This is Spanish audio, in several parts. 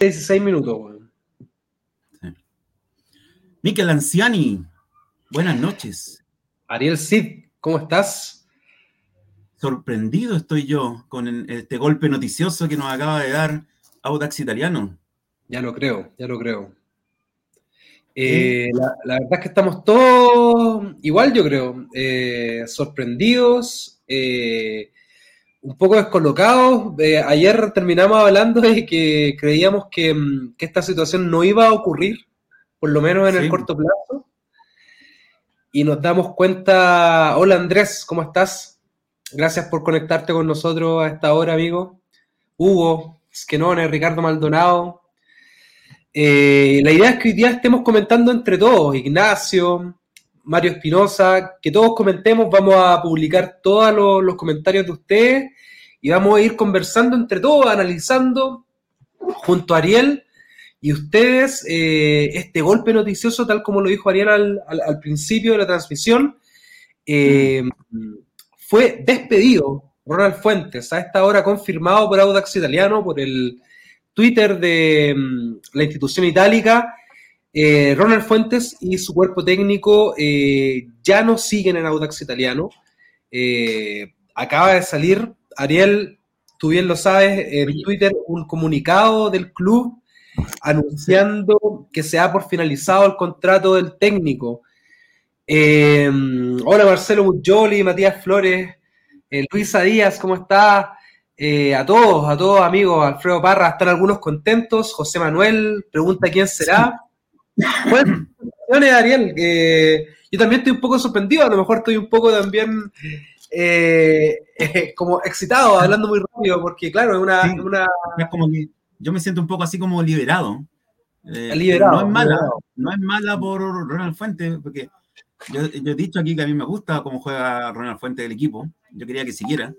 16 minutos, weón. Miquel Anciani, buenas noches. Ariel Cid, ¿cómo estás? Sorprendido estoy yo con este golpe noticioso que nos acaba de dar Audax Italiano. Ya lo creo, ya lo creo. Eh, la, verdad es que estamos todos igual, yo creo, eh, sorprendidos, eh, un poco descolocados. ayer terminamos hablando de que creíamos que, mm, que, esta situación no iba a ocurrir, por lo menos en el corto plazo. Y nos damos cuenta, hola Andrés, ¿cómo estás? Gracias por conectarte con nosotros a esta hora, amigo. Hugo, Skenone, Ricardo Maldonado. Eh, la idea es que hoy día estemos comentando entre todos, Ignacio, Mario Espinosa, que todos comentemos, vamos a publicar todos los, comentarios de ustedes y vamos a ir conversando entre todos, analizando junto a Ariel y ustedes eh, este golpe noticioso, tal como lo dijo Ariel al, principio de la transmisión, eh, fue despedido Ronald Fuentes, a esta hora confirmado por Audax Italiano, por el Twitter de mm, la institución itálica. Eh, Ronald Fuentes y su cuerpo técnico ya no siguen en Audax Italiano. acaba de salir, Ariel, tú bien lo sabes, en Twitter un comunicado del club anunciando que se ha por finalizado el contrato del técnico. Eh, hola Marcelo Buccioli, Matías Flores, eh, Luisa Díaz, ¿cómo está? Eh, a todos, a todos amigos, Alfredo Parra, están algunos contentos, José Manuel pregunta quién será. Bueno, Ariel, yo también estoy un poco sorprendido, a lo mejor estoy un poco también como excitado, hablando muy rápido, porque claro, es una... una... Es como yo me siento un poco así como liberado. Eh, liberado no es mala, no es mala por Ronald Fuentes, porque yo, he dicho aquí que a mí me gusta cómo juega Ronald Fuentes del equipo. Yo quería que siguiera,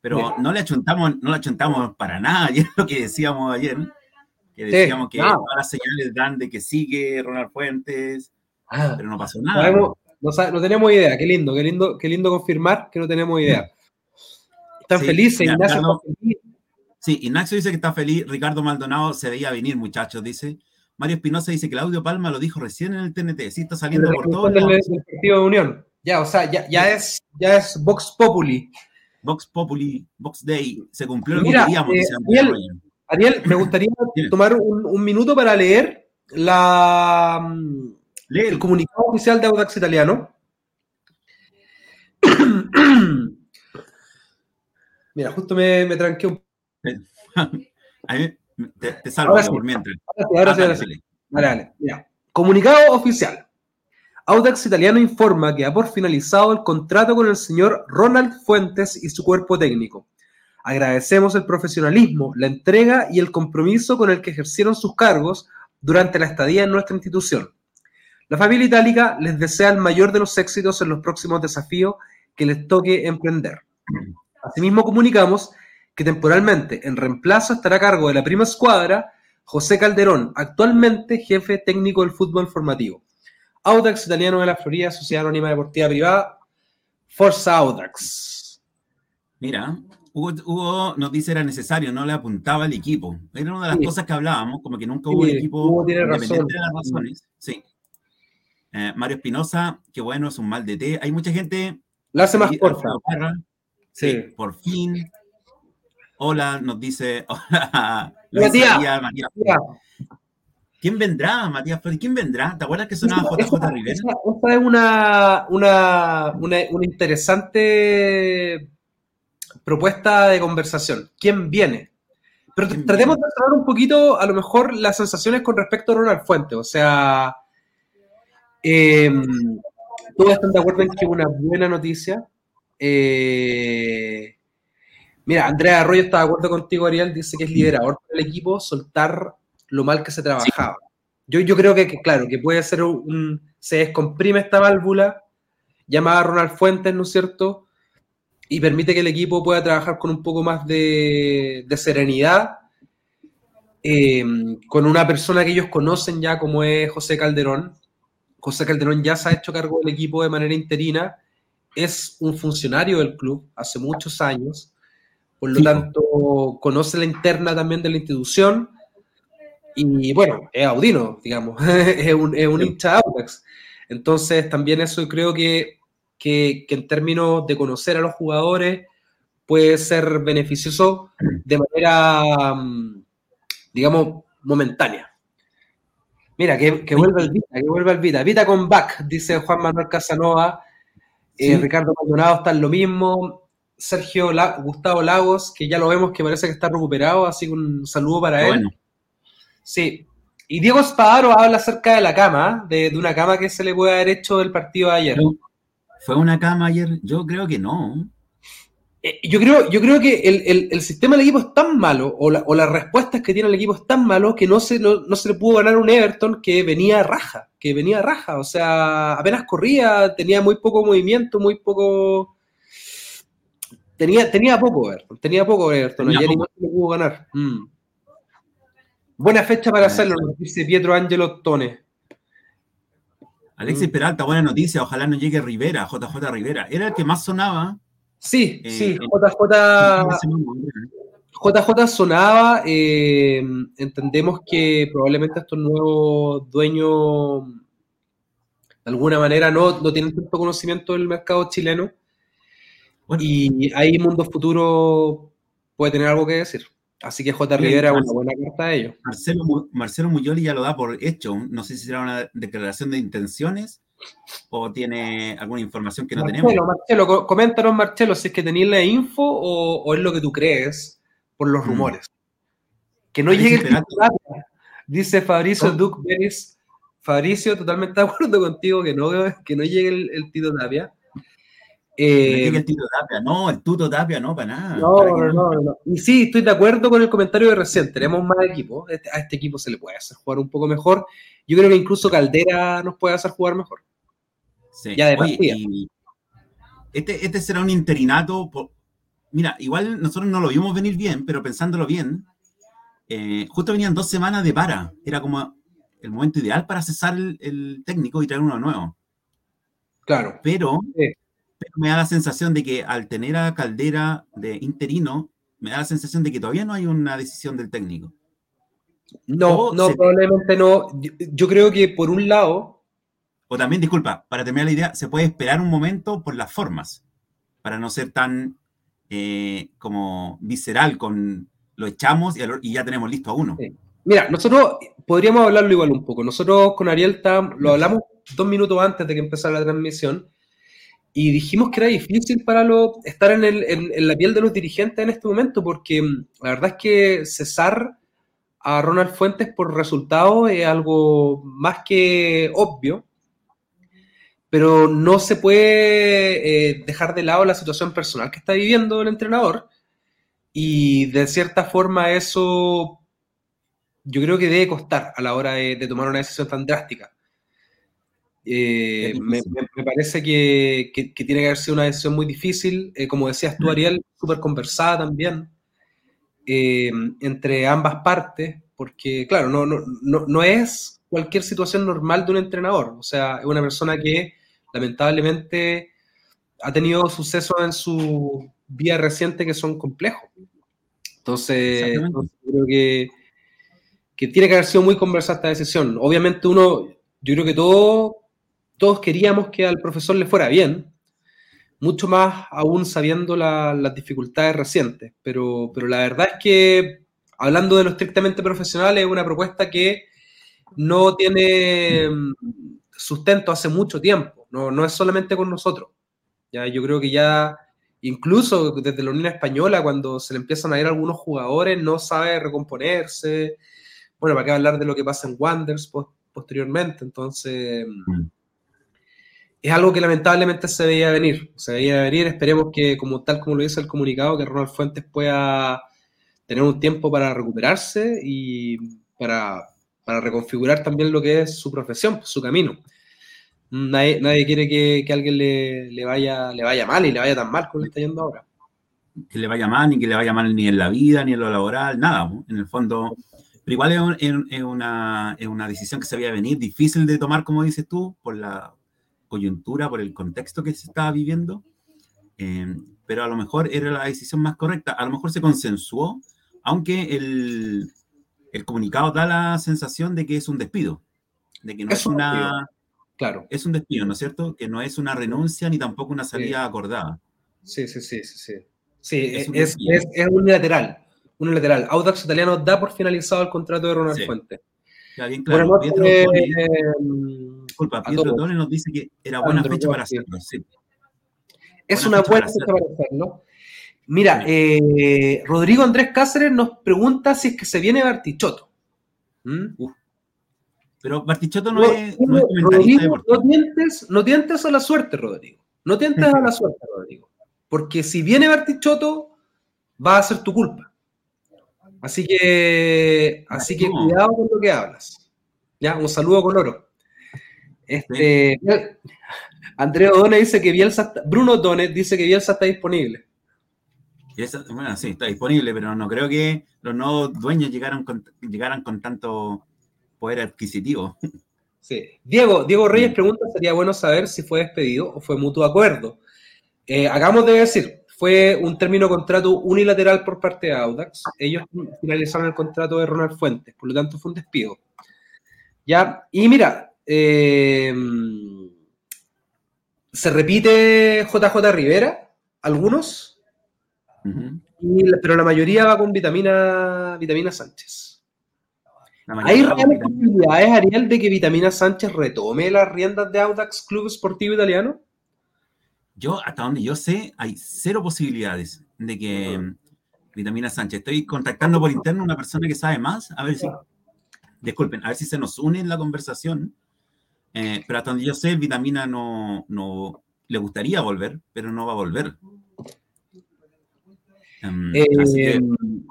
pero no le achuntamos, no le achuntamos para nada. Y es lo que decíamos ayer, que decíamos que todas las señales dan de que sigue Ronald Fuentes, ah, pero no pasó nada. no, tenemos idea, qué lindo, qué lindo, qué lindo confirmar que no tenemos idea. Están felices, Ignacio, Sí, Ignacio dice que está feliz. Ricardo Maldonado se veía venir, muchachos, dice. Mario Espinosa dice que Claudio Palma lo dijo recién en el TNT. Sí, está saliendo por todo. El, partido de Unión. Ya, o sea, ya, ya, es, ya es Vox Populi. Vox Populi, Vox Day. Se cumplió lo que queríamos. Eh, Ariel, me gustaría tomar un, minuto para leer la, el comunicado oficial de Audax Italiano. Mira, justo me, me tranqué un te, salvo por mientras. Ahora sí, ahora sí. Comunicado oficial. Audax Italiano informa que ha por finalizado el contrato con el señor Ronald Fuentes y su cuerpo técnico. Agradecemos el profesionalismo, la entrega y el compromiso con el que ejercieron sus cargos durante la estadía en nuestra institución. La familia itálica les desea el mayor de los éxitos en los próximos desafíos que les toque emprender. Asimismo, comunicamos que temporalmente en reemplazo estará a cargo de la prima escuadra José Calderón, actualmente jefe técnico del fútbol formativo. Audax Italiano de la Florida, Sociedad Anónima Deportiva Privada, Forza Audax. Mira, Hugo, nos dice era necesario, no le apuntaba el equipo. Era una de las cosas que hablábamos, como que nunca hubo un equipo independiente de las razones. Sí. Eh, Mario Espinosa, que bueno, es un mal de té. Hay mucha gente. La hace más corta. Sí, por fin. Hola, nos dice. Hola, Matías. ¿Quién vendrá, Matías ¿Quién vendrá? ¿Te acuerdas que sonaba JJ Rivera? Esta, es una, una, una, interesante propuesta de conversación. ¿Quién viene? Pero tratemos de hablar un poquito, a lo mejor, las sensaciones con respecto a Ronald Fuente. O sea, eh, todos están de acuerdo en que es una buena noticia. Eh, Mira, Andrea Arroyo está de acuerdo contigo, Ariel, dice que es liberador del equipo soltar lo mal que se trabajaba. Yo, yo creo que, claro, que puede ser un, se descomprime esta válvula, llamada Ronald Fuentes, ¿no es cierto? Y permite que el equipo pueda trabajar con un poco más de, serenidad, eh, con una persona que ellos conocen ya como es José Calderón. José Calderón ya se ha hecho cargo del equipo de manera interina, es un funcionario del club hace muchos años por lo tanto, conoce la interna también de la institución. Y bueno, es Audino, digamos, es un, es un hincha Audax. Entonces, también eso creo que, que, que, en términos de conocer a los jugadores puede ser beneficioso de manera, mm, digamos, momentánea. Mira, que, que vuelva el Vita, que vuelva el Vita. Vita con back, dice Juan Manuel Casanova. Eh, Ricardo Maldonado está en lo mismo. Sergio Gustavo Lagos, que ya lo vemos que parece que está recuperado, así que un saludo para él. Sí. Y Diego Espadaro habla acerca de la cama, de, una cama que se le puede haber hecho del partido de ayer. ¿Fue una cama ayer? Yo creo que no. Eh, yo, creo, yo creo que el, sistema del equipo es tan malo, o, las respuestas que tiene el equipo es tan malo, que no se, no, se le pudo ganar un Everton que venía raja, que venía raja. O sea, apenas corría, tenía muy poco movimiento, muy poco Tenía, tenía poco Everton, tenía poco Everton, ayer no se pudo ganar. Mm. Buena fecha para hacerlo, dice Pietro Ángelo Tone. Alexis mm. Peralta, buena noticia, ojalá no llegue Rivera, JJ Rivera. Era el que más sonaba. Sí, eh, sí, JJ. JJ sonaba, eh, entendemos que probablemente estos nuevos dueños de alguna manera no, no tienen tanto conocimiento del mercado chileno y ahí Mundo Futuro puede tener algo que decir. Así que J. Rivera es una buena carta de ellos. Marcelo, Marcelo Muyoli ya lo da por hecho. No sé si será una declaración de intenciones o tiene alguna información que no tenemos. Marcelo, coméntanos, Marcelo, si es que tenéis la info o, es lo que tú crees por los mm. rumores. Que no llegue el dice Fabricio Duke Beris. Fabricio, totalmente de acuerdo contigo que no, que no llegue el, el Tito Tapia. Eh, el Tito Tapia, no, el Tuto Tapia, no, para nada. No, no, no, Y sí, estoy de acuerdo con el comentario de recién. Tenemos más equipos. Este, a este equipo se le puede hacer jugar un poco mejor. Yo creo que incluso Caldera nos puede hacer jugar mejor. Sí. Ya de este, este será un interinato. Mira, igual nosotros no lo vimos venir bien, pero pensándolo bien, eh, justo venían dos semanas de para. Era como el momento ideal para cesar el, técnico y traer uno nuevo. Claro. Pero pero me da la sensación de que al tener a Caldera de interino, me da la sensación de que todavía no hay una decisión del técnico. No, no, probablemente no. Yo, creo que por un lado. O también, disculpa, para terminar la idea, se puede esperar un momento por las formas, para no ser tan eh, como visceral con lo echamos y, ya tenemos listo a uno. Mira, nosotros podríamos hablarlo igual un poco. Nosotros con Ariel Tam lo hablamos dos minutos antes de que empezara la transmisión y dijimos que era difícil para lo, estar en, el, en, la piel de los dirigentes en este momento, porque mm, la verdad es que cesar a Ronald Fuentes por resultado es algo más que obvio, pero no se puede eh, dejar de lado la situación personal que está viviendo el entrenador, y de cierta forma eso yo creo que debe costar a la hora de tomar una decisión tan drástica. Eh, me, parece que, tiene que haber sido una decisión muy difícil, eh, como decías tú, mm. Ariel, súper conversada también eh, entre ambas partes, porque, claro, no, no, no, es cualquier situación normal de un entrenador, o sea, es una persona que lamentablemente ha tenido sucesos en su vida reciente que son complejos. Entonces, creo que, que tiene que haber sido muy conversada esta decisión. Obviamente uno, yo creo que todo todos queríamos que al profesor le fuera bien, mucho más aún sabiendo las dificultades recientes, pero, pero la verdad es que hablando de lo estrictamente profesional es una propuesta que no tiene mm, sustento hace mucho tiempo, no, no es solamente con nosotros. Ya, yo creo que ya incluso desde la Unión Española, cuando se le empiezan a ir algunos jugadores, no sabe recomponerse. Bueno, para qué hablar de lo que pasa en Wanders posteriormente. Entonces, mm es algo que lamentablemente se veía venir. Se veía venir, esperemos que, como tal como lo dice el comunicado, que Ronald Fuentes pueda tener un tiempo para recuperarse y para, reconfigurar también lo que es su profesión, su camino. Nadie, quiere que, que alguien le, le, vaya, le vaya mal y le vaya tan mal como le está yendo ahora. Que le vaya mal, ni que le vaya mal ni en la vida, ni en lo laboral, nada. En el fondo, pero igual es, una, es una decisión que se veía venir, difícil de tomar, como dices tú, por la, coyuntura, por el contexto que se estaba viviendo, eh, pero a lo mejor era la decisión más correcta. A lo mejor se consensuó, aunque el, el comunicado da la sensación de que es un despido, de que no es, una... Claro. Es un despido, ¿no es cierto? Que no es una renuncia ni tampoco una salida acordada. Sí, sí, sí, sí. Sí, sí es, es, es, unilateral. Unilateral. Audax Italiano da por finalizado el contrato de Ronald Fuente. Ya, bien claro. Eh, disculpa, Pietro Tone nos dice que era buena fecha para hacerlo. Sí. Es una buena fecha para hacerlo. Mira, eh, Rodrigo Andrés Cáceres nos pregunta si es que se viene Bartichotto. ¿Mm? Pero Bartichotto no, es, no, Rodrigo, no, tientes, no tientes a la suerte, Rodrigo. No tientes a la suerte, Rodrigo. Porque si viene Bartichotto, va a ser tu culpa. Así que, así que cuidado con lo que hablas. Ya, un saludo con oro. Este, Andrea O'Donnell dice que Bielsa, Bruno O'Donnell dice que Bielsa está disponible. bueno, sí, está disponible, pero no creo que los nuevos dueños llegaran con, llegaran con tanto poder adquisitivo. Sí. Diego, Diego Reyes pregunta, sería bueno saber si fue despedido o fue mutuo acuerdo. Eh, hagamos de decir, fue un término contrato unilateral por parte de Audax. Ellos finalizaron el contrato de Ronald Fuentes, por lo tanto fue un despido. Ya, y mira, eh, se repite JJ Rivera, algunos, pero la mayoría va con Vitamina, Vitamina Sánchez. ¿Hay reales posibilidades, Ariel, de que Vitamina Sánchez retome las riendas de Audax Club Esportivo Italiano? Yo, hasta donde yo sé, hay cero posibilidades de que Vitamina Sánchez. Estoy contactando por interno a una persona que sabe más, a ver si, disculpen, a ver si se nos une en la conversación. Eh, pero hasta donde yo sé, Vitamina no, no le gustaría volver, pero no va a volver. Um,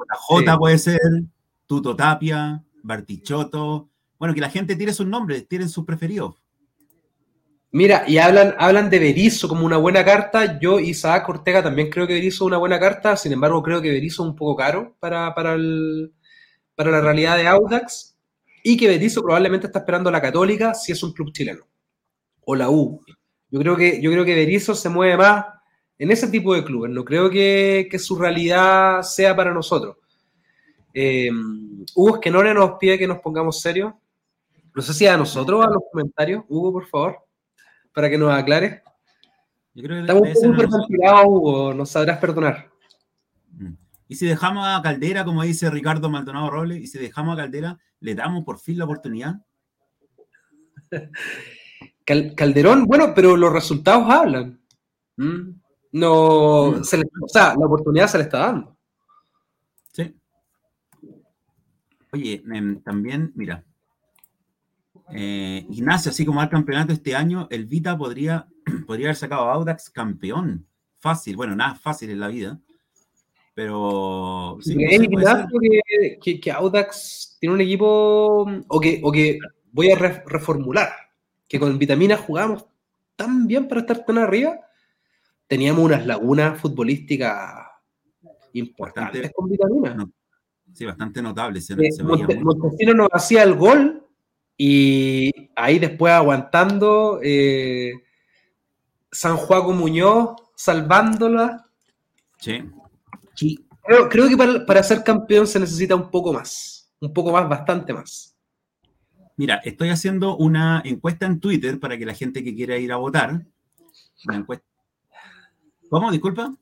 J puede ser, Tuto Tapia, Bartichotto. Bueno, que la gente tire sus nombres, tiren sus preferidos. Mira, y hablan, hablan de Berizzo como una buena carta. Yo, Isaac Ortega, también creo que Berizzo es una buena carta. Sin embargo, creo que Berizzo es un poco caro para, para, para la realidad de Audax. Y que Berizzo probablemente está esperando a la Católica si es un club chileno. O la U. Yo creo que, yo creo que Berizzo se mueve más en ese tipo de clubes. No creo que, que su realidad sea para nosotros. Eh, Hugo Esquenore nos pide que nos pongamos serios. No sé si a nosotros, a los comentarios. Hugo, por favor para que nos aclare? Yo creo que Estamos un poco Hugo, nos sabrás perdonar. Y si dejamos a Caldera, como dice Ricardo Maldonado Robles, y si dejamos a Caldera, ¿le damos por fin la oportunidad? Calderón, bueno, pero los resultados hablan. Mm. No, mm. o sea, la oportunidad se le está dando. Sí. Oye, em, también, mira, eh, Ignacio, así como al campeonato este año, el Vita podría, podría haber sacado a Audax campeón. Fácil, bueno, nada fácil en la vida. Pero. Sí, que, que, Audax tiene un equipo. O que, o que voy a reformular. Que con Vitamina jugamos tan bien para estar tan arriba. Teníamos unas lagunas futbolísticas importantes con Vitamina. sí, bastante notables. Se, eh, Montesino nos hacía el gol y ahí después aguantando, eh, San Juan Muñoz salvándola. Sí. Creo, creo, que para, para, ser campeón se necesita un poco más, un poco más, bastante más. Mira, estoy haciendo una encuesta en Twitter para que la gente que quiera ir a votar. Una encuesta. ¿Cómo? Disculpa.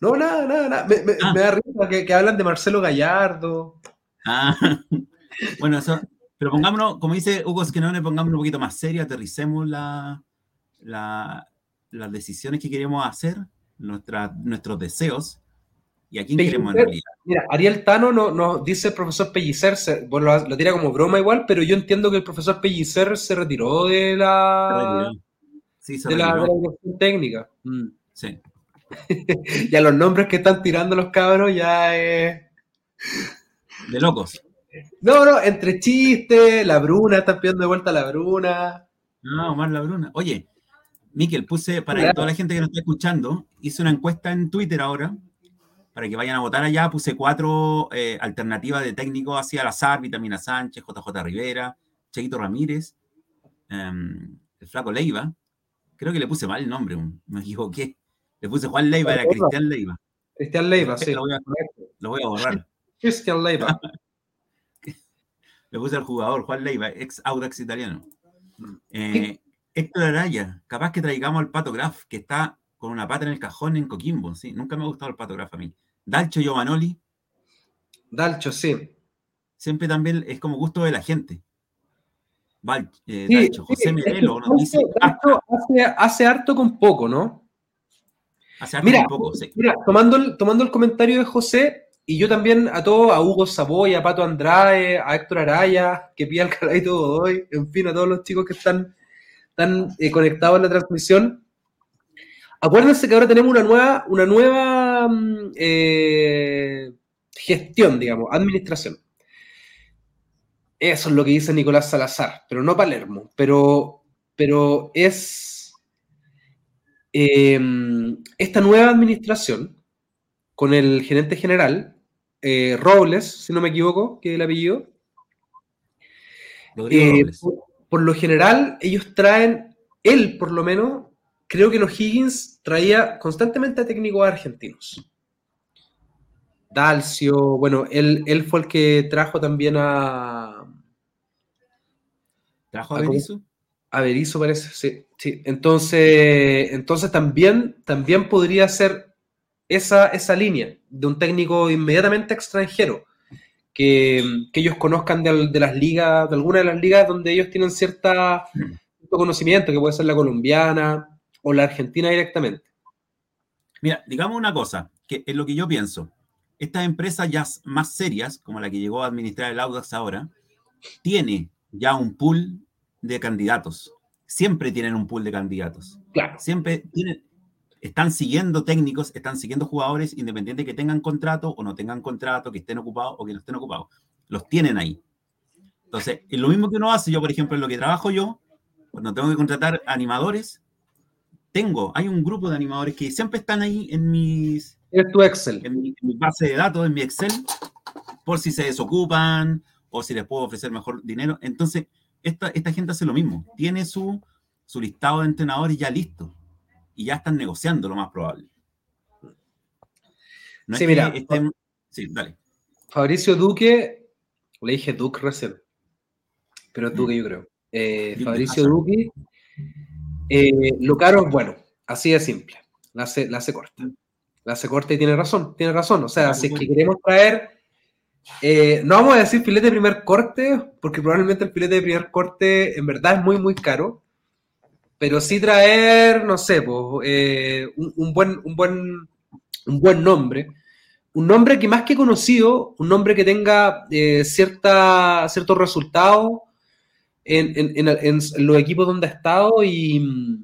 No, nada, nada, nada. Me, ah. da risa que, que, hablan de Marcelo Gallardo. Ah, bueno, eso, pero pongámonos, como dice Hugo Esquenone, pongámonos un poquito más serio, aterricemos la, las decisiones que queremos hacer, nuestros deseos, y a quién queremos en realidad. Mira, Ariel Tano nos no, dice el profesor Pellicer, bueno, lo, tira como broma igual, pero yo entiendo que el profesor Pellicer se retiró de la, sí, se de, la dirección técnica. Mm. Sí. ya los nombres que están tirando los cabros ya es... De locos. No, no, entre chistes, la Bruna, están pidiendo de vuelta la Bruna. No, Omar la Bruna. Oye, Miquel, puse para toda la gente que nos está escuchando, hice una encuesta en Twitter ahora, para que vayan a votar allá, puse cuatro eh, alternativas de técnico hacia al azar, Vitamina Sánchez, JJ Rivera, Chequito Ramírez, em, el Flaco Leiva. Creo que le puse mal el nombre, me equivoqué. Le puse Juan Leiva, era Cristian Leiva. Cristian Leiva, sí. Lo voy a, lo voy a borrar. Cristian Leiva. Le puse al jugador Juan Leiva, ex Audax italiano. Eh, Héctor Araya, capaz que traigamos al Pato Graf, que está con una pata en el cajón en Coquimbo. Sí, nunca me ha gustado el Pato Graf a mí. Dalcho Giovanoli. Dalcho, sí. Siempre también es como gusto de la gente. Eh, Dalcho, José Merelo nos dice. Hace, hace, harto con poco, ¿no? Hace harto con poco, sí. Mira, tomando el, tomando el comentario de José, y yo también a todos, a Hugo Saboy, a Pato Andrade, a Héctor Araya, que pilla el todo hoy, en fin, a todos los chicos que están, están eh, conectados en la transmisión. Acuérdense que ahora tenemos una nueva, una nueva mm, eh, gestión, digamos, administración. Eso es lo que dice Nicolás Salazar, pero no Palermo. Pero, pero es em, esta nueva administración con el gerente general, eh, Robles, si no me equivoco, que es el apellido. Eh, por, lo general, ellos traen, él por lo menos, creo que los Higgins traía constantemente a técnicos argentinos. Dalcio, bueno, él, él fue el que trajo también a. ¿Trajo a Berizzo? A Berizzo parece, sí, sí. Entonces, entonces también, también podría ser esa, esa línea de un técnico inmediatamente extranjero. Que, ellos conozcan de, de, las ligas, de alguna de las ligas donde ellos tienen cierta, cierto conocimiento, que puede ser la colombiana, o la Argentina directamente? Mira, digamos una cosa, que es lo que yo pienso. Estas empresas ya más serias, como la que llegó a administrar el Audax ahora, tiene ya un pool de candidatos. Siempre tienen un pool de candidatos. Claro. Siempre tienen, están siguiendo técnicos, están siguiendo jugadores, independiente de que tengan contrato o no tengan contrato, que estén ocupados o que no estén ocupados. Los tienen ahí. Entonces, es lo mismo que uno hace, yo por ejemplo, en lo que trabajo yo, cuando tengo que contratar animadores, tengo, hay un grupo de animadores que siempre están ahí en mis... En tu Excel. En mi, base de datos, en mi Excel, por si se desocupan o si les puedo ofrecer mejor dinero. Entonces, esta, esta gente hace lo mismo. Tiene su, su listado de entrenadores ya listo. Y ya están negociando lo más probable. sí, mira. Sí, dale. Fabricio Duque, le dije Duque recién, pero es Duque yo creo. Eh, Fabricio Duque eh, lo caro es bueno, así de simple. La hace, la hace corta. La hace corta y tiene razón, tiene razón. O sea, si es que queremos traer, eh, no vamos a decir filete de primer corte, porque probablemente el filete de primer corte en verdad es muy, muy caro. Pero sí traer, no sé, pues, eh, un, buen, un, buen, un buen nombre. Un nombre que más que conocido, un nombre que tenga cierta, ciertos resultados en, los equipos donde ha estado y,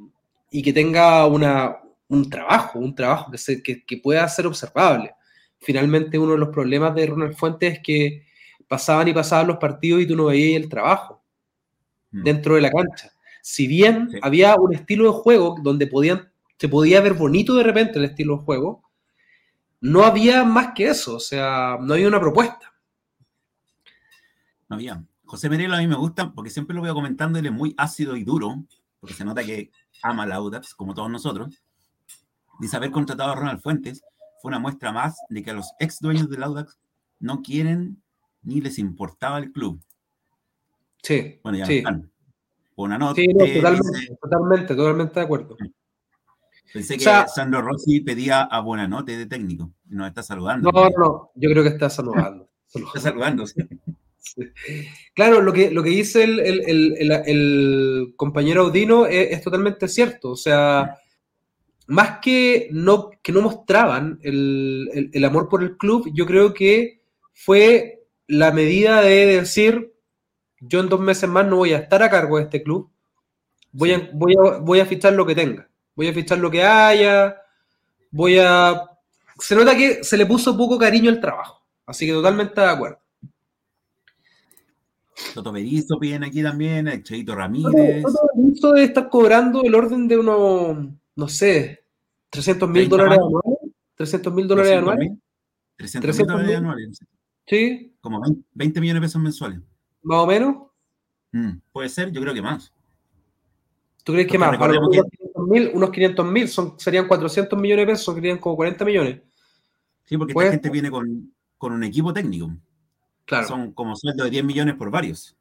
que tenga una, un trabajo, un trabajo que, se, que, pueda ser observable. Finalmente, uno de los problemas de Ronald Fuentes es que pasaban y pasaban los partidos y tú no veías el trabajo mm. dentro de la cancha. Si bien había un estilo de juego donde podían, se podía ver bonito de repente el estilo de juego, no había más que eso, o sea, no había una propuesta. No había. José Merelo a mí me gusta porque siempre lo veo comentando, él es muy ácido y duro, porque se nota que ama la Audax, como todos nosotros. Dice haber contratado a Ronald Fuentes fue una muestra más de que a los ex dueños del Audax no quieren ni les importaba el club. Sí. Bueno, ya sí. están. Una nota. Sí, totalmente, totalmente, totalmente de acuerdo. Pensé que Sandro Rossi pedía a Buenanote de técnico. Y nos está saludando. No, no, yo creo que está saludando. está saludando, sí. Claro, lo que, lo que dice el, compañero Audino es, totalmente cierto. O sea, más que no, que no mostraban el, amor por el club, yo creo que fue la medida de decir, yo en dos meses más no voy a estar a cargo de este club, voy a, voy a, voy a fichar lo que tenga, voy a fichar lo que haya, voy a... Se nota que se le puso poco cariño al trabajo, así que totalmente de acuerdo. Toto Berizzo piden aquí también, el Cheito Ramírez. Toto Berizzo debe estar cobrando el orden de unos, no sé, 300 mil dólares anuales. 300 mil dólares anuales. 300 mil dólares anuales. Sí. Como 20 millones de pesos mensuales. ¿Más o menos? Mm, puede ser, yo creo que más. ¿Tú crees que más? unos 500 mil serían 400 millones de pesos, serían como 40 millones. Sí, porque esta gente viene con, con un equipo técnico. Claro. son como sueldo de 10 millones por varios.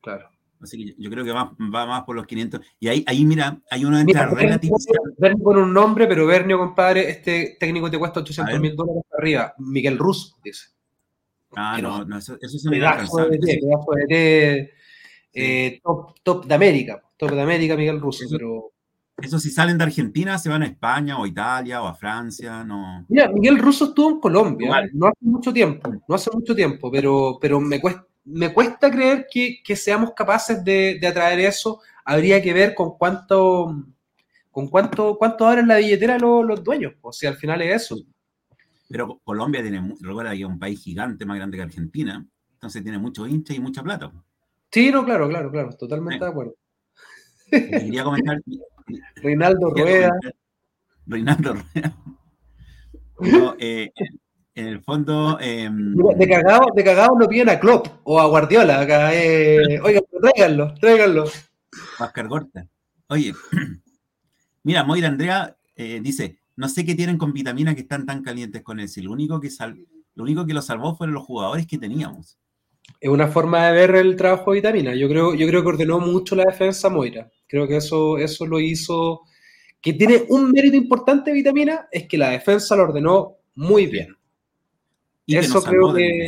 Claro. Así que yo creo que va, va más por los 500. Y ahí, ahí mira, hay uno de relativos. Bernio con un nombre, pero Bernio, compadre, este técnico te cuesta 800 mil dólares arriba. Miguel Russo, dice. Ah, no, no, eso, eso es un de, eh, top, top de América. Top de América, Miguel Russo, pero eso si salen de Argentina se van a España o Italia o a Francia, no. Mira, Miguel Russo estuvo en Colombia, no hace mucho tiempo, no hace mucho tiempo, pero, pero me cuesta, me cuesta creer que, seamos capaces de, atraer eso. Habría que ver con cuánto, con cuánto, cuánto abren la billetera los, los dueños, o sea, al final es eso. Pero Colombia tiene, recuerda que es un país gigante, más grande que Argentina, entonces tiene muchos hinchas y mucha plata. Sí, no, claro, claro, claro, totalmente de acuerdo. Quería comentar, Reinaldo Rueda. Reinaldo Rueda. Eh, en el fondo. Em, de, cagado, de cagado no piden a Klopp o a Guardiola. Acá, eh, oigan, tráiganlo, tráiganlo. Oscar Gorta. Oye, mira, Moira Andrea eh, dice: No sé qué tienen con vitaminas que están tan calientes con él. Si lo único que, sal, lo único que lo salvó fueron los jugadores que teníamos. Es una forma de ver el trabajo de vitamina. Yo creo, yo creo que ordenó mucho la defensa Moira. Creo que eso, eso lo hizo. Que tiene un mérito importante Vitamina, es que la defensa lo ordenó muy bien. Y eso creo que.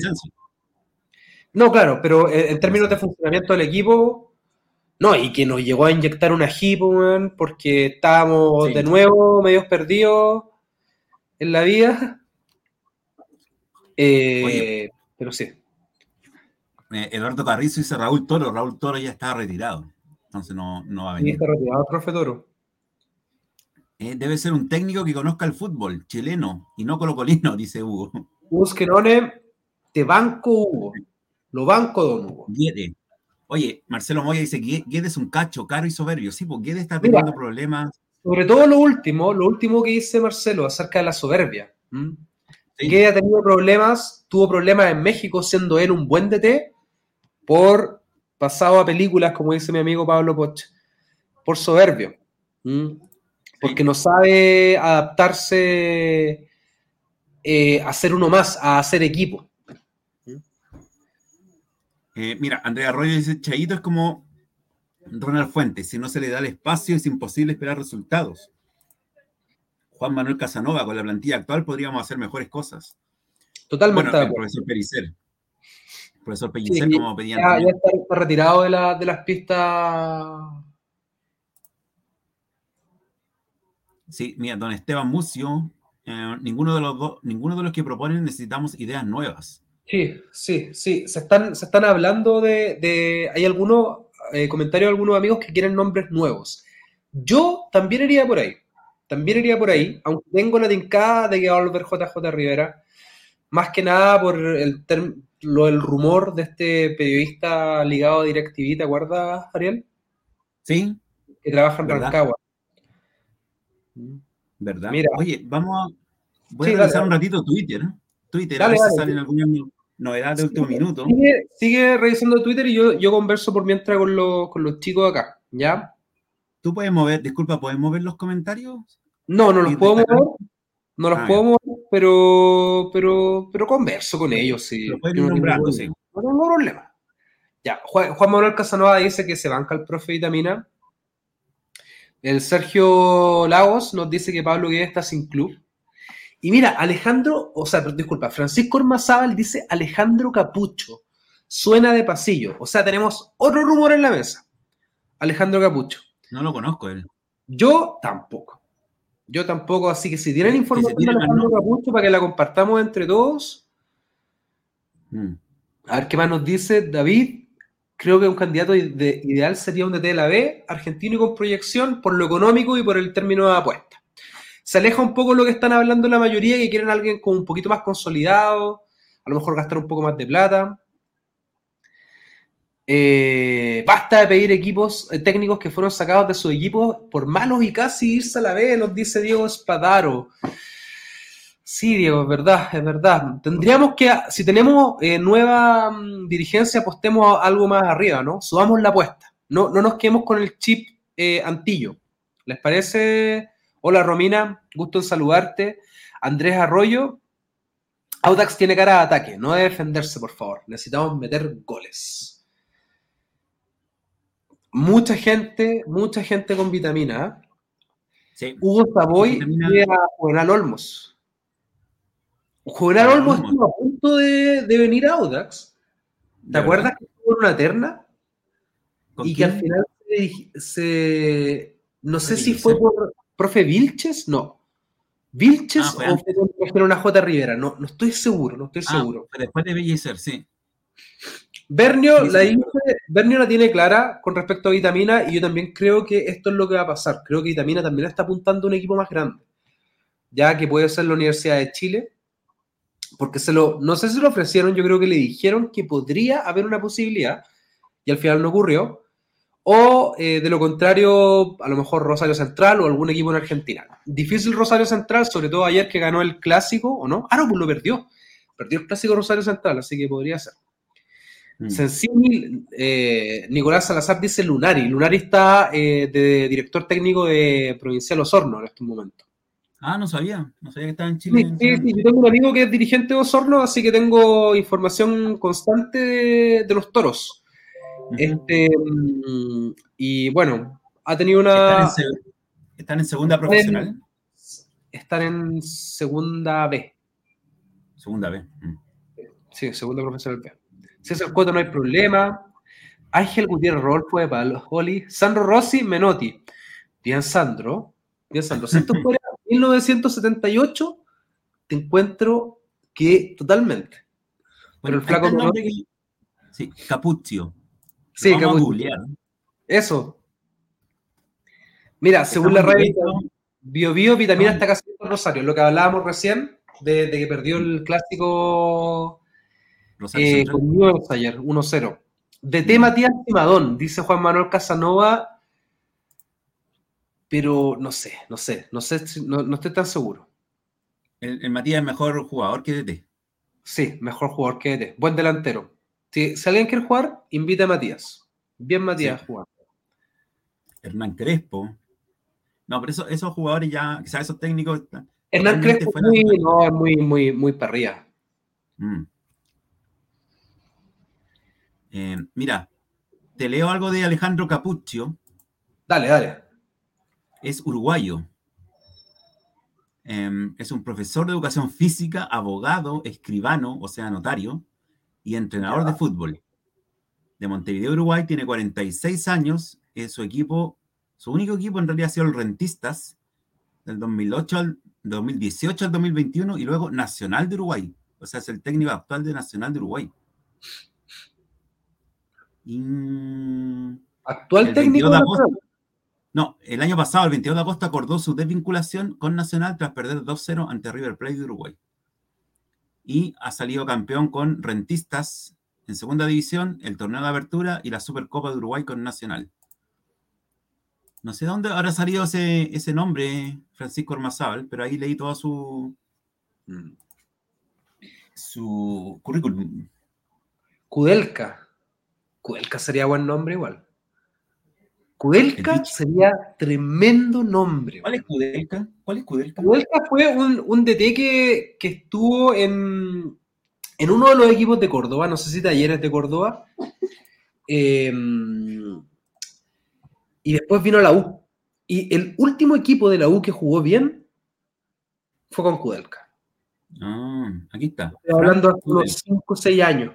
No, claro, pero en términos de funcionamiento del equipo, no, y que nos llegó a inyectar una hip, porque estábamos de nuevo medios perdidos en la vida. Eh, pero sí. Eh, Eduardo Carrizo dice Raúl Toro. Raúl Toro ya está retirado. Entonces no, no va a venir. Eh, debe ser un técnico que conozca el fútbol chileno y no colocolino, dice Hugo. Busquenone, te banco Hugo. Lo banco, don Hugo. Guede. Oye, Marcelo Moya dice que Guede es un cacho caro y soberbio. Sí, porque Guede está teniendo problemas. Sobre todo lo último, lo último que dice Marcelo acerca de la soberbia. Guede ha tenido problemas, tuvo problemas en México siendo él un buen DT por pasado a películas, como dice mi amigo Pablo Poch, por soberbio. Porque no sabe adaptarse eh, a ser uno más, a hacer equipo. Eh, mira, Andrea Arroyo dice, Chaito es como Ronald Fuentes, si no se le da el espacio es imposible esperar resultados. Juan Manuel Casanova, con la plantilla actual podríamos hacer mejores cosas. Totalmente. Bueno, el profesor Pericer profesor Pellicer, como pedían. Ya, está, retirado de, la, de, las pistas. Sí, mira, don Esteban Mucio, eh, ninguno, de los dos, ninguno de los que proponen necesitamos ideas nuevas. Sí, sí, sí. Se están, se están hablando de. hay algunos eh, comentarios de algunos amigos que quieren nombres nuevos. Yo también iría por ahí. También iría por ahí, aunque tengo la tincada de que va a volver JJ Rivera. Más que nada por el, lo el rumor de este periodista ligado a DirecTV, ¿te acuerdas, Ariel? Sí. Que trabaja en Rancagua. ¿Verdad? Mira. Oye, vamos a. Voy a revisar un ratito Twitter. Twitter, a ver si salen algunas novedades de último minuto. Sigue, revisando Twitter y yo, yo converso por mientras con los, con los chicos acá, ¿ya? ¿Tú puedes mover, disculpa, ¿puedes mover los comentarios? No, no los puedo mover. No los ah, puedo mover pero, pero, pero converso con ellos, sí. no, tengo, problema. Ya, Juan, Manuel Casanova dice que se banca el profe Vitamina. El Sergio Lagos nos dice que Pablo Guedes está sin club. Y mira, Alejandro, o sea, disculpa, Francisco Ormazábal dice Alejandro Capucho. Suena de pasillo. O sea, tenemos otro rumor en la mesa. Alejandro Capucho. No lo conozco él. Yo tampoco. Yo tampoco, así que si tienen información de Alejandro Capucho para que la compartamos entre todos. Mm. A ver qué más nos dice David. Creo que un candidato ideal sería un DT de la B, argentino y con proyección, por lo económico y por el término de apuesta. Se aleja un poco lo que están hablando la mayoría, que quieren a alguien con un poquito más consolidado, a lo mejor gastar un poco más de plata. Eh, basta de pedir equipos eh, técnicos que fueron sacados de su equipo por malos y casi irse a la B, nos dice Diego Espadaro. Sí, Diego, es verdad, es verdad. Tendríamos que, si tenemos eh, nueva mm, dirigencia, apostemos algo más arriba, ¿no? Subamos la apuesta. No, no nos quedemos con el chip antillo. ¿Les parece? Hola Romina, gusto en saludarte. Andrés Arroyo, Audax tiene cara de ataque, no de defenderse, por favor. Necesitamos meter goles. Mucha gente, mucha gente con vitamina. Sí. Hugo Savoy y a Juvenal Olmos. Juvenal Olmos estuvo a punto de, venir a Audax. ¿Te acuerdas que estuvo en una terna? Y que al final se, no sé si fue por profe Vilches, no. Vilches ah, o fue una J. Rivera, no, no estoy seguro, no estoy ah, seguro. después de Bellecer, sí. Bernio, la Bernio la tiene clara con respecto a Vitamina y yo también creo que esto es lo que va a pasar. Creo que Vitamina también está apuntando a un equipo más grande, ya que puede ser la Universidad de Chile, porque se lo, no sé si lo ofrecieron, yo creo que le dijeron que podría haber una posibilidad y al final no ocurrió. O eh, de lo contrario, a lo mejor Rosario Central o algún equipo en Argentina. Difícil Rosario Central, sobre todo ayer que ganó el clásico, ¿o no? Ah, no, pues lo perdió. Perdió el clásico Rosario Central, así que podría ser. Mm. Eh, Nicolás Salazar dice Lunari. Lunari está eh, de director técnico de Provincial Osorno en este momento. Ah, no sabía, no sabía que estaba en Chile. Sí, sí, yo tengo un amigo que es dirigente de Osorno, así que tengo información constante de los toros. Este, mm, y bueno, ha tenido una. ¿Están en, segunda profesional? Están en segunda B. Segunda B. Mm. Sí, segunda profesional B. César Cueto no hay problema. Ángel Gutiérrez Rolfo de Palo, Oli. Sandro Rossi, Menotti. Bien, Sandro. Bien, Sandro. Si esto fuera 1978, te encuentro que totalmente. Pero el flaco. Sí, Capuccio. Sí, que Eso. Mira, según la red Bio Bio Vitamina está casi en Rosario, lo que hablábamos recién, de, que perdió el clásico eh, con ayer, 1-0. De tema. Matías Timadón, dice Juan Manuel Casanova, pero no sé, no sé, no sé, no, no estoy tan seguro. El, Matías es mejor jugador que DT. Sí, mejor jugador que DT. Buen delantero. Si, alguien quiere jugar, invita a Matías. Bien Matías jugando. Hernán Crespo. No, pero esos jugadores ya, quizás esos técnicos. Hernán Crespo muy, no, muy, muy, muy parrilla. Mm. Eh, mira, te leo algo de Alejandro Capuccio. Dale, dale. Es uruguayo. Em, es un profesor de educación física, abogado, escribano, o sea, notario, y entrenador de fútbol. De Montevideo, Uruguay, tiene 46 años. Es su equipo, su único equipo en realidad ha sido el Rentistas, del 2008 al 2018 al 2021, y luego Nacional de Uruguay. O sea, es el técnico actual de Nacional de Uruguay. ¿Actual técnico? no, el año pasado, el 22 de agosto, acordó su desvinculación con Nacional tras perder 2-0 ante River Plate de Uruguay y ha salido campeón con Rentistas en segunda división, el torneo de apertura y la Supercopa de Uruguay con Nacional. No sé dónde habrá salido ese, ese nombre, Francisco Ormazábal, pero ahí leí todo su, mm, su currículum. Kudelka. Kudelka sería buen nombre igual. Kudelka sería tremendo nombre. ¿Cuál es Kudelka? ¿Cuál es Kudelka? Kudelka fue un, DT que, estuvo en, en, uno de los equipos de Córdoba, no sé si talleres de Córdoba. Em, y después vino la U. Y el último equipo de la U que jugó bien fue con Kudelka. Ah, aquí está. Estoy hablando hace unos 5 o 6 años.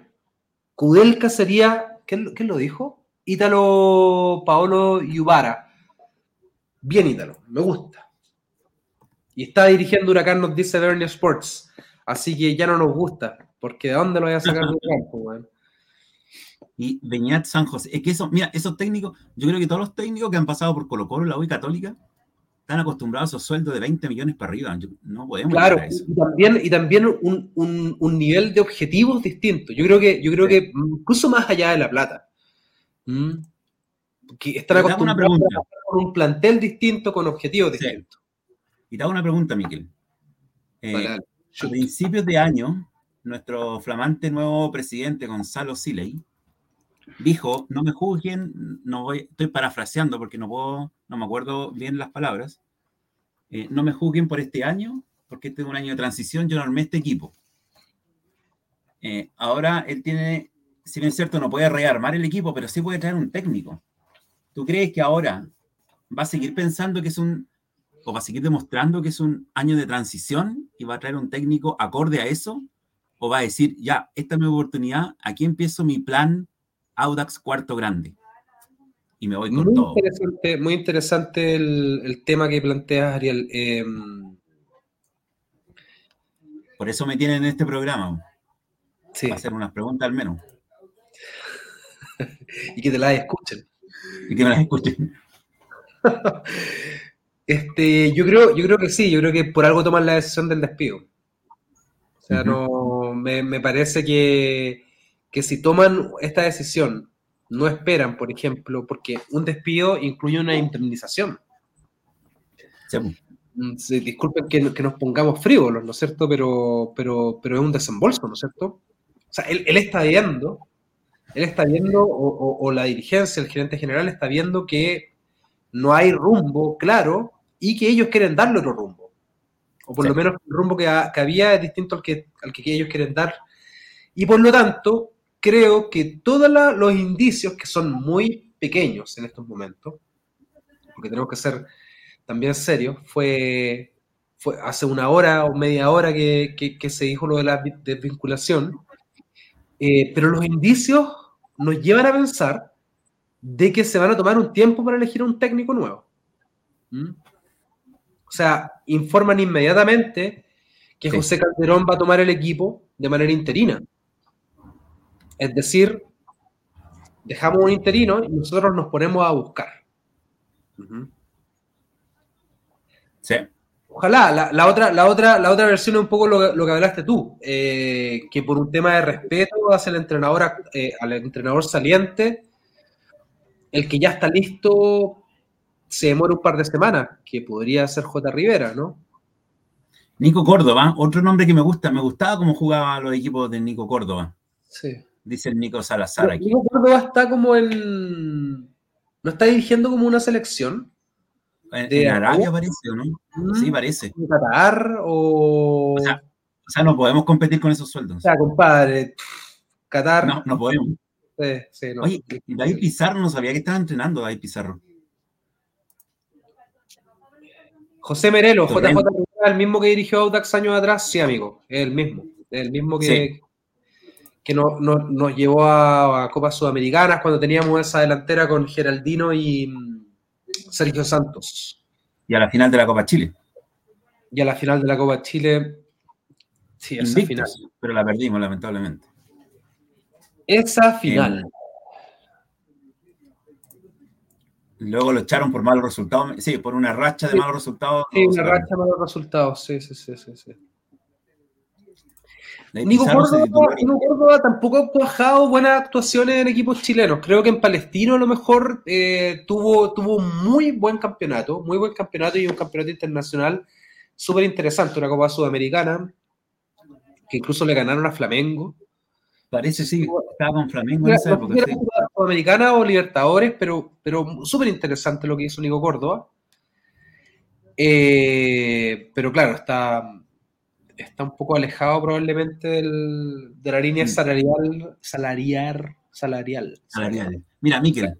Kudelka sería, ¿qué, ¿qué lo dijo? Ítalo Paolo Yubara. Bien Ítalo, me gusta. Y está dirigiendo Huracán, nos dice Bernie Sports. Así que ya no nos gusta, porque ¿de dónde lo voy a sacar del campo, Y Beñat San José. Es que eso, mira, esos técnicos, yo creo que todos los técnicos que han pasado por Colo Colo, la UI Católica, están acostumbrados a esos sueldos de 20 millones para arriba. no podemos claro, eso. Y también, y también un, nivel de objetivos distinto. Yo creo que, yo creo que incluso más allá de la plata. Mm. Que están acostumbrados con un plantel distinto, con objetivos distintos. Y te hago una pregunta, Miquel. Eh, a principios de año, nuestro flamante nuevo presidente, Gonzalo Siley, dijo, no me juzguen, no voy, estoy parafraseando porque no puedo, no me acuerdo bien las palabras, eh, no me juzguen por este año, porque este es un año de transición, yo no armé este equipo. Eh, ahora él tiene, si bien es cierto, no puede rearmar el equipo, pero sí puede traer un técnico. ¿Tú crees que ahora va a seguir pensando que es un, o va a seguir demostrando que es un año de transición y va a traer un técnico acorde a eso? ¿O va a decir, ya, esta es mi oportunidad, aquí empiezo mi plan Audax cuarto grande? Y me voy con muy todo. Interesante, muy interesante el, tema que planteas, Ariel. Em, Por eso me tienen en este programa. Sí. Para hacer unas preguntas al menos. y que te las escuchen. Y que me las escuchen. este, yo creo, yo creo que sí, yo creo que por algo toman la decisión del despido. O sea, no, me, parece que, que si toman esta decisión, no esperan, por ejemplo, porque un despido incluye una indemnización. Mm, disculpen que, que, nos pongamos frívolos, ¿no es cierto? Pero, pero, pero es un desembolso, ¿no es cierto? O sea, él, él está viendo, él está viendo, o, o, la dirigencia, el gerente general está viendo que no hay rumbo claro y que ellos quieren darle otro rumbo. O por lo menos el rumbo que, que, había es distinto al que, al que ellos quieren dar. Y por lo tanto, creo que todos los indicios, que son muy pequeños en estos momentos, porque tenemos que ser también serios, fue, fue hace una hora o media hora que, se dijo lo de la desvinculación, eh, pero los indicios nos llevan a pensar de que se van a tomar un tiempo para elegir un técnico nuevo. ¿Mm? O sea, informan inmediatamente que José Calderón va a tomar el equipo de manera interina. Es decir, dejamos un interino y nosotros nos ponemos a buscar. Sí. Ojalá, la, otra, la, otra, la otra versión es un poco lo, que hablaste tú, eh, que por un tema de respeto hacia el entrenador, eh, al entrenador saliente, el que ya está listo se demora un par de semanas, que podría ser J. Rivera, ¿no? Nico Córdoba, otro nombre que me gusta, me gustaba cómo jugaba los equipos de Nico Córdoba. Sí. Dice el Nico Salazar aquí. Nico Córdoba está como en. ¿No está dirigiendo como una selección? En, Arabia parece, ¿no? Mm. Sí, parece. ¿En Qatar o... o sea, no podemos competir con esos sueldos. O sea, compadre, Qatar. No, no podemos. Sí, sí, no. Oye, David Pizarro no sabía que estaba entrenando David Pizarro. José Merelo, JJ el mismo que dirigió Audax años atrás, sí, amigo, es el mismo. El mismo que, que nos llevó a, Copas Sudamericanas cuando teníamos esa delantera con Geraldino y mm, Sergio Santos. Y a la final de la Copa Chile. Y a la final de la Copa Chile. Sí, esa final. Pero la perdimos, lamentablemente. Esa final. luego lo echaron por malos resultados. Sí, por una racha de malos resultados. Sí, una racha de malos resultados. Sí, sí, sí, sí. sí. Nico Córdoba, tampoco ha cuajado buenas actuaciones en equipos chilenos. Creo que en Palestino a lo mejor eh, tuvo, tuvo un muy buen campeonato, muy buen campeonato y un campeonato internacional súper interesante, una Copa Sudamericana, que incluso le ganaron a Flamengo. Parece, sí, estaba con Flamengo en esa época. Sudamericana o Libertadores, pero, pero súper interesante lo que hizo Nico Córdoba. Eh, pero claro, está, está un poco alejado probablemente de la línea mm. salarial, salarial, salarial. Salarial. Mira, Miquel,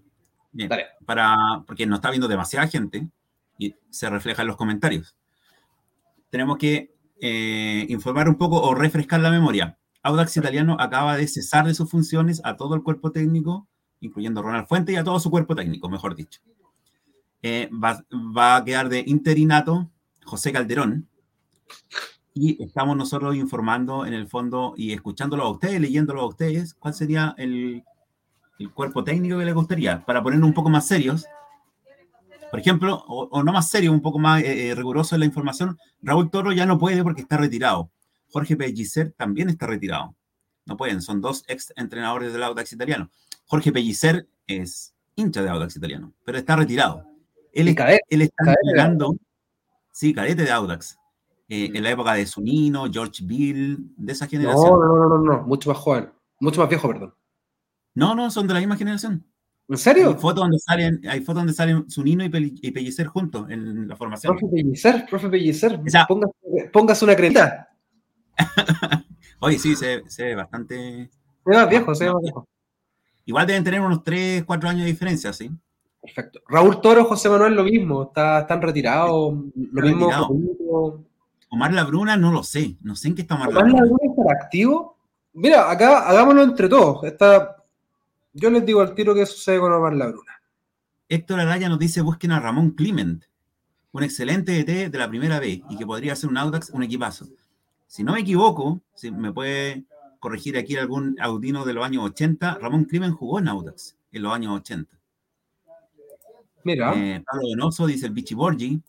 para, porque nos está viendo demasiada gente y se refleja en los comentarios. Tenemos que eh, informar un poco o refrescar la memoria. Audax Italiano acaba de cesar de sus funciones a todo el cuerpo técnico, incluyendo Ronald Fuente y a todo su cuerpo técnico, mejor dicho. Eh, va, va, a quedar de interinato José Calderón, y estamos nosotros informando en el fondo y escuchándolo a ustedes, leyéndolo a ustedes, cuál sería el, el cuerpo técnico que les gustaría, para ponernos un poco más serios. Por ejemplo, o, no más serio, un poco más eh, eh, riguroso en la información, Raúl Toro ya no puede porque está retirado. Jorge Pellicer también está retirado. No pueden, son dos ex entrenadores del Audax italiano. Jorge Pellicer es hincha de Audax italiano, pero está retirado. Él, él está entrenando, sí, cadete de Audax eh, en la época de Sunino, George Bill, de esa generación. No, no, no, no, mucho más joven, mucho más viejo, perdón. No, no, son de la misma generación. ¿En serio? Hay fotos donde salen, hay fotos donde salen Sunino y, Pellicer juntos en la formación. Profe Pellicer, profe Pellicer, póngase, una cremita. Oye, sí, se, ve bastante. Se ve viejo, se ve viejo. Igual deben tener unos 3, 4 años de diferencia, sí. Perfecto. Raúl Toro, José Manuel, lo mismo, está, están retirados. Lo mismo. Omar Labruna, no lo sé. No sé en qué está Omar, Omar Labruna. está activo? Mira, acá hagámoslo entre todos. Está... Yo les digo al tiro qué sucede con Omar Labruna. Héctor Araya nos dice: busquen a Ramón Clement, un excelente ET de la primera vez y que podría ser un Audax, un equipazo. Si no me equivoco, si me puede corregir aquí algún audino de los años 80, Ramón Clement jugó en Audax en los años 80. Mira. Eh, Pablo Donoso dice el Vichy Borgi.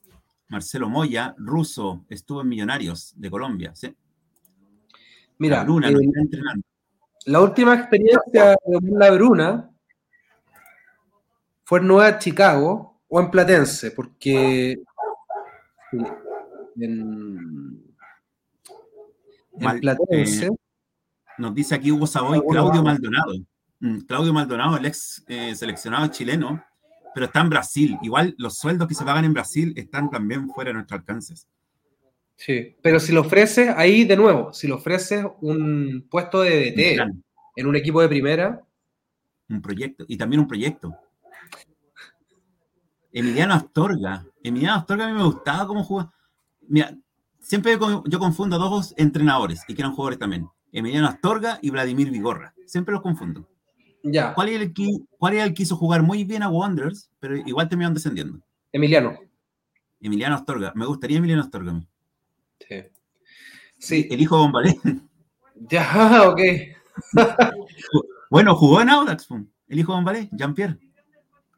Marcelo Moya, ruso, estuvo en Millonarios de Colombia. ¿sí? Mira, Bruna, eh, está entrenando. la última experiencia de la Bruna fue en Nueva Chicago o en Platense, porque en, Platense. Eh, nos dice aquí Hugo Savoy, Claudio Maldonado. Mm, Claudio Maldonado, el ex eh, seleccionado chileno, pero está en Brasil. Igual los sueldos que se pagan en Brasil están también fuera de nuestros alcances. Sí, pero si lo ofreces, ahí de nuevo, si lo ofreces un puesto de DT en un equipo de primera. Un proyecto, y también un proyecto. Emiliano Astorga. Emiliano Astorga a mí me gustaba cómo jugaba. Mira, siempre yo confundo a dos entrenadores y que eran jugadores también. Emiliano Astorga y Vladimir Vigorra. Siempre los confundo. Ya. ¿Cuál era el que, cuál el que hizo jugar muy bien a Wanderers, pero igual terminaron descendiendo? Emiliano. Emiliano Astorga. Me gustaría Emiliano Astorga Sí. Sí. El hijo de Bombalé. Ya, ok. bueno, jugó en Audax, el hijo de Bombalé, Jean-Pierre.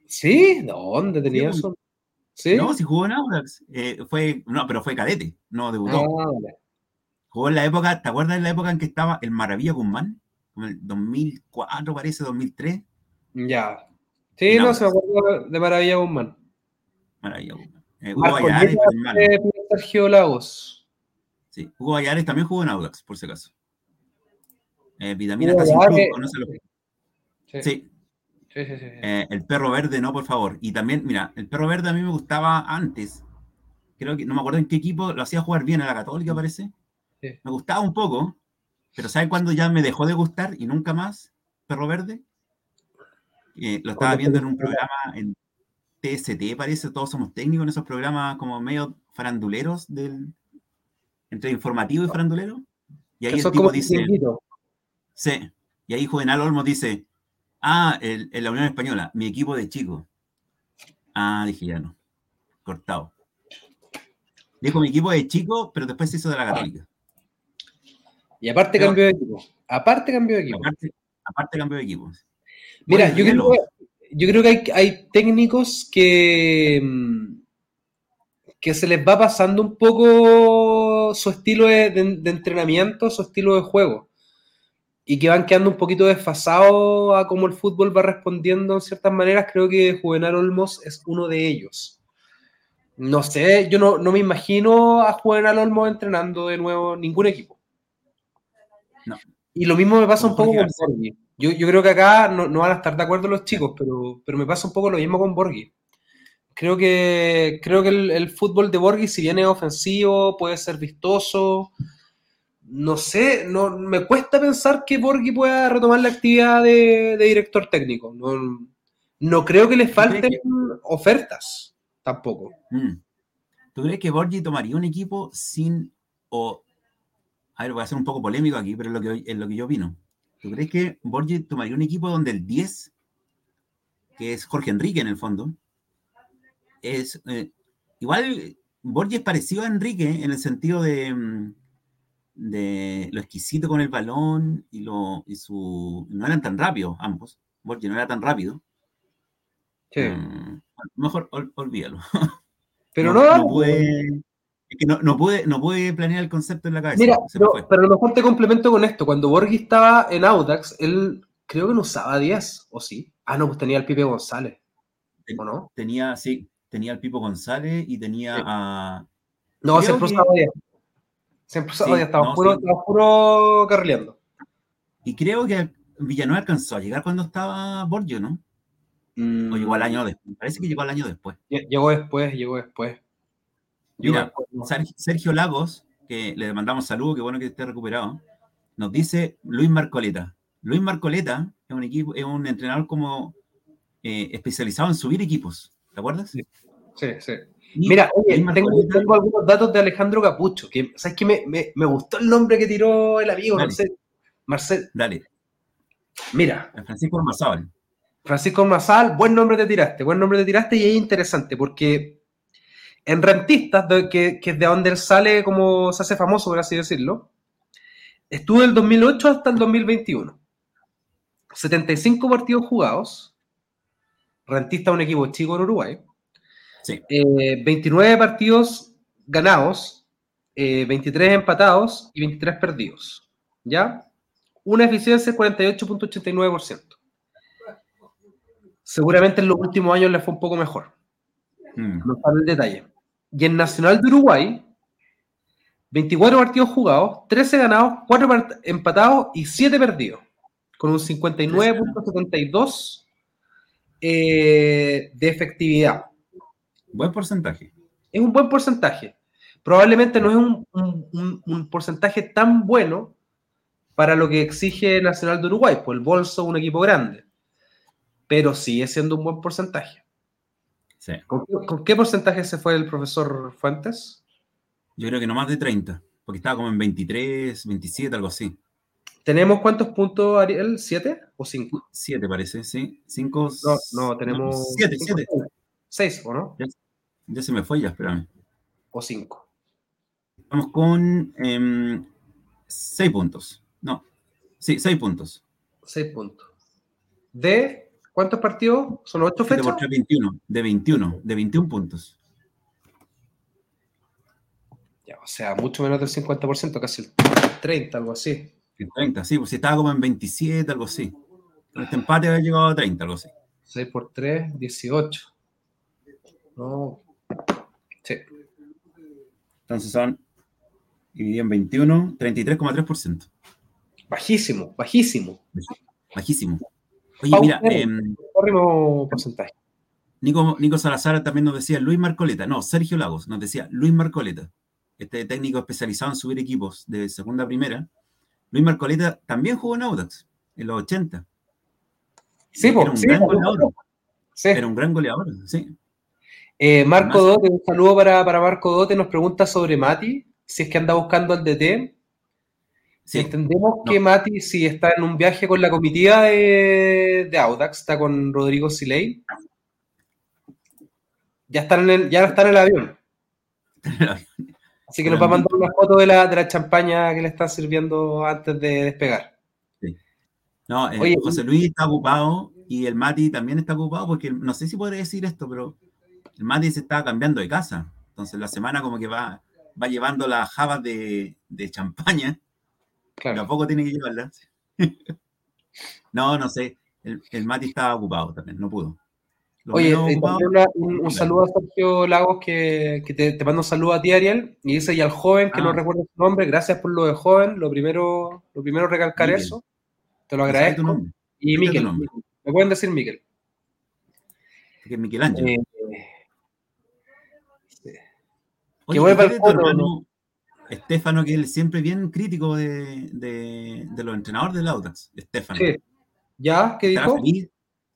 ¿Sí? ¿Dónde tenía eso? ¿Sí? No, sí jugó en Audax. Eh, fue, no, pero fue cadete, no debutó. Ah, jugó en la época, ¿te acuerdas de la época en que estaba el Maravilla Guzmán? Como el 2004, parece, 2003. Ya. Sí, no, se me acuerdo de Maravilla Guzmán. Maravilla Guzmán. Eh, Hugo Ayares, Sergio Lagos. Sí, Hugo Ayares también jugó en Audax, por si acaso. Eh, vitamina casi conoce los... Sí. sí. Sí, sí, sí. Eh, el perro verde, no, por favor. Y también, mira, el perro verde a mí me gustaba antes. Creo que, no me acuerdo en qué equipo, lo hacía jugar bien a la Católica, parece. Me gustaba un poco, pero ¿sabes cuándo ya me dejó de gustar y nunca más? Perro verde. Eh, lo estaba viendo en un programa en TST, parece, todos somos técnicos en esos programas como medio faranduleros del entre informativo y farandulero. Y ahí el tipo dice. Sí. Y ahí Juvenal Olmos dice: Ah, en la Unión Española, mi equipo de chico. Ah, dije ya no. Cortado. Dijo mi equipo de chico, pero después se hizo de la Católica. Y aparte cambió de equipo. Aparte cambió de equipo. Aparte, cambió de equipo. Mira, yo, creo, yo creo, que hay, técnicos que, mm, que se les va pasando un poco su estilo de entrenamiento, su estilo de juego y que van quedando un poquito desfasados a cómo el fútbol va respondiendo en ciertas maneras, creo que Juvenal Olmos es uno de ellos. No sé, yo no, me imagino a Juvenal Olmos entrenando de nuevo ningún equipo. Y lo mismo me pasa un poco con Borghi. Yo, creo que acá no, van a estar de acuerdo los chicos, pero, pero me pasa un poco lo mismo con Borghi. Creo que, creo que el, el fútbol de Borghi, si bien es ofensivo, puede ser vistoso, no sé, no, me cuesta pensar que Borghi pueda retomar la actividad de, director técnico. No, creo que le falten ofertas tampoco. Mm. ¿Tú crees que Borghi tomaría un equipo sin o a ver, voy a ser un poco polémico aquí, pero es lo que, es lo que yo opino. ¿Tú crees que Borghi tomaría un equipo donde el 10, que es Jorge Enrique en el fondo, es eh, igual Borghi es parecido a Enrique en el sentido de, mm, de lo exquisito con el balón y, lo, y su... No eran tan rápidos ambos. Borgi no era tan rápido. Sí. Mm, mejor olvídalo. Pero no, no, pude, no, pude, no pude planear el concepto en la cabeza. Mira, pero, a lo mejor te complemento con esto. Cuando Borghi estaba en Audax, él creo que no usaba 10, ¿o sí? Ah, no, pues tenía al Pipe González. ¿O no? Tenía, sí, tenía al Pipo González y tenía a... No, siempre usaba 10. Siempre sí, estaba, puro, puro carrileando. Y creo que Villanueva alcanzó a llegar cuando estaba Borgio, ¿no? O llegó al año después. Parece que llegó al año después. Llegó después, llegó después. Mira, Sergio Lagos, que le mandamos saludos, qué bueno que esté recuperado, nos dice Luis Marcoleta. Luis Marcoleta es un equipo, es un entrenador como eh, especializado en subir equipos. ¿Te acuerdas? Sí, sí. Mira, oye, tengo, algunos datos de Alejandro Capucho, que sabes que me, me, gustó el nombre que tiró el amigo Marcel. Marcel. Dale. Mira. Francisco Mazal. Francisco Mazal, buen nombre te tiraste, buen nombre te tiraste y es interesante porque en Rentistas, que, que es de donde él sale como se hace famoso, por así decirlo, estuvo del 2008 hasta el 2021. 75 partidos jugados. Rentista un equipo chico en Uruguay. 29 eh, partidos ganados, 23 eh, empatados y 23 perdidos. ¿Ya? Una eficiencia del 48.89%. Seguramente en los últimos años le fue un poco mejor. Mm. No el detalle. Y en Nacional de Uruguay, 24 partidos jugados, 13 ganados, 4 empatados y 7 perdidos. Con un 59.72 eh, de efectividad. Buen porcentaje. Es un buen porcentaje. Probablemente no es un, porcentaje tan bueno para lo que exige Nacional de Uruguay, pues el bolso un equipo grande. Pero sigue siendo un buen porcentaje. Sí. ¿Con, qué porcentaje se fue el profesor Fuentes? Yo creo que no más de 30, porque estaba como en 23, 27, algo así. ¿Tenemos cuántos puntos, Ariel? ¿Siete o cinco? Siete parece, sí. Cinco. No, no tenemos. siete, siete. Seis, ¿o no? Ya, se me fue, ya, espérame. O cinco. Vamos con em, seis puntos. No, sí, seis puntos. Seis puntos. ¿De cuántos partidos? ¿Son ocho fechas? De 21, de 21, de 21 puntos. Ya, o sea, mucho menos del 50%, casi el 30, algo así. El 30, sí, pues si estaba como en 27, algo así. Este empate había llegado a 30, algo así. 6 por 3, 18. No. Sí. Entonces son dividido en 21, 33,3%. Bajísimo, bajísimo. Bajísimo. Oye, mira. Eh, porcentaje. Nico, Nico Salazar también nos decía Luis Marcoleta. No, Sergio Lagos nos decía Luis Marcoleta. Este técnico especializado en subir equipos de segunda a primera. Luis Marcoleta también jugó en Audax en los 80. Sí, era un gran goleador. Era un gran goleador, sí. Eh, Marco Dote, un saludo para, Marco Dote, nos pregunta sobre Mati, si es que anda buscando al DT. Si Entendemos que Mati, si está en un viaje con la comitiva de, Audax, está con Rodrigo Siley. Ya está en el, ya está en el avión. Así que nos va a mandar una foto de la, de la champaña que le está sirviendo antes de despegar. No, eh, José Luis está ocupado y el Mati también está ocupado porque no sé si podría decir esto, pero el Mati se está cambiando de casa. Entonces la semana como que va, va llevando las jabas de, champaña. Claro. poco tiene que llevarla. no, no sé. El, el, Mati estaba ocupado también, no pudo. Oye, eh, un, saludo a Sergio Lagos que, te, te mando un saludo a ti, Ariel, y dice y al joven que no ah. recuerdo su nombre, gracias por lo de joven, lo primero, lo primero recalcar eso, te lo agradezco. Y Miquel, me pueden decir Miquel. Que es Miquel Ángel. Eh, que vuelva al hermano Estefano, que es siempre bien crítico de, de, los entrenadores del Audax. Estefano. Sí. ¿Ya? ¿Qué dijo?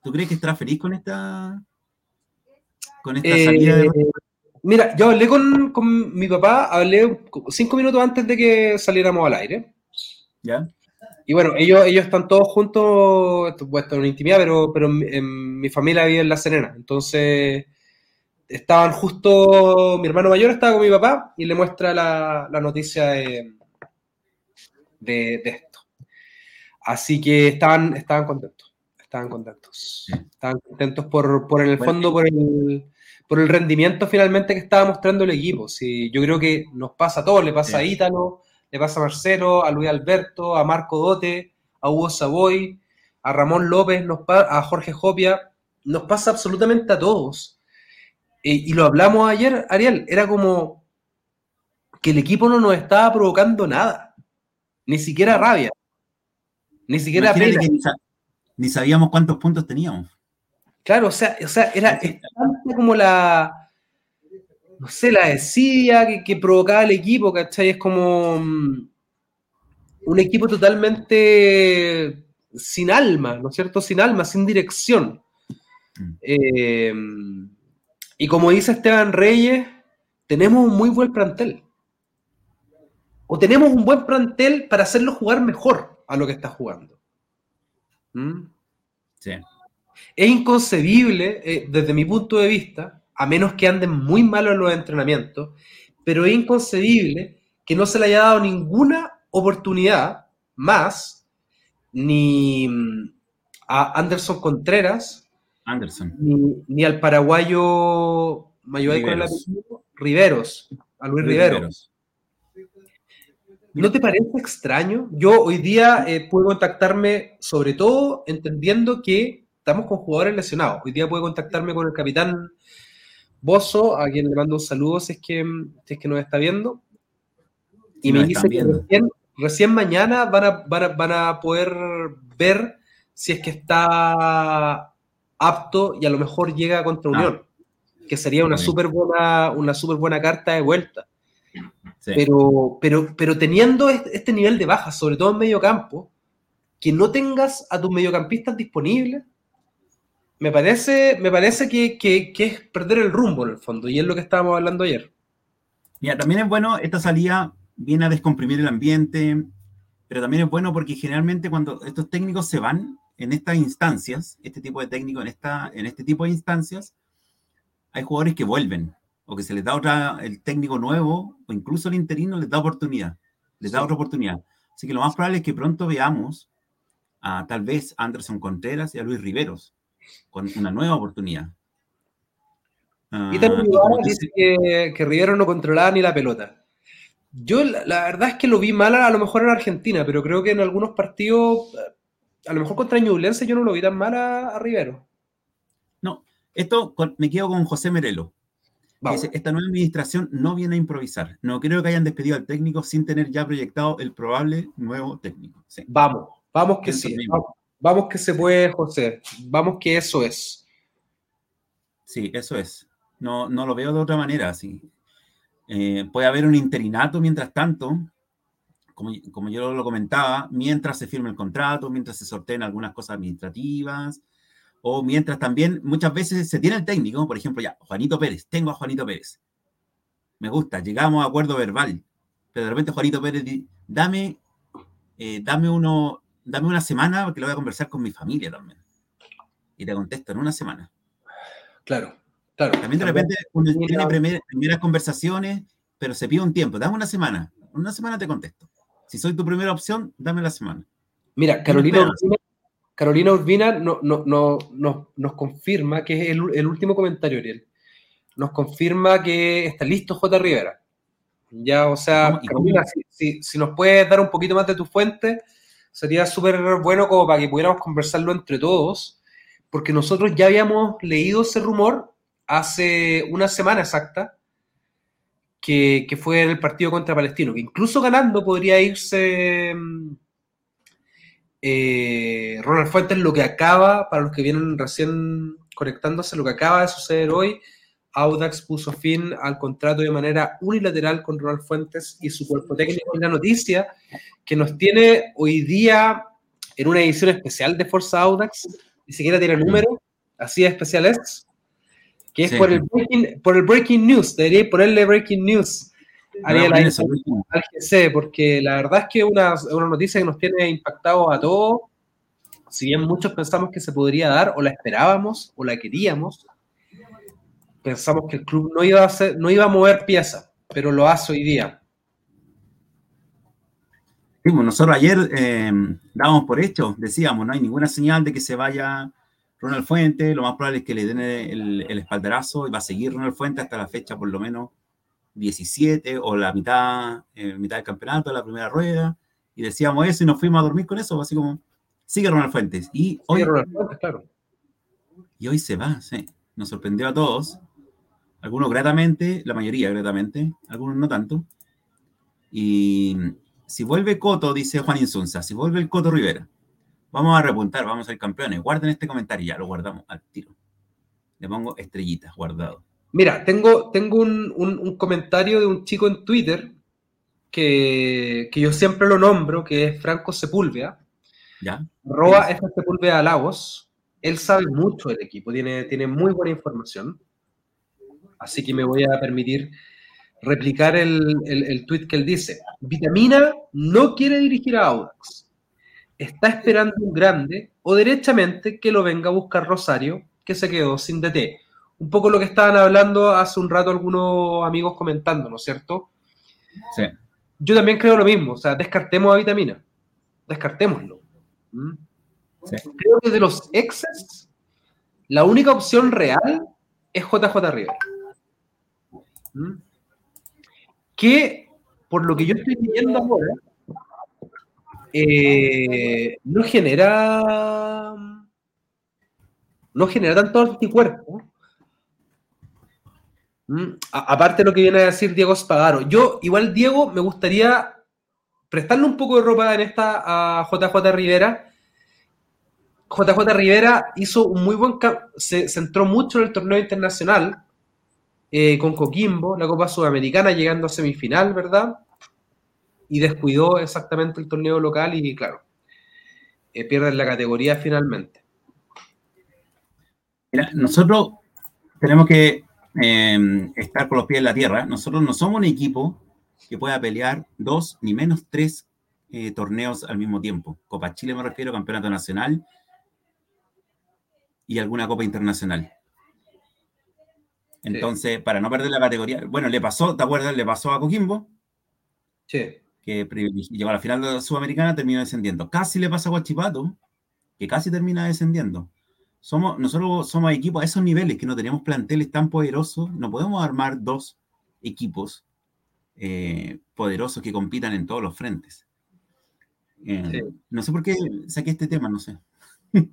¿Tú crees que estará feliz con esta, con esta salida de... Eh, mira, yo hablé con, con, mi papá, hablé cinco minutos antes de que saliéramos al aire. ¿Ya? Y bueno, ellos, ellos están todos juntos, pues, en intimidad, pero, pero en, mi familia vive en La Serena. Entonces, estaban justo, mi hermano mayor estaba con mi papá y le muestra la, noticia de, de, esto. Así que estaban, estaban contentos, estaban contentos. Estaban contentos por, por en el fondo, por el, por el rendimiento finalmente que estaba mostrando el equipo. Sí, yo creo que nos pasa a todos, le pasa a Ítalo, le pasa a Marcelo, a Luis Alberto, a Marco Dote, a Hugo Savoy, a Ramón López, a Jorge Jopia, nos pasa absolutamente a todos. Y lo hablamos ayer, Ariel, era como que el equipo no nos estaba provocando nada, ni siquiera rabia, ni siquiera pena. ni, sabíamos cuántos puntos teníamos. Claro, o sea, o sea era como la, no sé, la decía que, provocaba el equipo, ¿cachai? Es como. Mm, un equipo totalmente sin alma, ¿no es cierto? Sin alma, sin dirección. Mm. Eh, y como dice Esteban Reyes, tenemos un muy buen plantel. O tenemos un buen plantel para hacerlo jugar mejor a lo que está jugando. ¿Mm? Sí. Es inconcebible, eh, desde mi punto de vista, a menos que anden muy mal en los entrenamientos, pero es inconcebible que no se le haya dado ninguna oportunidad más ni mm, a Anderson Contreras, Anderson. Ni, al paraguayo Riveros. Riveros, a Luis Riveros. ¿No te parece extraño? Yo hoy día eh, puedo contactarme, sobre todo entendiendo que estamos con jugadores lesionados. Hoy día puedo contactarme con el capitán Bozo, a quien le mando un saludo si es que, es que nos está viendo. Y me dice que recién, mañana van a, van, a, poder ver si es que está apto y a lo mejor llega contra ah. Unión, que sería una súper buena, una super buena carta de vuelta. Pero, pero, pero teniendo este nivel de baja, sobre todo en medio campo, que no tengas a tus mediocampistas disponibles, me parece, me parece que, es perder el rumbo en el fondo, y es lo que estábamos hablando ayer. Mira, también es bueno, esta salida viene a descomprimir el ambiente, pero también es bueno porque generalmente cuando estos técnicos se van en estas instancias, este tipo de técnico en, esta, en este tipo de instancias, hay jugadores que vuelven, o que se les da otra, el técnico nuevo, o incluso el interino les da oportunidad, les da otra oportunidad. Así que lo más probable es que pronto veamos a tal vez Anderson Contreras y a Luis Riveros con una nueva oportunidad. y también uh, dice que, que, Rivero no controlaba ni la pelota. Yo la, verdad es que lo vi mal a, lo mejor en Argentina, pero creo que en algunos partidos, a lo mejor contra Ñublense yo no lo vi tan mal a, Rivero. No, esto me quedo con José Merelo esta nueva administración no viene a improvisar. No creo que hayan despedido al técnico sin tener ya proyectado el probable nuevo técnico. Vamos, vamos que sí. Vamos, que se puede, José. Vamos que eso es. Sí, eso es. No, no lo veo de otra manera. así. Eh, puede haber un interinato mientras tanto, como, como, yo lo comentaba, mientras se firme el contrato, mientras se sorteen algunas cosas administrativas, o mientras también muchas veces se tiene el técnico, por ejemplo, ya, Juanito Pérez, tengo a Juanito Pérez. Me gusta, llegamos a acuerdo verbal, pero de repente Juanito Pérez, dame, eh, dame, uno, dame una semana porque lo voy a conversar con mi familia también. Y te contesto en una semana. Claro, claro. También de repente uno tiene primeras, conversaciones, pero se pide un tiempo, dame una semana, una semana te contesto. Si soy tu primera opción, dame la semana. Mira, Carolina, Carolina Urbina no, nos confirma, que es el, último comentario, Ariel, nos confirma que está listo J. Rivera. Ya, o sea, Carolina, si, nos puedes dar un poquito más de tu fuente, sería súper bueno como para que pudiéramos conversarlo entre todos, porque nosotros ya habíamos leído ese rumor hace una semana exacta, que, fue en el partido contra Palestino, que incluso ganando podría irse mm, eh, Ronald Fuentes, lo que acaba, para los que vienen recién conectándose, lo que acaba de suceder hoy, Audax puso fin al contrato de manera unilateral con Ronald Fuentes y su cuerpo técnico. Es la noticia que nos tiene hoy día en una edición especial de Forza Audax, ni siquiera tiene número, así de especial es, que es por, el breaking, por el breaking news, debería ponerle breaking news al GC, porque la verdad es que es una, una noticia que nos tiene impactado a todos. Si bien muchos pensamos que se podría dar, o la esperábamos, o la queríamos, pensamos que el club no iba a, hacer, no iba a mover piezas, pero lo hace hoy día. Pues, nosotros ayer eh, dábamos por hecho, decíamos, no hay ninguna señal de que se vaya Ronald Fuente, lo más probable es que le den el, el espaldarazo y va a seguir Ronald Fuente hasta la fecha por lo menos 17 o la mitad, eh, mitad del campeonato, la primera rueda, y decíamos eso y nos fuimos a dormir con eso, así como, sigue Ronald Fuentes. Y hoy, Fuentes, claro. Y hoy se va, sí. Nos sorprendió a todos, algunos gratamente, la mayoría gratamente, algunos no tanto. Y si vuelve Coto, dice Juan Insunza, si vuelve el Coto Rivera, vamos a repuntar, vamos a ser campeones. Guarden este comentario, ya lo guardamos al tiro. Le pongo estrellitas, guardado. Mira, tengo, tengo un, comentario de un chico en Twitter que, yo siempre lo nombro, que es Franco Sepúlveda. ¿Ya? Roba esta Sepúlveda a Lagos. Él sabe mucho del equipo, tiene, tiene muy buena información. Así que me voy a permitir replicar el, el, el tweet que él dice. Vitamina no quiere dirigir a Audax. Está esperando un grande o derechamente que lo venga a buscar Rosario, que se quedó sin DT. Un poco lo que estaban hablando hace un rato algunos amigos comentando, ¿no es cierto? Sí. Yo también creo lo mismo, o sea, descartemos a Vitamina. Descartémoslo. ¿Mm? Creo que de los exes, la única opción real es JJ Rivera. ¿Mm? Que, por lo que yo estoy viendo ahora, eh, no genera no genera tanto anticuerpo. ¿Mm? aparte de lo que viene a decir Diego Spagaro. Yo, igual, Diego, me gustaría prestarle un poco de ropa en esta a JJ Rivera. JJ Rivera hizo un muy buen. Se centró mucho en el torneo internacional eh, con Coquimbo, la Copa Sudamericana, llegando a semifinal, ¿verdad? Y descuidó exactamente el torneo local y, claro, eh, pierden la categoría finalmente. Mira, nosotros tenemos que eh, estar con los pies en la tierra. Nosotros no somos un equipo que pueda pelear dos ni menos tres torneos al mismo tiempo. Copa Chile me refiero, Campeonato Nacional y alguna Copa Internacional. Entonces, para no perder la categoría, bueno, le pasó, ¿te acuerdas? Le pasó a Coquimbo. Sí. Que llegó a la final de la Sudamericana, terminó descendiendo. Casi le pasa a Guachipato, que casi termina descendiendo. Somos, nosotros somos equipos a esos niveles, que no tenemos planteles tan poderosos, no podemos armar dos equipos eh, poderosos que compitan en todos los frentes. Eh, no sé por qué saqué este tema, no sé.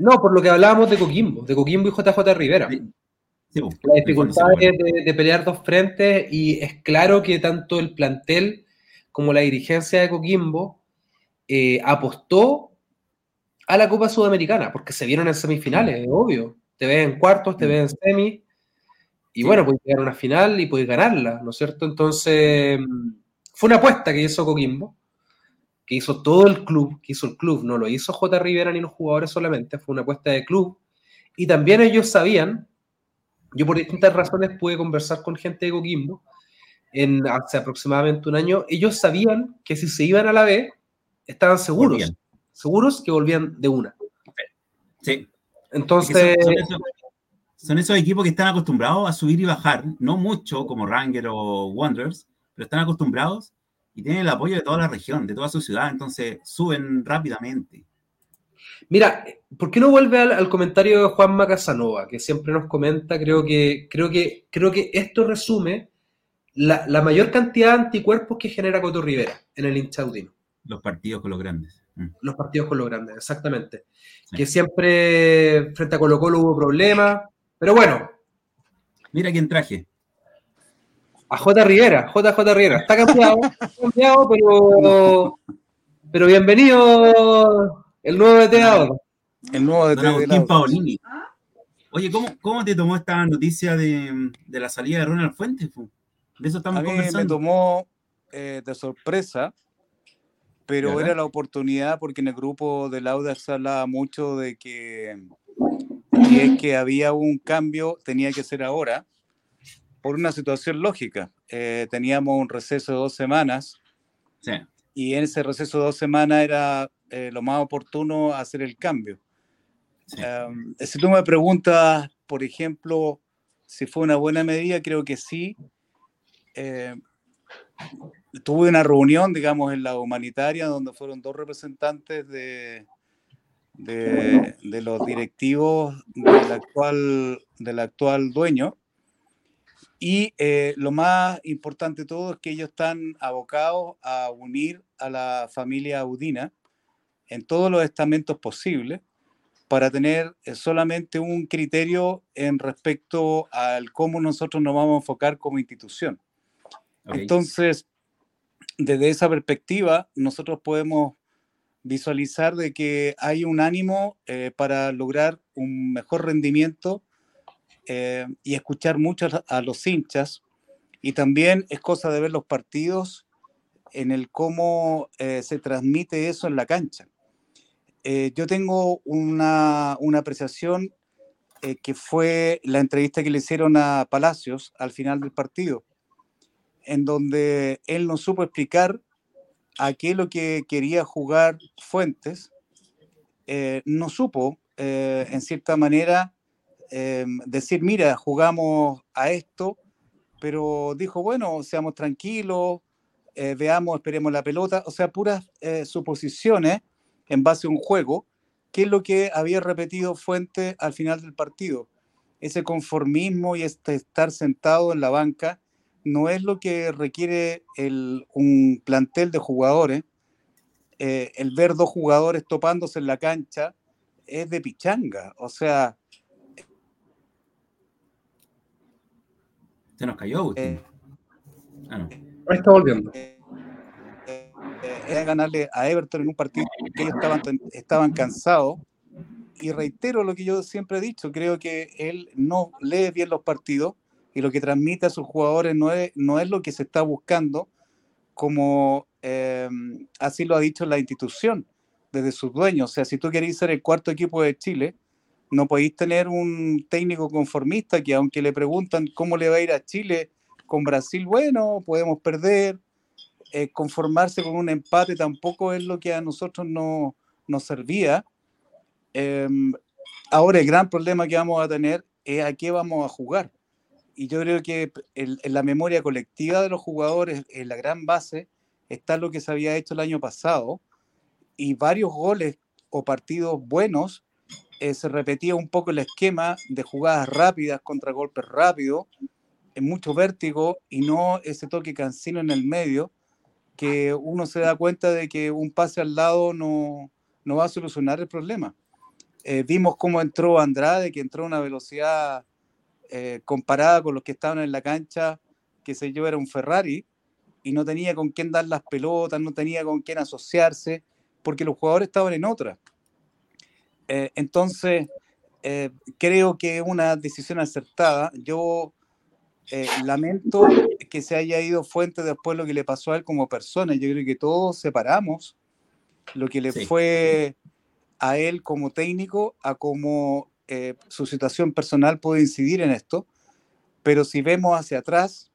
No, por lo que hablábamos de Coquimbo, de Coquimbo y JJ Rivera. Pues, la dificultad de, pelear dos frentes y es claro que tanto el plantel como la dirigencia de Coquimbo eh, apostó a la Copa Sudamericana, porque se vieron en semifinales, es obvio. Te ves en cuartos, te mm. ves en semis, y bueno, puedes llegar a una final y puedes ganarla, ¿no es cierto? Entonces, fue una apuesta que hizo Coquimbo, que hizo todo el club, que hizo el club, no lo hizo J. Rivera ni los jugadores solamente, fue una apuesta de club, y también ellos sabían yo por distintas razones pude conversar con gente de Coquimbo en, hace aproximadamente un año. Ellos sabían que si se iban a la B, estaban seguros, seguros que volvían de una. Sí. Entonces... Son, esos, equipos que están acostumbrados a subir y bajar, no mucho como Ranger o Wanderers, pero están acostumbrados y tienen el apoyo de toda la región, de toda su ciudad, entonces suben rápidamente. Mira, ¿por qué no vuelve al, comentario de Juan Casanova, que siempre nos comenta? Creo que, creo que, creo que esto resume la, mayor cantidad de anticuerpos que genera Coto Rivera en el hinchaudino. Los partidos con los grandes. Mm. Los partidos con los grandes, exactamente. Que siempre frente a Colo Colo hubo problemas, pero bueno. Mira quién traje. A J. Rivera, JJ Rivera. Está cambiado, está cambiado, pero, pero bienvenido el nuevo DT ahora. El nuevo DT de Paolini. Oye, ¿cómo, ¿cómo, te tomó esta noticia de, de, la salida de Ronald Fuentes? De eso estamos a mí me tomó eh, de sorpresa, pero era la oportunidad porque en el grupo de Lauda se hablaba mucho de que si es que había un cambio, tenía que ser ahora, por una situación lógica. Eh, teníamos un receso de dos semanas. Sí. Y en ese receso de dos semanas era eh, lo más oportuno hacer el cambio. Em, si tú me preguntas, por ejemplo, si fue una buena medida, creo que sí. Eh, tuve una reunión, digamos, en la humanitaria, donde fueron dos representantes de, de, los directivos del actual, del actual dueño. Y eh, lo más importante de todo es que ellos están abocados a unir a la familia Audina en todos los estamentos posibles para tener eh, solamente un criterio en respecto al cómo nosotros nos vamos a enfocar como institución. Entonces, desde esa perspectiva, nosotros podemos visualizar de que hay un ánimo eh, para lograr un mejor rendimiento eh, y escuchar mucho a los hinchas. Y también es cosa de ver los partidos en el cómo eh, se transmite eso en la cancha. Yo tengo una, una apreciación que fue la entrevista que le hicieron a Palacios al final del partido, en donde él no supo explicar a qué lo que quería jugar Fuentes, no supo, en cierta manera, decir, mira, jugamos a esto, pero dijo, bueno, seamos tranquilos, eh, veamos, esperemos la pelota, o sea, puras eh, suposiciones en base a un juego, que es lo que había repetido Fuente al final del partido. Ese conformismo y este estar sentado en la banca no es lo que requiere un plantel de jugadores. Eh, el ver dos jugadores topándose en la cancha es de pichanga. O sea. Se nos cayó, Agustín. ah, no. Está volviendo. Eh, eh, ganarle a Everton en un partido que ellos estaban, estaban cansados. Y reitero lo que yo siempre he dicho, creo que él no lee bien los partidos y lo que transmite a sus jugadores no es, no es lo que se está buscando, como eh, así lo ha dicho la institución desde sus dueños. O sea, si tú querés ser el cuarto equipo de Chile, no podéis tener un técnico conformista que aunque le preguntan cómo le va a ir a Chile, con Brasil, bueno, podemos perder. Eh, conformarse con un empate tampoco es lo que a nosotros no, nos servía. Em, ahora el gran problema que vamos a tener es a qué vamos a jugar. Y yo creo que en, la memoria colectiva de los jugadores, en la gran base, está lo que se había hecho el año pasado. Y varios goles o partidos buenos eh, se repetía un poco el esquema de jugadas rápidas contra golpes rápidos, mucho vértigo y no ese toque cansino en el medio, que uno se da cuenta de que un pase al lado no, no va a solucionar el problema. Eh, vimos cómo entró Andrade, que entró a una velocidad eh, comparada con los que estaban en la cancha, que se yo, era un Ferrari, y no tenía con quién dar las pelotas, no tenía con quién asociarse, porque los jugadores estaban en otra. Eh, entonces, creo que es una decisión acertada. Yo eh, lamento que se haya ido Fuente después lo que le pasó a él como persona. Yo creo que todos separamos lo que le fue a él como técnico, a cómo eh, su situación personal puede incidir en esto. Pero si vemos hacia atrás,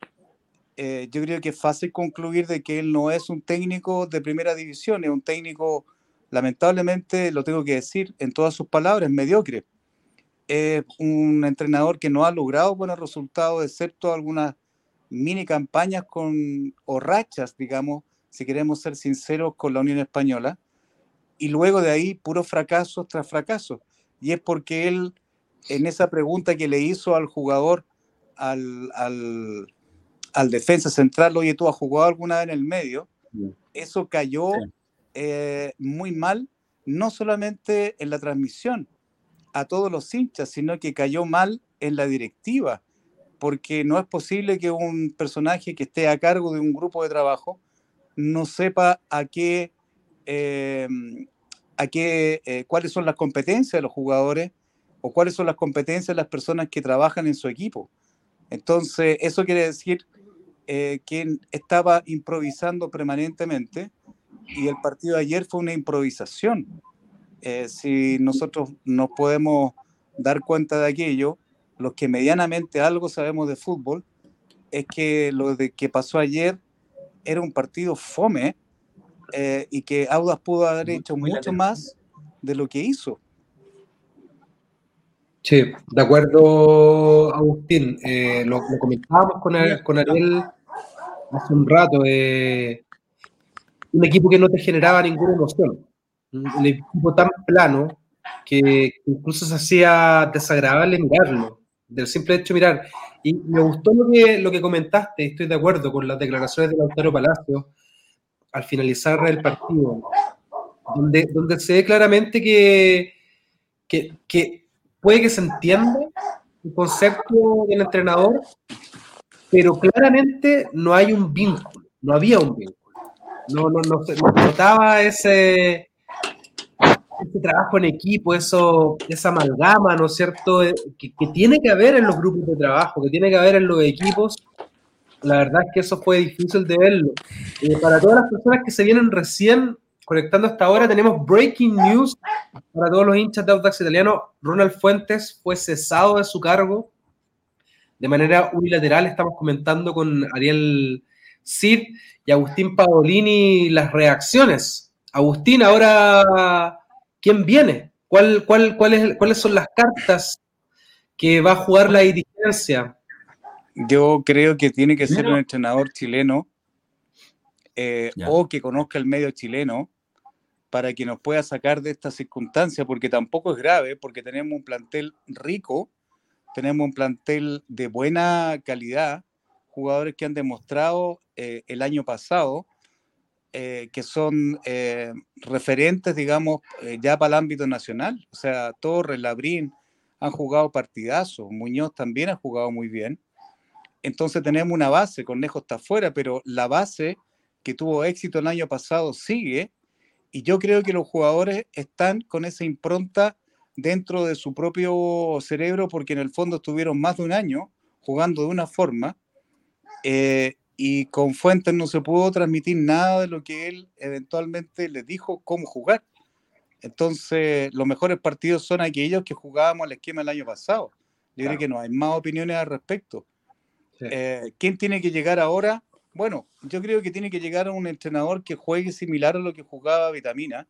eh, yo creo que es fácil concluir de que él no es un técnico de primera división, es un técnico, lamentablemente, lo tengo que decir en todas sus palabras, mediocre es un entrenador que no ha logrado buenos resultados, excepto algunas mini campañas con, o rachas, digamos, si queremos ser sinceros, con la Unión Española. Y luego de ahí, puros fracasos tras fracasos. Y es porque él, en esa pregunta que le hizo al jugador, al, al, defensa central, oye, ¿tú has jugado alguna vez en el medio? Eso cayó eh, muy mal, no solamente en la transmisión, a todos los hinchas, sino que cayó mal en la directiva, porque no es posible que un personaje que esté a cargo de un grupo de trabajo no sepa a qué, eh, a qué eh, cuáles son las competencias de los jugadores o cuáles son las competencias de las personas que trabajan en su equipo. Entonces, eso quiere decir eh, que estaba improvisando permanentemente y el partido de ayer fue una improvisación. Eh, si nosotros nos podemos dar cuenta de aquello, los que medianamente algo sabemos de fútbol, es que lo de que pasó ayer era un partido fome eh, y que Audas pudo haber hecho mucho más de lo que hizo. Sí, de acuerdo, Agustín. Eh, lo, comentábamos con, con, Ariel hace un rato. un equipo que no te generaba ninguna emoción un equipo tan plano que incluso se hacía desagradable mirarlo, del simple hecho de mirar. Y me gustó lo que, lo que comentaste, estoy de acuerdo con las declaraciones de Lautaro Palacio al finalizar el partido, donde, donde se ve claramente que, que, que puede que se entienda el concepto del entrenador, pero claramente no hay un vínculo, no había un vínculo. No, no, no, no notaba ese, ese trabajo en equipo, eso, esa amalgama, ¿no es cierto?, eh, que, tiene que haber en los grupos de trabajo, que tiene que haber en los equipos La verdad es que eso fue difícil de verlo. Eh, para todas las personas que se vienen recién conectando hasta ahora, tenemos breaking news para todos los hinchas de Audax Italiano. Ronald Fuentes fue cesado de su cargo de manera unilateral. Estamos comentando con Ariel Cid y Agustín Paolini las reacciones. Agustín, ahora, ¿quién viene? ¿Cuál, cuál, ¿Cuáles son las cartas que va a jugar la dirigencia? Yo creo que tiene que ser un entrenador chileno eh, o que conozca el medio chileno para que nos pueda sacar de esta circunstancia, porque tampoco es grave, porque tenemos un plantel rico, tenemos un plantel de buena calidad, jugadores que han demostrado eh, el año pasado eh, que son referentes, digamos, ya para el ámbito nacional. O sea, Torres, Labrín han jugado partidazos, Muñoz también ha jugado muy bien. Entonces tenemos una base, Cornejo está fuera, pero la base que tuvo éxito el año pasado sigue y yo creo que los jugadores están con esa impronta dentro de su propio cerebro porque en el fondo estuvieron más de un año jugando de una forma eh, y con Fuentes no se pudo transmitir nada de lo que él eventualmente les dijo cómo jugar. Entonces, los mejores partidos son aquellos que jugábamos al esquema el año pasado. Yo creo que no hay más opiniones al respecto. Eh, ¿Quién tiene que llegar ahora? Bueno, yo creo que tiene que llegar un entrenador que juegue similar a lo que jugaba Vitamina.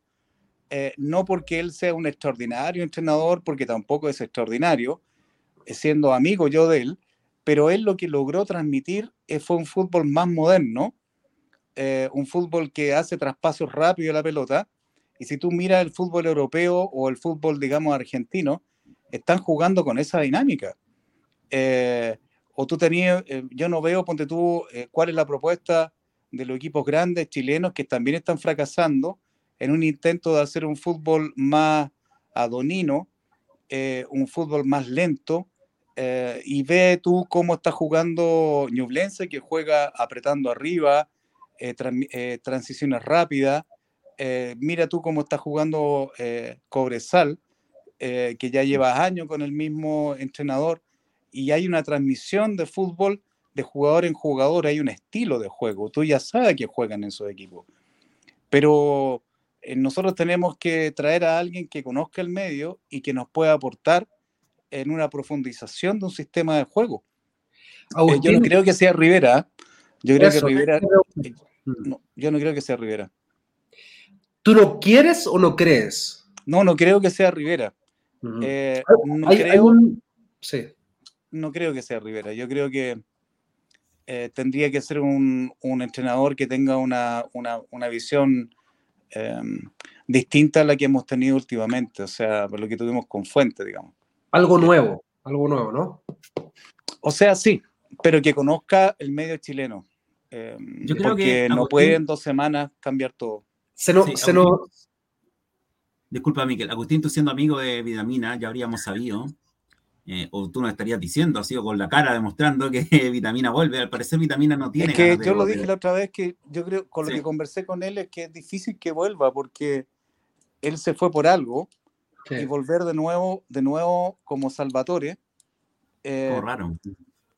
Eh, no porque él sea un extraordinario entrenador, porque tampoco es extraordinario, eh, siendo amigo yo de él, pero él lo que logró transmitir fue un fútbol más moderno, un fútbol que hace traspasos rápidos a la pelota. Y si tú miras el fútbol europeo o el fútbol, digamos, argentino, están jugando con esa dinámica o tú tenías, eh, yo no veo, ponte tú, eh, cuál es la propuesta de los equipos grandes chilenos que también están fracasando en un intento de hacer un fútbol más adonino, eh, un fútbol más lento, y ve tú cómo está jugando Ñublense, que juega apretando arriba, transiciones rápidas, mira tú cómo está jugando Cobresal, que ya lleva años con el mismo entrenador, y hay una transmisión de fútbol de jugador en jugador, hay un estilo de juego, tú ya sabes que juegan en esos equipos. Pero eh, nosotros tenemos que traer a alguien que conozca el medio y que nos pueda aportar en una profundización de un sistema de juego. Eh, yo no creo que sea Rivera. Yo creo que Rivera. Eh, mm. yo no creo que sea Rivera. ¿Tú lo quieres o no crees? No, no creo que sea Rivera. no creo. Sí no creo que sea Rivera. Yo creo que eh, tendría que ser un, entrenador que tenga una, visión em, distinta a la que hemos tenido últimamente, o sea, por lo que tuvimos con Fuente, digamos. Algo nuevo, algo nuevo, ¿no? O sea, sí, pero que conozca el medio chileno. Em, Yo creo porque que no puede en dos semanas cambiar todo. Se Disculpa, Miquel. Agustín, tú siendo amigo de Vidamina, ya habríamos sabido eh, o tú nos estarías diciendo, así con la cara demostrando que Vitamina vuelve. Al parecer Vitamina no tiene. Es que yo lo dije la otra vez que yo creo, con lo que conversé con él, es que es difícil que vuelva porque él se fue por algo y volver de nuevo, de nuevo como Salvatore. Eh, raro.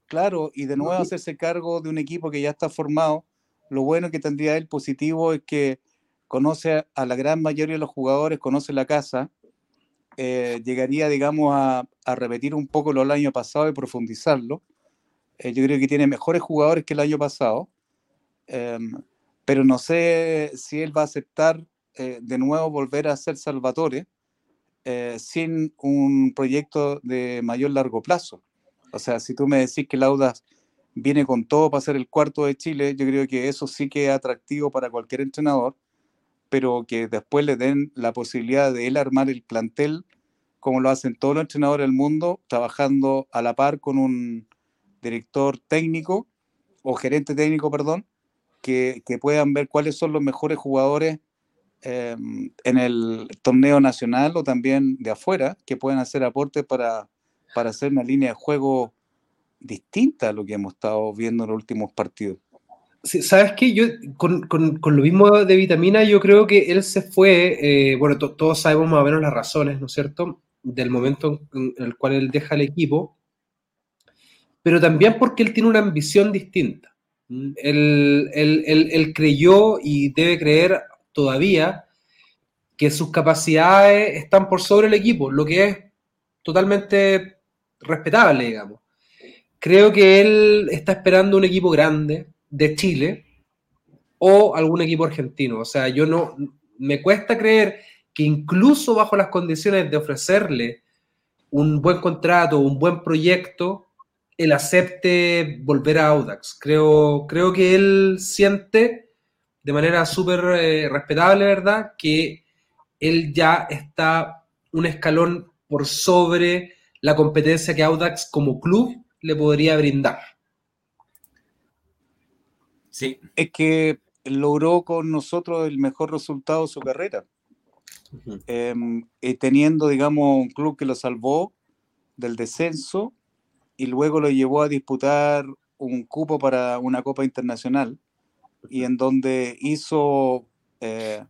Claro, y de nuevo hacerse cargo de un equipo que ya está formado. Lo bueno que tendría él positivo es que conoce a la gran mayoría de los jugadores, conoce la casa, eh, llegaría, digamos, a, repetir un poco lo del año pasado y profundizarlo. Eh, yo creo que tiene mejores jugadores que el año pasado, em, pero no sé si él va a aceptar eh, de nuevo volver a ser Salvatore sin un proyecto de mayor largo plazo. O sea, si tú me decís que Laudas viene con todo para ser el cuarto de Chile, yo creo que eso sí que es atractivo para cualquier entrenador pero que después le den la posibilidad de él armar el plantel como lo hacen todos los entrenadores del mundo, trabajando a la par con un director técnico o gerente técnico, perdón, que, puedan ver cuáles son los mejores jugadores em, en el torneo nacional o también de afuera, que puedan hacer aportes para, para hacer una línea de juego distinta a lo que hemos estado viendo en los últimos partidos. ¿Sabes qué? Yo, con, lo mismo de vitamina, yo creo que él se fue, eh, bueno, todos sabemos más o menos las razones, ¿no es cierto? Del momento en, el cual él deja el equipo, pero también porque él tiene una ambición distinta. Él, él, creyó y debe creer todavía que sus capacidades están por sobre el equipo, lo que es totalmente respetable, digamos. Creo que él está esperando un equipo grande de Chile o algún equipo argentino. O sea, yo no, me cuesta creer que incluso bajo las condiciones de ofrecerle un buen contrato, un buen proyecto, él acepte volver a Audax. Creo, creo que él siente de manera súper eh, respetable, ¿verdad?, que él ya está un escalón por sobre la competencia que Audax como club le podría brindar. Sí. Es que logró con nosotros el mejor resultado de su carrera. Em, eh, teniendo, digamos, un club que lo salvó del descenso y luego lo llevó a disputar un cupo para una Copa Internacional y en donde hizo eh,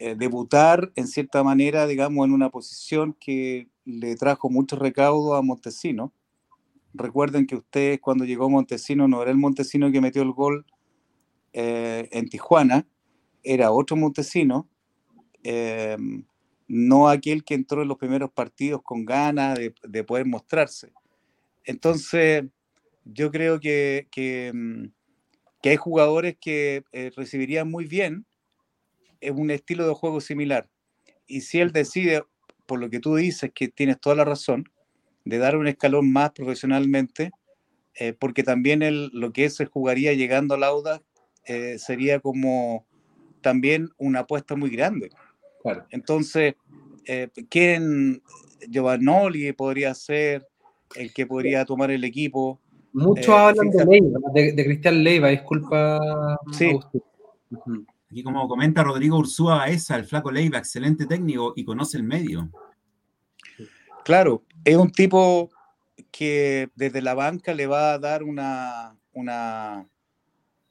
eh, debutar en cierta manera, digamos, en una posición que le trajo mucho recaudo a Montesino. Recuerden que ustedes cuando llegó Montesino no era el Montesino que metió el gol en Tijuana, era otro Montesino Em, no aquel que entró en los primeros partidos con ganas de, poder mostrarse. Entonces, yo creo que, que, mm, hay jugadores que eh, recibirían muy bien un estilo de juego similar. Y si él decide, por lo que tú dices, que tienes toda la razón, de dar un escalón más profesionalmente, eh, porque también él, lo que se jugaría llegando al Auda eh, sería como también una apuesta muy grande. Entonces, eh, ¿quién, Giovanoli podría ser el que podría tomar el equipo? Muchos eh, hablan de Leiva, de, Cristian Leiva, disculpa. Sí. Y como comenta Rodrigo Ursúa Baeza, el flaco Leiva, excelente técnico y conoce el medio. Claro, es un tipo que desde la banca le va a dar una, una,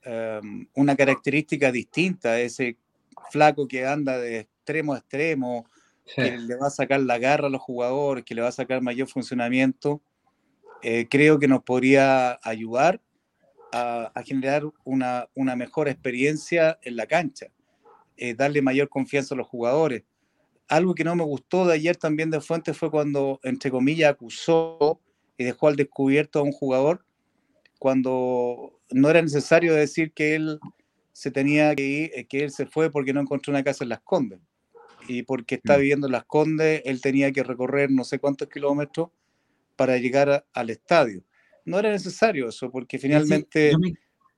em, una característica distinta a ese flaco que anda de extremo a extremo, que le va a sacar la garra a los jugadores, que le va a sacar mayor funcionamiento, eh, creo que nos podría ayudar a, generar una, mejor experiencia en la cancha, eh, darle mayor confianza a los jugadores. Algo que no me gustó de ayer también de Fuentes fue cuando, entre comillas, acusó y dejó al descubierto a un jugador cuando no era necesario decir que él se tenía que ir, eh, que él se fue porque no encontró una casa en Las Condes y porque está mm. viviendo en Las Condes, él tenía que recorrer no sé cuántos kilómetros para llegar al estadio. No era necesario eso, porque finalmente...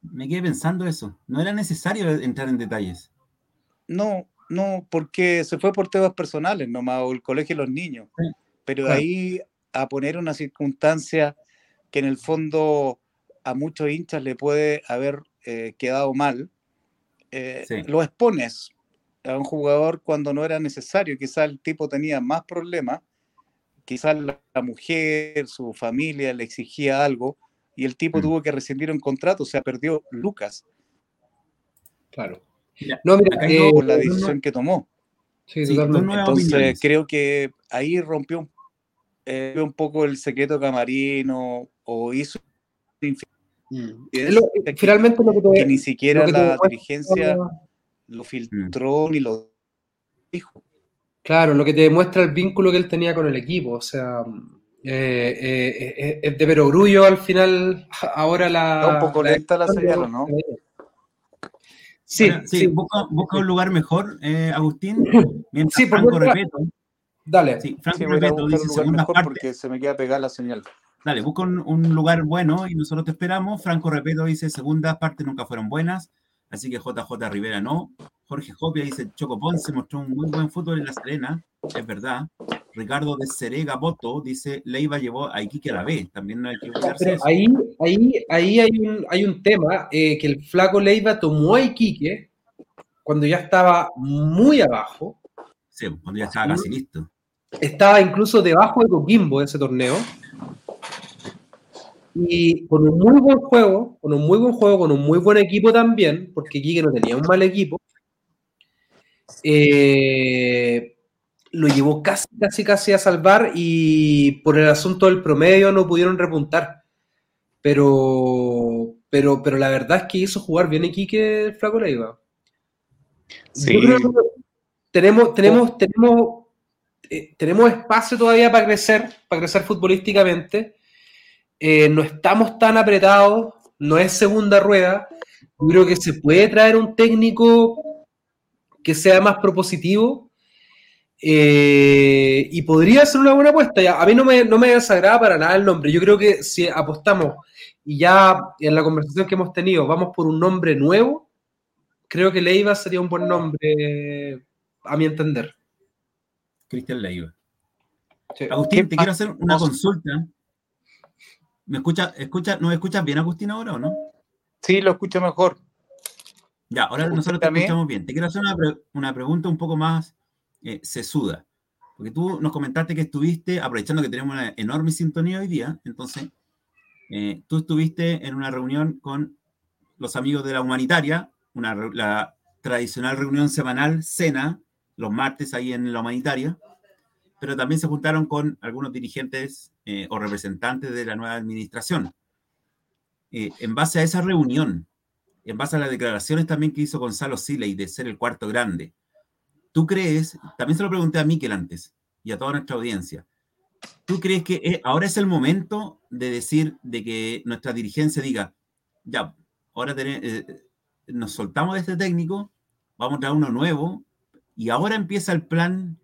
me, quedé pensando eso, no era necesario entrar en detalles. No, no, porque se fue por temas personales nomás, o el colegio de los niños. Pero ahí a poner una circunstancia que en el fondo a muchos hinchas le puede haber eh, quedado mal, eh, lo expones a un jugador cuando no era necesario. Quizás el tipo tenía más problemas, quizás la, mujer, su familia le exigía algo y el tipo mm. tuvo que rescindir un contrato, o sea, perdió Lucas. Claro. No, mira, eh, por la decisión que tomó. Sí, Entonces creo que ahí rompió eh, un, poco el secreto camarino o hizo mm. finalmente lo que, ni siquiera la dirigencia lo filtró ni lo dijo. Claro, lo que te demuestra el vínculo que él tenía con el equipo, o sea, eh, eh, eh, es de perogrullo al final, ahora la... un poco lenta la señal, ¿no? Sí, sí, Busca, un lugar mejor, Agustín. Mientras sí, Franco Repeto. Dale. Sí, Franco Repeto dice segunda parte. Porque se me queda pegada la señal. Dale, busca un, un, lugar bueno y nosotros te esperamos. Franco Repeto dice segundas partes nunca fueron buenas. Así que JJ Rivera no. Jorge Jopia dice, Choco Ponce mostró un muy buen fútbol en La Serena, es verdad. Ricardo de Serega Boto dice, Leiva llevó a Iquique a la B, también no hay que Pero ahí, ahí, ahí hay, un, hay un tema, eh, que el flaco Leiva tomó a Iquique cuando ya estaba muy abajo. Sí, cuando ya estaba casi listo. Estaba incluso debajo de Coquimbo ese torneo y con un muy buen juego, con un muy buen juego, con un muy buen equipo también, porque Quique no tenía un mal equipo, eh, lo llevó casi, casi, casi a salvar y por el asunto del promedio no pudieron repuntar. Pero, pero, pero la verdad es que hizo jugar bien Iquique el Flaco Leiva. Sí. tenemos, tenemos, tenemos, eh, tenemos espacio todavía para crecer, para crecer futbolísticamente. Eh, no estamos tan apretados, no es segunda rueda. Yo creo que se puede traer un técnico que sea más propositivo eh, y podría ser una buena apuesta. A mí no me, no me desagrada para nada el nombre. Yo creo que si apostamos y ya en la conversación que hemos tenido vamos por un nombre nuevo, creo que Leiva sería un buen nombre, a mi entender. Cristian Leiva. Agustín, te quiero hacer una consulta. ¿Me escucha, escucha, ¿No escuchas bien, Agustín, ahora o no? Sí, lo escucho mejor. Ya, ahora nosotros te escuchamos bien. Te quiero hacer una, una pregunta un poco más eh, sesuda. Porque tú nos comentaste que estuviste, aprovechando que tenemos una enorme sintonía hoy día, entonces, eh, tú estuviste en una reunión con los amigos de la humanitaria, una, la tradicional reunión semanal, cena, los martes ahí en la humanitaria, pero también se juntaron con algunos dirigentes eh, o representantes de la nueva administración. en base a esa reunión, en base a las declaraciones también que hizo Gonzalo Siley de ser el cuarto grande, ¿Tú crees, también se lo pregunté a Miquel antes y a toda nuestra audiencia, ¿tú crees que eh, ahora es el momento de decir, de que nuestra dirigencia diga, ya, ahora eh, nos soltamos de este técnico, vamos a traer uno nuevo y ahora empieza el plan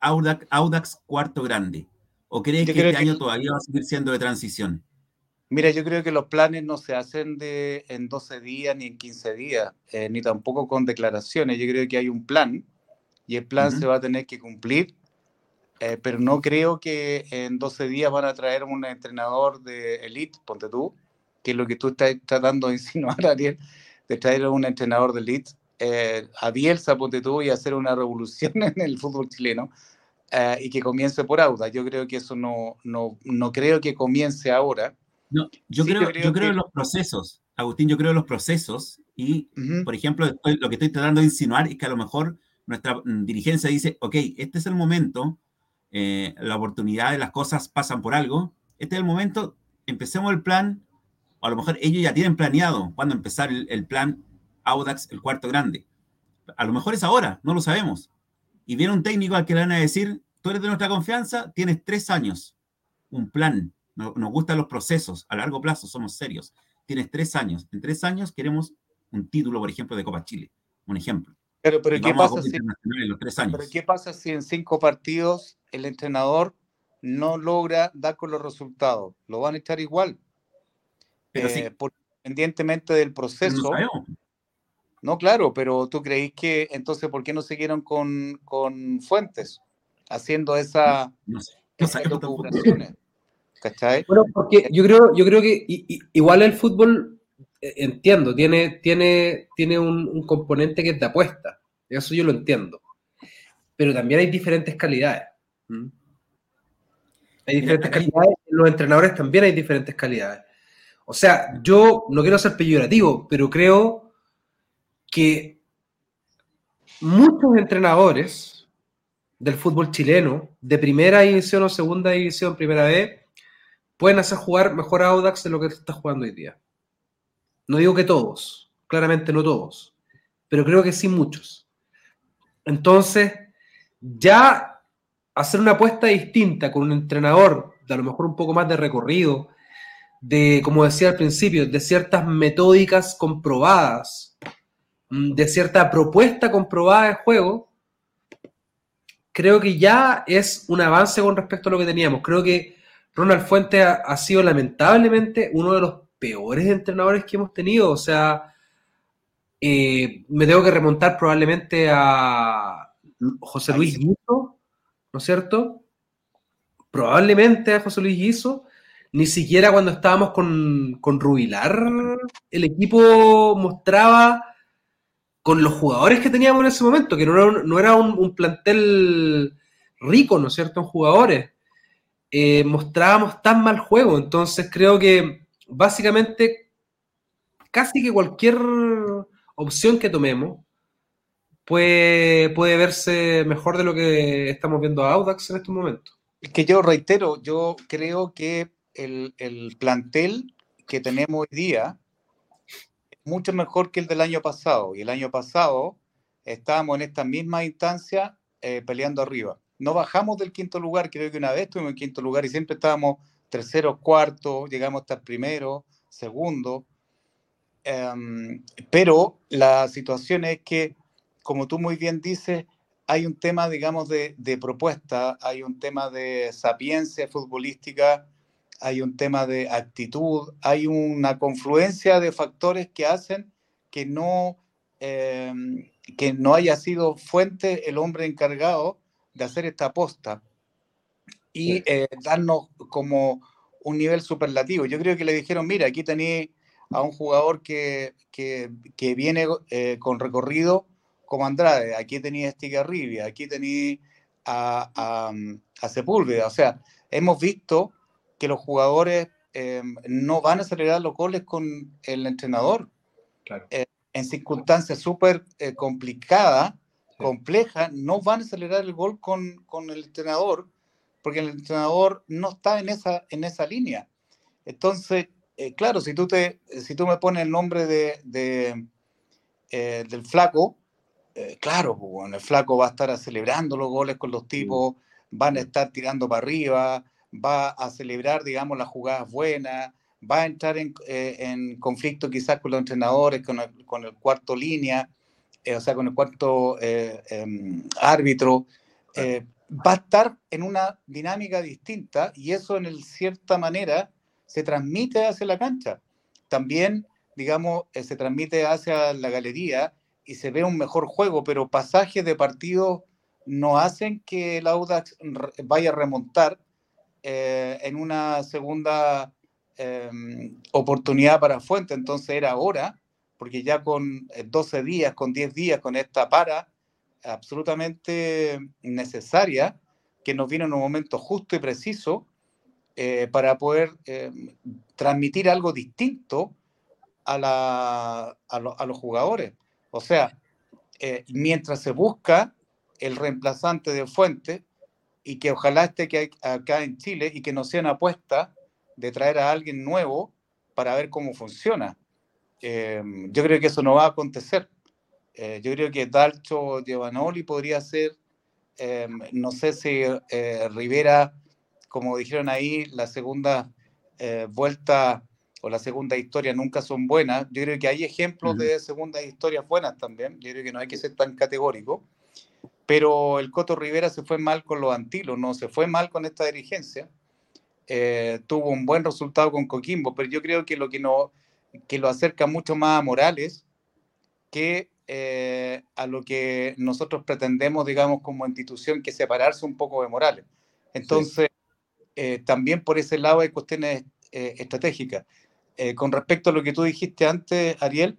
Audax, Audax cuarto grande? ¿O crees que este año todavía va a seguir siendo de transición? Mira, yo creo que los planes no se hacen de, en 12 días ni en 15 días, eh, ni tampoco con declaraciones. Yo creo que hay un plan y el plan se va a tener que cumplir, eh, pero no creo que en 12 días van a traer un entrenador de elite, ponte tú, que es lo que tú estás tratando de insinuar, Ariel, de traer un entrenador de elite eh, a Bielsa, ponte tú, y hacer una revolución en el fútbol chileno. Eh, y que comience por Auda. Yo creo que eso no, no, no creo que comience ahora. No, yo, creo, yo creo, en los procesos, Agustín, yo creo en los procesos y, por ejemplo, lo que estoy tratando de insinuar es que a lo mejor nuestra mm, dirigencia dice, ok, este es el momento, eh, la oportunidad de las cosas pasan por algo, este es el momento, empecemos el plan, o a lo mejor ellos ya tienen planeado cuándo empezar el, plan Audax, el cuarto grande. A lo mejor es ahora, no lo sabemos. Y viene un técnico al que le van a decir, tú eres de nuestra confianza, tienes tres años, un plan, nos, nos gustan los procesos, a largo plazo somos serios, tienes tres años, en tres años queremos un título, por ejemplo, de Copa Chile, un ejemplo. Pero, pero, ¿qué pasa si, ¿qué pasa si en cinco partidos el entrenador no logra dar con los resultados? Lo van a echar igual. Pero eh, independientemente del proceso. No, claro, pero tú creís que entonces, ¿por qué no siguieron con, con Fuentes haciendo esa, no, sé. ¿Cachai? Bueno, porque yo creo, yo creo que igual el fútbol entiendo, tiene, tiene, tiene un, componente que es de apuesta. Eso yo lo entiendo. Pero también hay diferentes calidades. Hay diferentes calidades. Los entrenadores también hay diferentes calidades. O sea, yo no quiero ser peyorativo, pero creo que muchos entrenadores del fútbol chileno, de primera división o segunda división, primera vez, pueden hacer jugar mejor a Audax de lo que está jugando hoy día. No digo que todos, claramente no todos, pero creo que sí muchos. Entonces, ya hacer una apuesta distinta con un entrenador de a lo mejor un poco más de recorrido, de, como decía al principio, de ciertas metódicas comprobadas, mm, de cierta propuesta comprobada de juego, creo que ya es un avance con respecto a lo que teníamos. Creo que Ronald Fuente ha sido lamentablemente uno de los peores entrenadores que hemos tenido. O sea, eh, me tengo que remontar probablemente a José Luis Guizo, ¿no es cierto? Probablemente a José Luis Guizo. Ni siquiera cuando estábamos con, con Rubilar, el equipo mostraba con los jugadores que teníamos en ese momento, que no era un, plantel rico, ¿no es cierto?, en jugadores. Eh, mostrábamos tan mal juego. Entonces creo que básicamente casi que cualquier opción que tomemos puede, puede verse mejor de lo que estamos viendo a Audax en estos momentos. Es que yo reitero, yo creo que el, plantel que tenemos hoy día mucho mejor que el del año pasado. Y el año pasado estábamos en esta misma instancia eh, peleando arriba. No bajamos del quinto lugar, creo que una vez estuvimos en quinto lugar y siempre estábamos tercero, cuarto, llegamos hasta el primero, segundo. Em, pero la situación es que, como tú muy bien dices, hay un tema, digamos, de, de propuesta, hay un tema de sapiencia futbolística, hay un tema de actitud, hay una confluencia de factores que hacen que no, em, que no haya sido fuente el hombre encargado de hacer esta aposta y eh, darnos como un nivel superlativo. Yo creo que le dijeron, mira, aquí tenéis a un jugador que, que, que viene eh, con recorrido como Andrade, aquí tenéis a Estigarribia, aquí tenéis a, a, a, Sepúlveda. O sea, hemos visto que los jugadores eh, no van a acelerar los goles con el entrenador. en circunstancias súper complicadas, compleja, no van a acelerar el gol con, con, el entrenador, porque el entrenador no está en esa, en esa línea. Entonces, eh, claro, si tú, te, si tú me pones el nombre de, de eh, del flaco, eh, claro, pues, bueno, el flaco va a estar celebrando los goles con los tipos, van a estar tirando para arriba, va a celebrar, digamos, las jugadas buenas, va a entrar en, en conflicto quizás con los entrenadores, con el, con el cuarto línea. Eh, o sea, con el cuarto em, árbitro, va a estar en una dinámica distinta y eso en cierta manera se transmite hacia la cancha. También, digamos, se transmite hacia la galería y se ve un mejor juego, pero pasajes de partido no hacen que el Audax vaya a remontar en una segunda em, oportunidad para Fuente. Entonces era hora porque ya con 12 eh, días, con 10 días, con esta para absolutamente necesaria, que nos vino en un momento justo y preciso eh, para poder eh, transmitir algo distinto a, la, a, los jugadores. O sea, mientras se busca el reemplazante de Fuente, y que ojalá esté que acá en Chile y que no sea una apuesta de traer a alguien nuevo para ver cómo funciona. Em, yo creo que eso no va a acontecer. Eh, yo creo que Dalcho Giovanoli podría ser, em, no sé si eh, Rivera, como dijeron ahí, la segunda eh, vuelta o la segunda historia nunca son buenas. Yo creo que hay ejemplos de segundas historias buenas también. Yo creo que no hay que ser tan categórico. Pero el Coto Rivera se fue mal con los antilos, no se fue mal con esta dirigencia. tuvo un buen resultado con Coquimbo, pero yo creo que lo que no, que lo acerca mucho más a Morales que eh, a lo que nosotros pretendemos, digamos, como institución, que separarse un poco de Morales. Entonces, eh, también por ese lado hay cuestiones eh, estratégicas. con respecto a lo que tú dijiste antes, Ariel,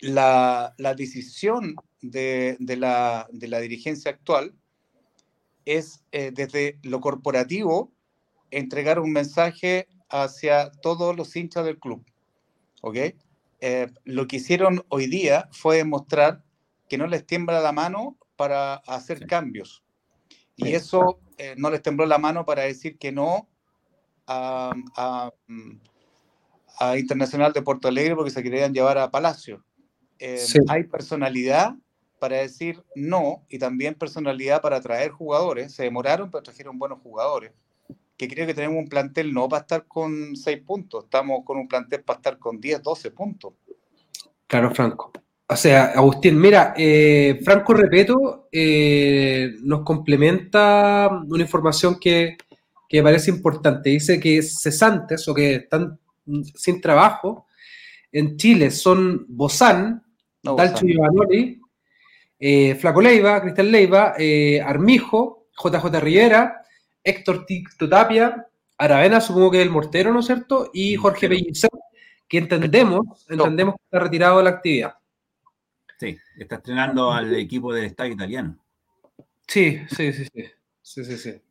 la, la, decisión de, de, la, de, la, dirigencia actual es desde lo corporativo entregar un mensaje hacia todos los hinchas del club. ¿Ok? Eh, lo que hicieron hoy día fue demostrar que no les tiembla la mano para hacer cambios. Y eso eh, no les tembló la mano para decir que no a, Internacional de Puerto Alegre porque se querían llevar a Palacio. Eh, hay personalidad para decir no y también personalidad para traer jugadores. Se demoraron, pero trajeron buenos jugadores que creo que tenemos un plantel no para estar con 6 puntos, estamos con un plantel para estar con 10, 12 puntos. Claro, Franco. O sea, Agustín, mira, eh, Franco Repeto eh, nos complementa una información que, que parece importante. Dice que cesantes o que están sin trabajo en Chile son Bozán, no, Dalcho Giovanoli, eh, Flaco Leiva, Cristian Leiva, Armijo, JJ Rivera, Héctor Tapia, Aravena, supongo que es el mortero, ¿no es cierto? Y Jorge Pellicer, que entendemos, entendemos que está retirado de la actividad. Sí, está estrenando al equipo del Estado italiano. Sí, sí, sí, sí. sí, sí, sí.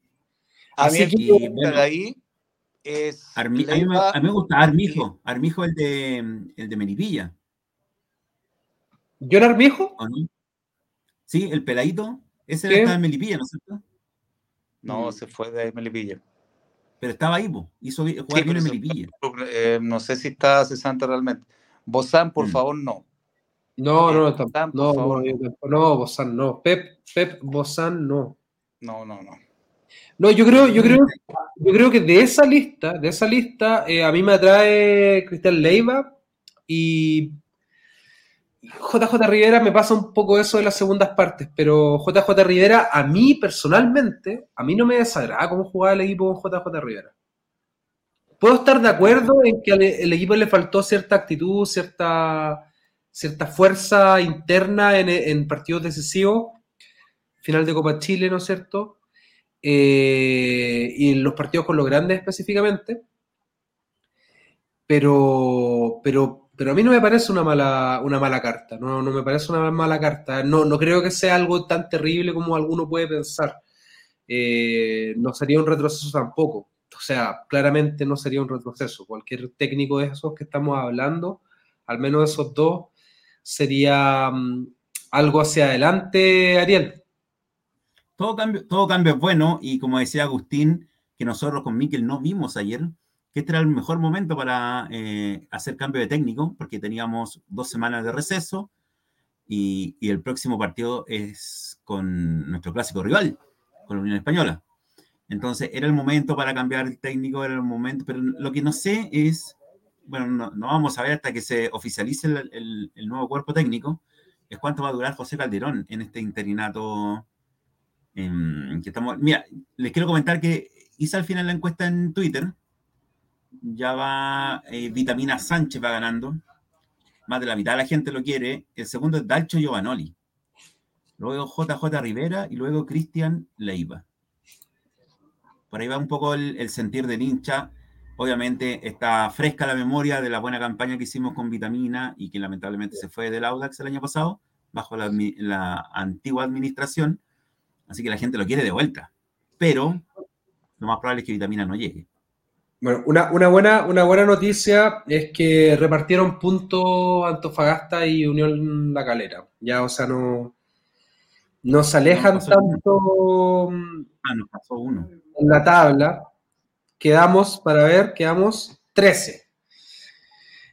A mí el de ahí es. a, mí, me gusta Armijo, Armijo el de, el de Melipilla. ¿Yo Armijo? Sí, el peladito. Ese era de Melipilla, ¿no es cierto? No, se fue de Melipilla. pero estaba ahí, hizo jugar bien en Melipilla. Eh, no sé si está cesante realmente. Bozán, por mm. favor, no. No, no, no, no, no, no, Bozán, no. Pep, Pep, Bozán, no. No, no, no. No, yo creo, yo creo, yo creo que de esa lista, de esa lista, eh, a mí me atrae Cristian Leiva y JJ Rivera me pasa un poco eso de las segundas partes, pero JJ Rivera, a mí personalmente, a mí no me desagrada cómo jugaba el equipo con JJ Rivera. Puedo estar de acuerdo en que al equipo le faltó cierta actitud, cierta, cierta fuerza interna en, en partidos decisivos, final de Copa Chile, ¿no es cierto? Eh, y en los partidos con los grandes específicamente. Pero, pero, pero a mí no me parece una mala, una mala carta, no, no me parece una mala carta. No, no creo que sea algo tan terrible como alguno puede pensar. Eh, no sería un retroceso tampoco. O sea, claramente no sería un retroceso. Cualquier técnico de esos que estamos hablando, al menos esos dos, sería mm, algo hacia adelante, Ariel. Todo cambio, todo cambio es bueno y como decía Agustín, que nosotros con Miquel no vimos ayer, que este era el mejor momento para eh, hacer cambio de técnico, porque teníamos dos semanas de receso y, el próximo partido es con nuestro clásico rival, con la Unión Española. Entonces era el momento para cambiar el técnico, era el momento, pero lo que no sé es, bueno, no, vamos a ver hasta que se oficialice el, el, nuevo cuerpo técnico, es cuánto va a durar José Calderón en este interinato estamos, mira, les quiero comentar que hice al final la encuesta en Twitter. Ya va eh, Vitamina Sánchez va ganando. Más de la mitad de la gente lo quiere. El segundo es Dalcho Giovanoli. Luego JJ Rivera y luego Cristian Leiva. Por ahí va un poco el, sentir del hincha. Obviamente está fresca la memoria de la buena campaña que hicimos con Vitamina y que lamentablemente se fue del Audax el año pasado, bajo la antigua administración Así que la gente lo quiere de vuelta. Pero lo más probable es que vitamina no llegue. Bueno, una, buena, una buena noticia es que repartieron puntos Antofagasta y Unión La Calera. Ya, o sea, no, no se alejan tanto ah, nos pasó uno. en la tabla. Quedamos, para ver, quedamos 13.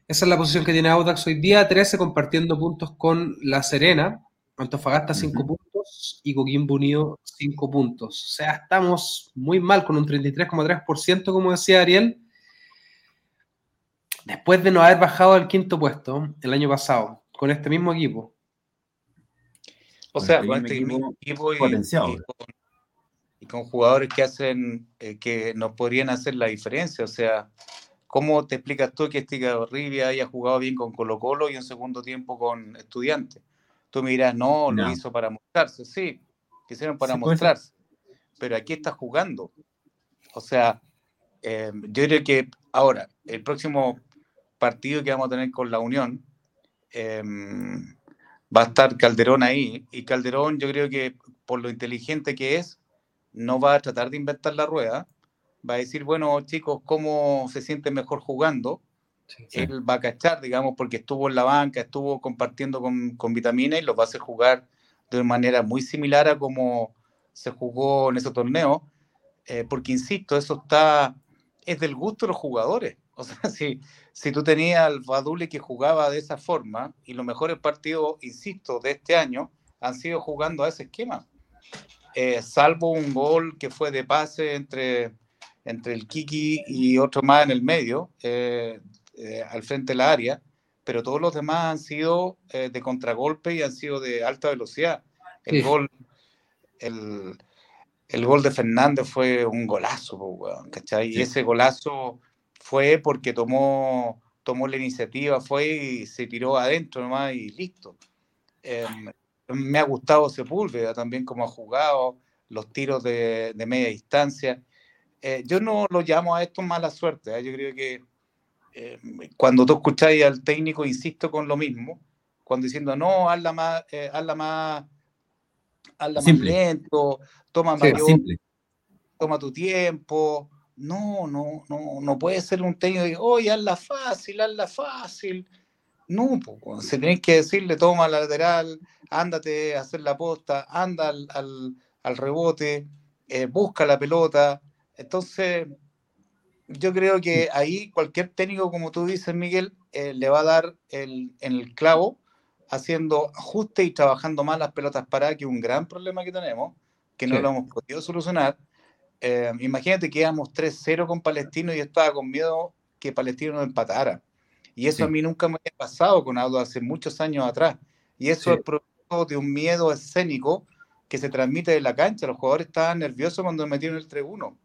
Esa es la posición que tiene Audax hoy día, 13 compartiendo puntos con La Serena. Antofagasta 5 puntos y Coquimbo Unido 5 puntos. O sea, estamos muy mal con un 33,3%, como decía Ariel. Después de no haber bajado al quinto puesto el año pasado, con este mismo equipo. O sea, con este mismo equipo y, con, jugadores que hacen, eh, que nos podrían hacer la diferencia. O sea, ¿cómo te explicas tú que este Rivia haya jugado bien con Colo Colo y un segundo tiempo con Estudiantes? Tú me dirás, no, lo hizo para mostrarse. Sí, quisieron para mostrarse. Pero aquí está jugando. O sea, eh, yo creo que ahora, el próximo partido que vamos a tener con la Unión, em, va a estar Calderón ahí. Y Calderón, yo creo que por lo inteligente que es, no va a tratar de inventar la rueda. Va a decir, bueno, chicos, ¿cómo se siente mejor jugando? Él va a cachar, digamos, porque estuvo en la banca, estuvo compartiendo con, con Vitamina y los va a hacer jugar de una manera muy similar a como se jugó en ese torneo, eh, porque insisto, eso está, es del gusto de los jugadores. O sea, si, si tú tenías al Badule que jugaba de esa forma, y los mejores partidos, insisto, de este año han sido jugando a ese esquema. Eh, salvo un gol que fue de pase entre, entre el Kiki y otro más en el medio, eh, eh, al frente de la área, pero todos los demás han sido eh, de contragolpe y han sido de alta velocidad. El gol, el, el, gol de Fernández fue un golazo, ¿cachai? Y ese golazo fue porque tomó, tomó la iniciativa, fue y se tiró adentro nomás y listo. Em, me ha gustado Sepúlveda también como ha jugado, los tiros de, de media distancia. Eh, yo no lo llamo a esto mala suerte, yo creo que eh, cuando tú escucháis al técnico, insisto con lo mismo, cuando diciendo, no, hazla más, eh, hazla más, hazla más lento, toma toma tu tiempo. No, no, no, no puede ser un técnico que, oye, hazla fácil, hazla fácil. No, se tiene que decirle, toma la lateral, ándate a hacer la posta, anda al, al, rebote, eh, busca la pelota. Entonces, yo creo que ahí cualquier técnico, como tú dices, Miguel, eh, le va a dar el, en el clavo haciendo ajuste y trabajando más las pelotas paradas, que es un gran problema que tenemos, que no lo hemos podido solucionar. Eh, imagínate que íbamos 3-0 con Palestino y yo estaba con miedo que Palestino nos empatara. Y eso a mí nunca me ha pasado con Audo hace muchos años atrás. Y eso es producto de un miedo escénico que se transmite de la cancha. Los jugadores estaban nerviosos cuando metieron el 3-1,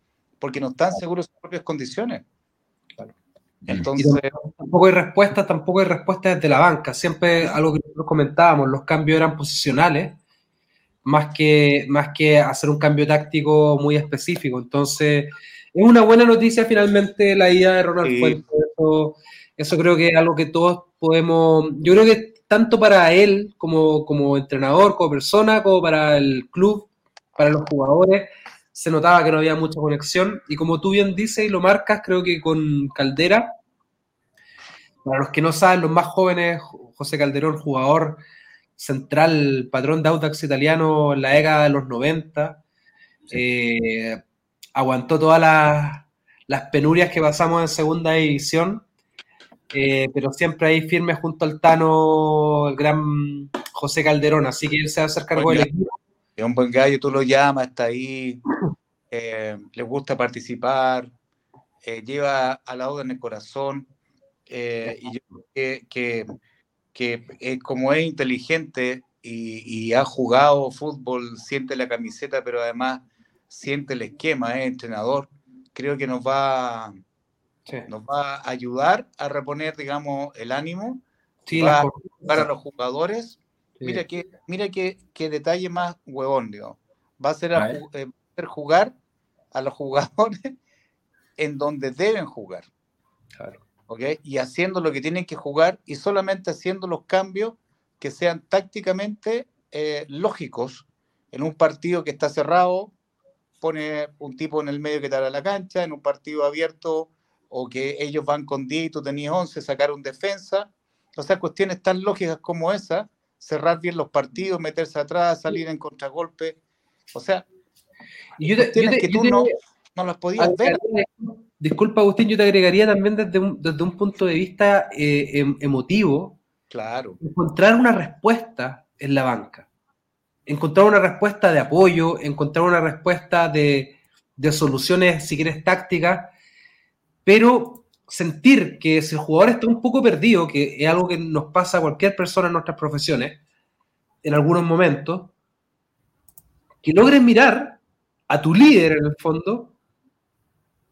porque no están seguros de sus propias condiciones. Entonces, tampoco hay respuesta, tampoco hay respuesta desde la banca. Siempre algo que nosotros comentábamos, los cambios eran posicionales, más que, más que hacer un cambio táctico muy específico. Entonces, es una buena noticia finalmente la idea de Ronald Fuentes. Eso, creo que es algo que todos podemos, yo creo que tanto para él como, como entrenador, como persona, como para el club, para los jugadores, se notaba que no había mucha conexión. Y como tú bien dices y lo marcas, creo que con Caldera, para los que no saben, los más jóvenes, José Calderón, jugador central, patrón de Audax italiano en la década de los 90, eh, aguantó todas las, penurias que pasamos en segunda división, eh, pero siempre ahí firme junto al Tano, el gran José Calderón, así que él se va a hacer cargo del equipo es un buen gallo, tú lo llamas, está ahí, eh, le gusta participar, eh, lleva a la en el corazón. Eh, y yo creo que, que, como es inteligente y, ha jugado fútbol, siente la camiseta, pero además siente el esquema, es entrenador, creo que nos va, nos va a ayudar a reponer, digamos, el ánimo para los jugadores Mira que, mira que, detalle más huevón, digo. Va a ser a, eh, jugar a los jugadores en donde deben jugar. Claro. Y haciendo lo que tienen que jugar y solamente haciendo los cambios que sean tácticamente eh, lógicos. En un partido que está cerrado, pone un tipo en el medio que te la cancha, en un partido abierto o que ellos van con 10 y tú tenías 11, sacar un defensa. O sea, cuestiones tan lógicas como esa cerrar bien los partidos, meterse atrás, salir en contragolpe. O sea, yo te, que tú no, no, las podías ver. Disculpa, Agustín, yo te agregaría también desde un, desde un punto de vista eh, em, emotivo. Claro. Encontrar una respuesta en la banca. Encontrar una respuesta de apoyo, encontrar una respuesta de, de soluciones, si quieres, tácticas, pero sentir que si el jugador está un poco perdido, que es algo que nos pasa a cualquier persona en nuestras profesiones, en algunos momentos, que logres mirar a tu líder en el fondo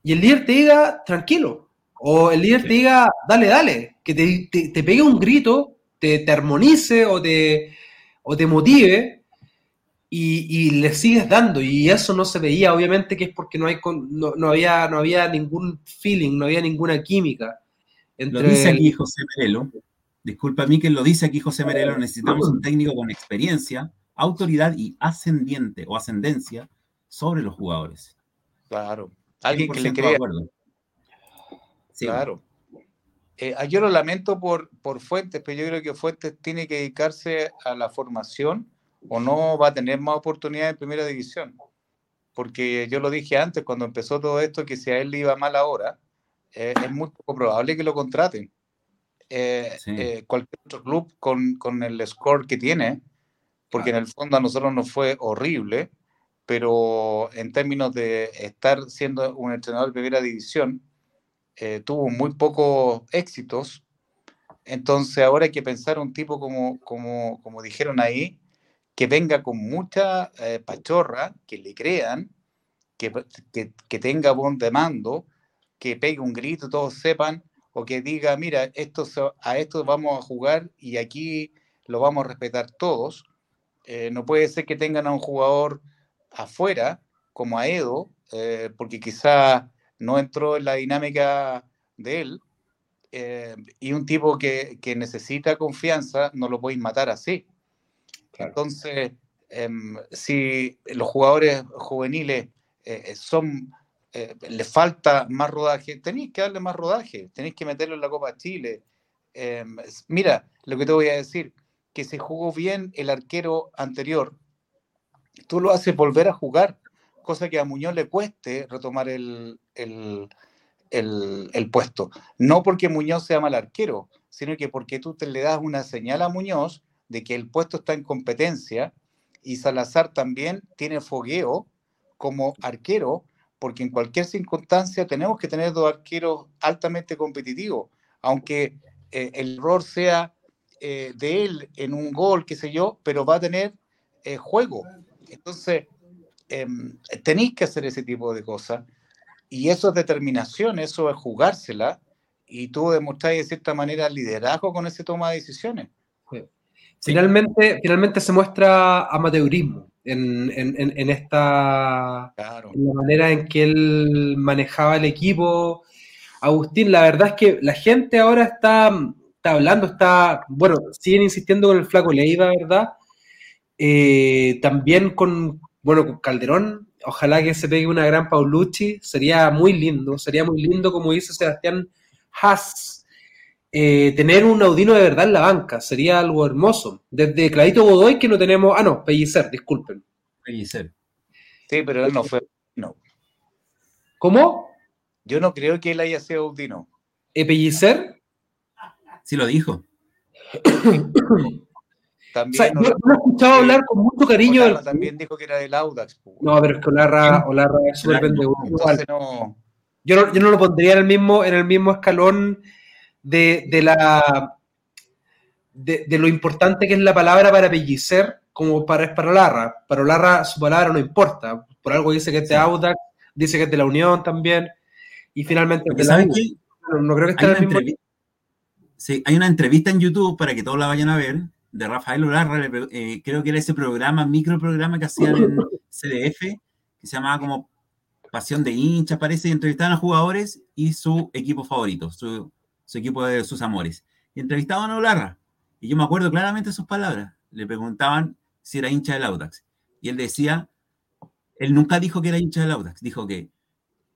y el líder te diga tranquilo, o el líder te diga dale, dale, que te, te, pegue un grito, te, te armonice o te, o te motive y, le sigues dando. Y eso no se veía, obviamente, que es porque no, hay no, había, no había ningún feeling, no había ninguna química. Entre lo dice aquí José Merelo. Disculpa a mí que lo dice aquí José Merelo. Necesitamos un técnico con experiencia, autoridad y ascendiente o ascendencia sobre los jugadores. Claro. Alguien que le crea. Claro. Eh, yo lo lamento por, por Fuentes, pero yo creo que Fuentes tiene que dedicarse a la formación o no va a tener más oportunidades en primera división. Porque yo lo dije antes, cuando empezó todo esto, que si a él le iba mal ahora, eh, es muy poco probable que lo contraten. Eh, eh, cualquier otro club con, con, el score que tiene, porque en el fondo a nosotros nos fue horrible, pero en términos de estar siendo un entrenador de primera división, tuvo muy pocos éxitos. Entonces ahora hay que pensar un tipo como, como, como dijeron ahí, que venga con mucha eh, pachorra, que le crean, que, que, tenga buen demando, que pegue un grito, todos sepan, o que diga, mira, esto, a esto vamos a jugar y aquí lo vamos a respetar todos. Eh, no puede ser que tengan a un jugador afuera, como a Edo, eh, porque quizá no entró en la dinámica de él, y un tipo que, que necesita confianza, no lo podéis matar así. Entonces, em, si los jugadores juveniles eh, eh, son, eh, les falta más rodaje, tenéis que darle más rodaje, tenéis que meterlo en la Copa Chile. Em, mira, lo que te voy a decir, que se jugó bien el arquero anterior, tú lo haces volver a jugar, cosa que a Muñoz le cueste retomar el, el, puesto. No porque Muñoz sea mal arquero, sino que porque tú te le das una señal a Muñoz de que el puesto está en competencia y Salazar también tiene fogueo como arquero, porque en cualquier circunstancia tenemos que tener dos arqueros altamente competitivos, aunque eh, el error sea eh, de él en un gol, qué sé yo, pero va a tener eh, juego. Entonces, em, tenéis que hacer ese tipo de cosas. Y eso es determinación, eso es jugársela. Y tú demostráis de cierta manera liderazgo con ese toma de decisiones. Finalmente, finalmente se muestra amateurismo en, en, esta en la manera en que él manejaba el equipo. Agustín, la verdad es que la gente ahora está, está hablando, está, bueno, siguen insistiendo con el flaco Leiva, ¿verdad? Eh, también con, bueno, con Calderón, ojalá que se pegue una gran Paulucci, sería muy lindo, sería muy lindo, como dice Sebastián Haas, eh, tener un Audino de verdad en la banca, sería algo hermoso. Desde Clarito Godoy que no tenemos, ah no, Pellicer, disculpen. Pellicer. Sí, pero él no fue, no. ¿Cómo? Yo no creo que él haya sido Audino. ¿E Pellicer? Sí lo dijo. También yo, lo he escuchado hablar con mucho cariño. Olarra también dijo que era del Audax. No, pero es que Olarra, Olarra es súper no... Yo, no, yo no lo pondría en el mismo, en el mismo escalón de, de la de, de, lo importante que es la palabra para pellicer como para, para Olarra. Para Olarra su palabra no importa. Por algo dice que es de Audax, dice que es de la Unión también. Y finalmente de la No, creo que esté en el mismo. Sí, hay una entrevista en YouTube para que todos la vayan a ver de Rafael Olarra, eh, creo que era ese programa, microprograma que hacían en CDF, que se llamaba como Pasión de hinchas, parece, y entrevistaban a jugadores y su equipo favorito, su, equipo de sus amores. Y entrevistaban a Olarra. Y yo me acuerdo claramente sus palabras. Le preguntaban si era hincha del Audax. Y él decía, él nunca dijo que era hincha del Audax, dijo que,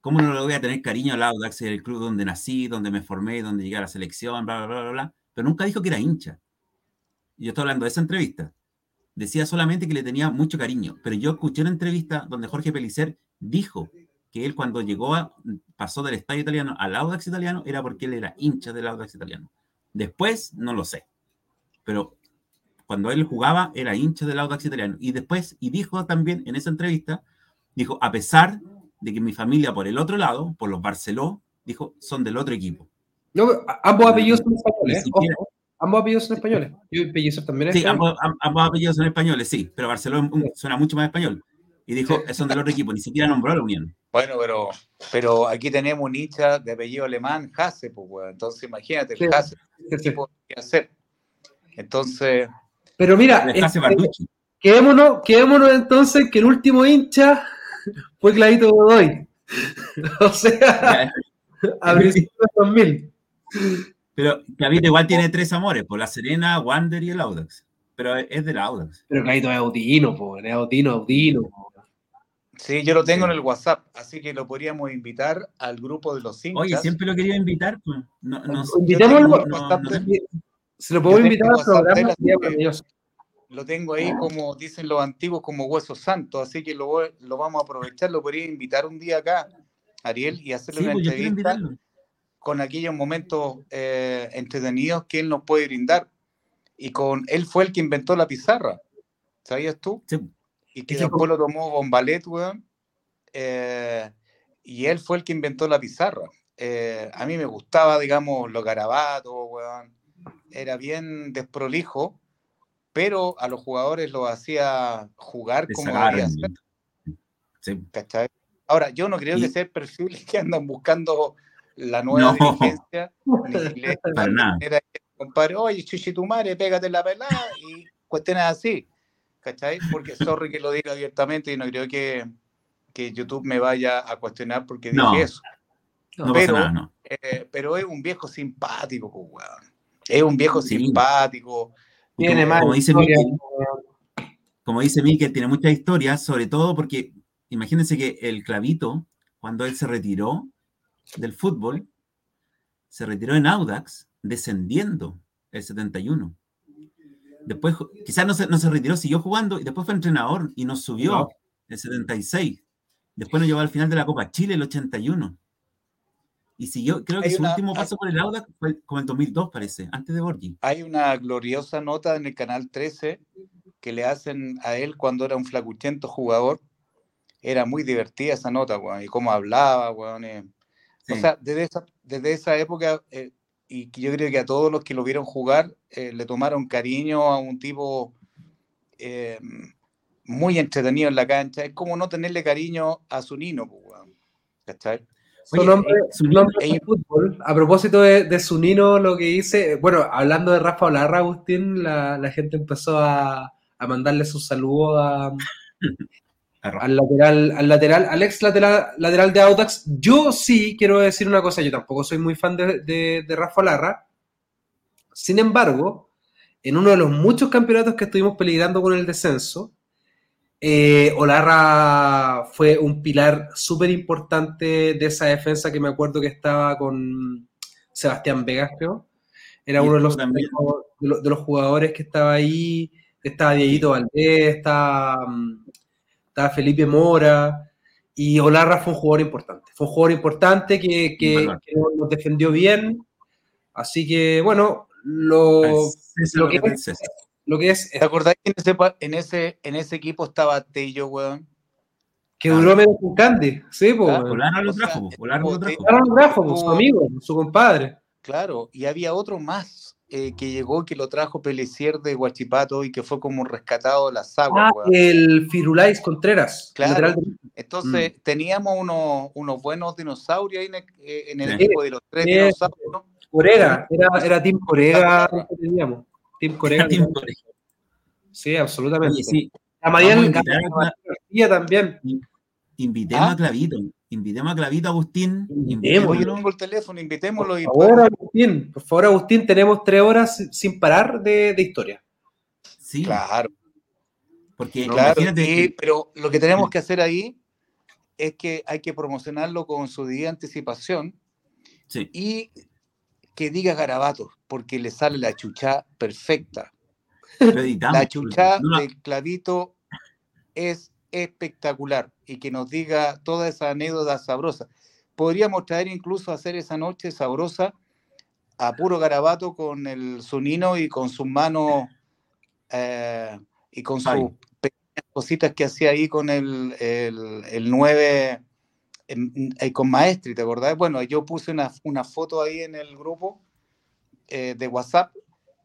¿cómo no le voy a tener cariño al Audax, el club donde nací, donde me formé, donde llegué a la selección, bla, bla, bla, bla, bla? Pero nunca dijo que era hincha yo estoy hablando de esa entrevista, decía solamente que le tenía mucho cariño, pero yo escuché una entrevista donde Jorge Pelicer dijo que él cuando llegó a, pasó del estadio italiano al Audax italiano era porque él era hincha del Audax italiano. Después no lo sé, pero cuando él jugaba era hincha del Audax italiano y después y dijo también en esa entrevista dijo a pesar de que mi familia por el otro lado, por los Barceló, dijo son del otro equipo. No, ambos apellidos son españoles. Ambos apellidos son españoles. Yo también es Sí, ambos, apellidos son españoles, sí, pero Barcelona suena mucho más español. Y dijo, son del otro equipo, ni siquiera nombró a la Unión. Bueno, pero, pero aquí tenemos un hincha de apellido alemán, Hase, pues, Entonces, imagínate, el Hase, ¿qué hacer? Entonces. Pero mira, este, quedémonos, quedémonos entonces que el último hincha fue Clarito Godoy. o sea, a principios de 2000. Pero Clavito igual tiene tres amores, por la Serena, Wander y el Audax. Pero es del Audax. Pero Clavito es Audino, po, es Audino, Audino. Sí, yo lo tengo en el WhatsApp, así que lo podríamos invitar al grupo de los cinco. Oye, siempre lo quería invitar. Pues. No, no, Se lo puedo invitar al programa. Lo tengo ahí, como dicen los antiguos, como hueso santo, así que lo, lo vamos a aprovechar. Lo podría invitar un día acá, Ariel, y hacerle una pues, entrevista con aquellos momentos eh, entretenidos que él nos puede brindar. Y con él fue el que inventó la pizarra, ¿sabías tú? Sí. Y que después lo tomó Bombalet, weón. Eh, y él fue el que inventó la pizarra. Eh, a mí me gustaba, digamos, los garabatos, weón. Era bien desprolijo, pero a los jugadores lo hacía jugar como debía ser. Sí. Ahora, yo no creo que sea el perfil que andan buscando la nueva dirigencia, ni le era compadre, oye, chuchi tu madre, pégate la pelada y cuestiones así, ¿cachai? Porque sorry que lo diga abiertamente y no creo que, que YouTube me vaya a cuestionar porque dije eso. pero, eh, pero es un viejo simpático, pues, Es un viejo simpático. Tiene como, como dice Miquel, como dice Miquel, tiene muchas historias, sobre todo porque imagínense que el clavito, cuando él se retiró, del fútbol, se retiró en Audax, descendiendo el 71. Después, quizás no se, no se retiró, siguió jugando y después fue entrenador y nos subió el 76. Después nos llevó al final de la Copa Chile el 81. Y siguió, creo que su último paso por el Audax fue como en 2002, parece, antes de Borgi. Hay una gloriosa nota en el canal 13 que le hacen a él cuando era un flacuchento jugador. Era muy divertida esa nota, weón, y cómo hablaba, weón. Eh. O sea, desde esa, desde esa época, eh, y yo creo que a todos los que lo vieron jugar, eh, le tomaron cariño a un tipo muy entretenido en la cancha. Es como no tenerle cariño a su nino, weón. ¿Cachai? su nombre, su fútbol. A propósito de, de Sunino, lo que hice, bueno, hablando de Rafa Olarra, Agustín, la, la gente empezó a, a mandarle sus saludos a, al lateral, al lateral, al ex lateral, lateral de Audax. Yo sí quiero decir una cosa, yo tampoco soy muy fan de, de, de Rafa Olarra. Sin embargo, en uno de los muchos campeonatos que estuvimos peligrando con el descenso, eh, Olarra fue un pilar súper importante de esa defensa que me acuerdo que estaba con Sebastián Vegas, creo. Era uno de los, de los, jugadores que estaba ahí. Estaba Dieguito Valdés, estaba, estaba, Felipe Mora. Y Olarra fue un jugador importante. Fue un jugador importante que, que, nos defendió bien. Así que, bueno, lo, lo que, lo que es. ¿Te acordás que en ese, en ese, equipo estaba Tello, weón? Que duró menos con Candy, sí, pues. Claro, lo trajo, Polano lo trajo. lo trajo, su amigo, su compadre. Claro, y había otro más eh, que llegó que lo trajo Pelicier de Guachipato y que fue como rescatado de las aguas. Ah, el Firulais Contreras. Claro. Entonces mm. teníamos unos, unos buenos dinosaurios ahí en el, equipo de los tres dinosaurios. Corega, era, era Team Corega que teníamos. Tim Corega. Sí, absolutamente. sí. La María también. Invitemos a ¿Ah? Clavito. Invitemos a Clavito, Agustín. Invitémoslo. el teléfono, invitémoslo. Por favor, Agustín. Por favor, Agustín, tenemos tres horas sin parar de, de historia. Sí. Claro. Porque claro, pero lo que tenemos que hacer ahí es que hay que promocionarlo con su día de anticipación sí. y que diga garabatos, porque le sale la chucha perfecta. La chucha del clavito es espectacular y que nos diga toda esa anécdota sabrosa. Podríamos traer incluso a hacer esa noche sabrosa a puro garabato con el sunino y con sus manos eh, y con sus pequeñas cositas que hacía ahí con el, el, el 9 con Maestri, ¿te acordás? Bueno, yo puse una, una foto ahí en el grupo eh, de WhatsApp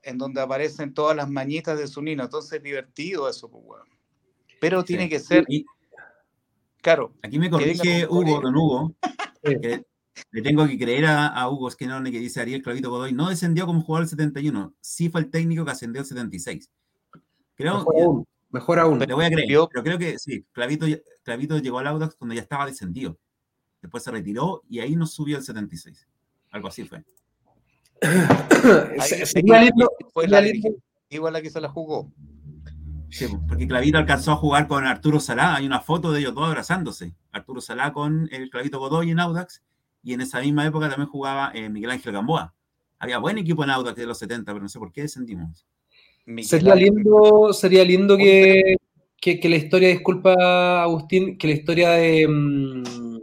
en donde aparecen todas las mañitas de su nino. Entonces es divertido eso, pues, bueno. Pero tiene que ser. claro. Aquí me corrige Hugo, don Hugo. le tengo que creer a, a Hugo Esquenone que dice Ariel Clavito Godoy. No descendió como jugador el 71. Sí fue el técnico que ascendió el 76. Creo, mejor aún. Le voy a creer. Pero creo que sí, Clavito, Clavito llegó al Audax cuando ya estaba descendido después se retiró y ahí nos subió el 76. Algo así fue. Igual la que se la jugó. Sí, porque Clavito alcanzó a jugar con Arturo Salá. Hay una foto de ellos dos abrazándose. Arturo Salá con el Clavito Godoy en Audax. Y en esa misma época también jugaba eh, Miguel Ángel Gamboa. Había buen equipo en Audax de los 70, pero no sé por qué descendimos. Sería lindo, sería lindo que, que, la historia, disculpa Agustín, que la historia de, mm,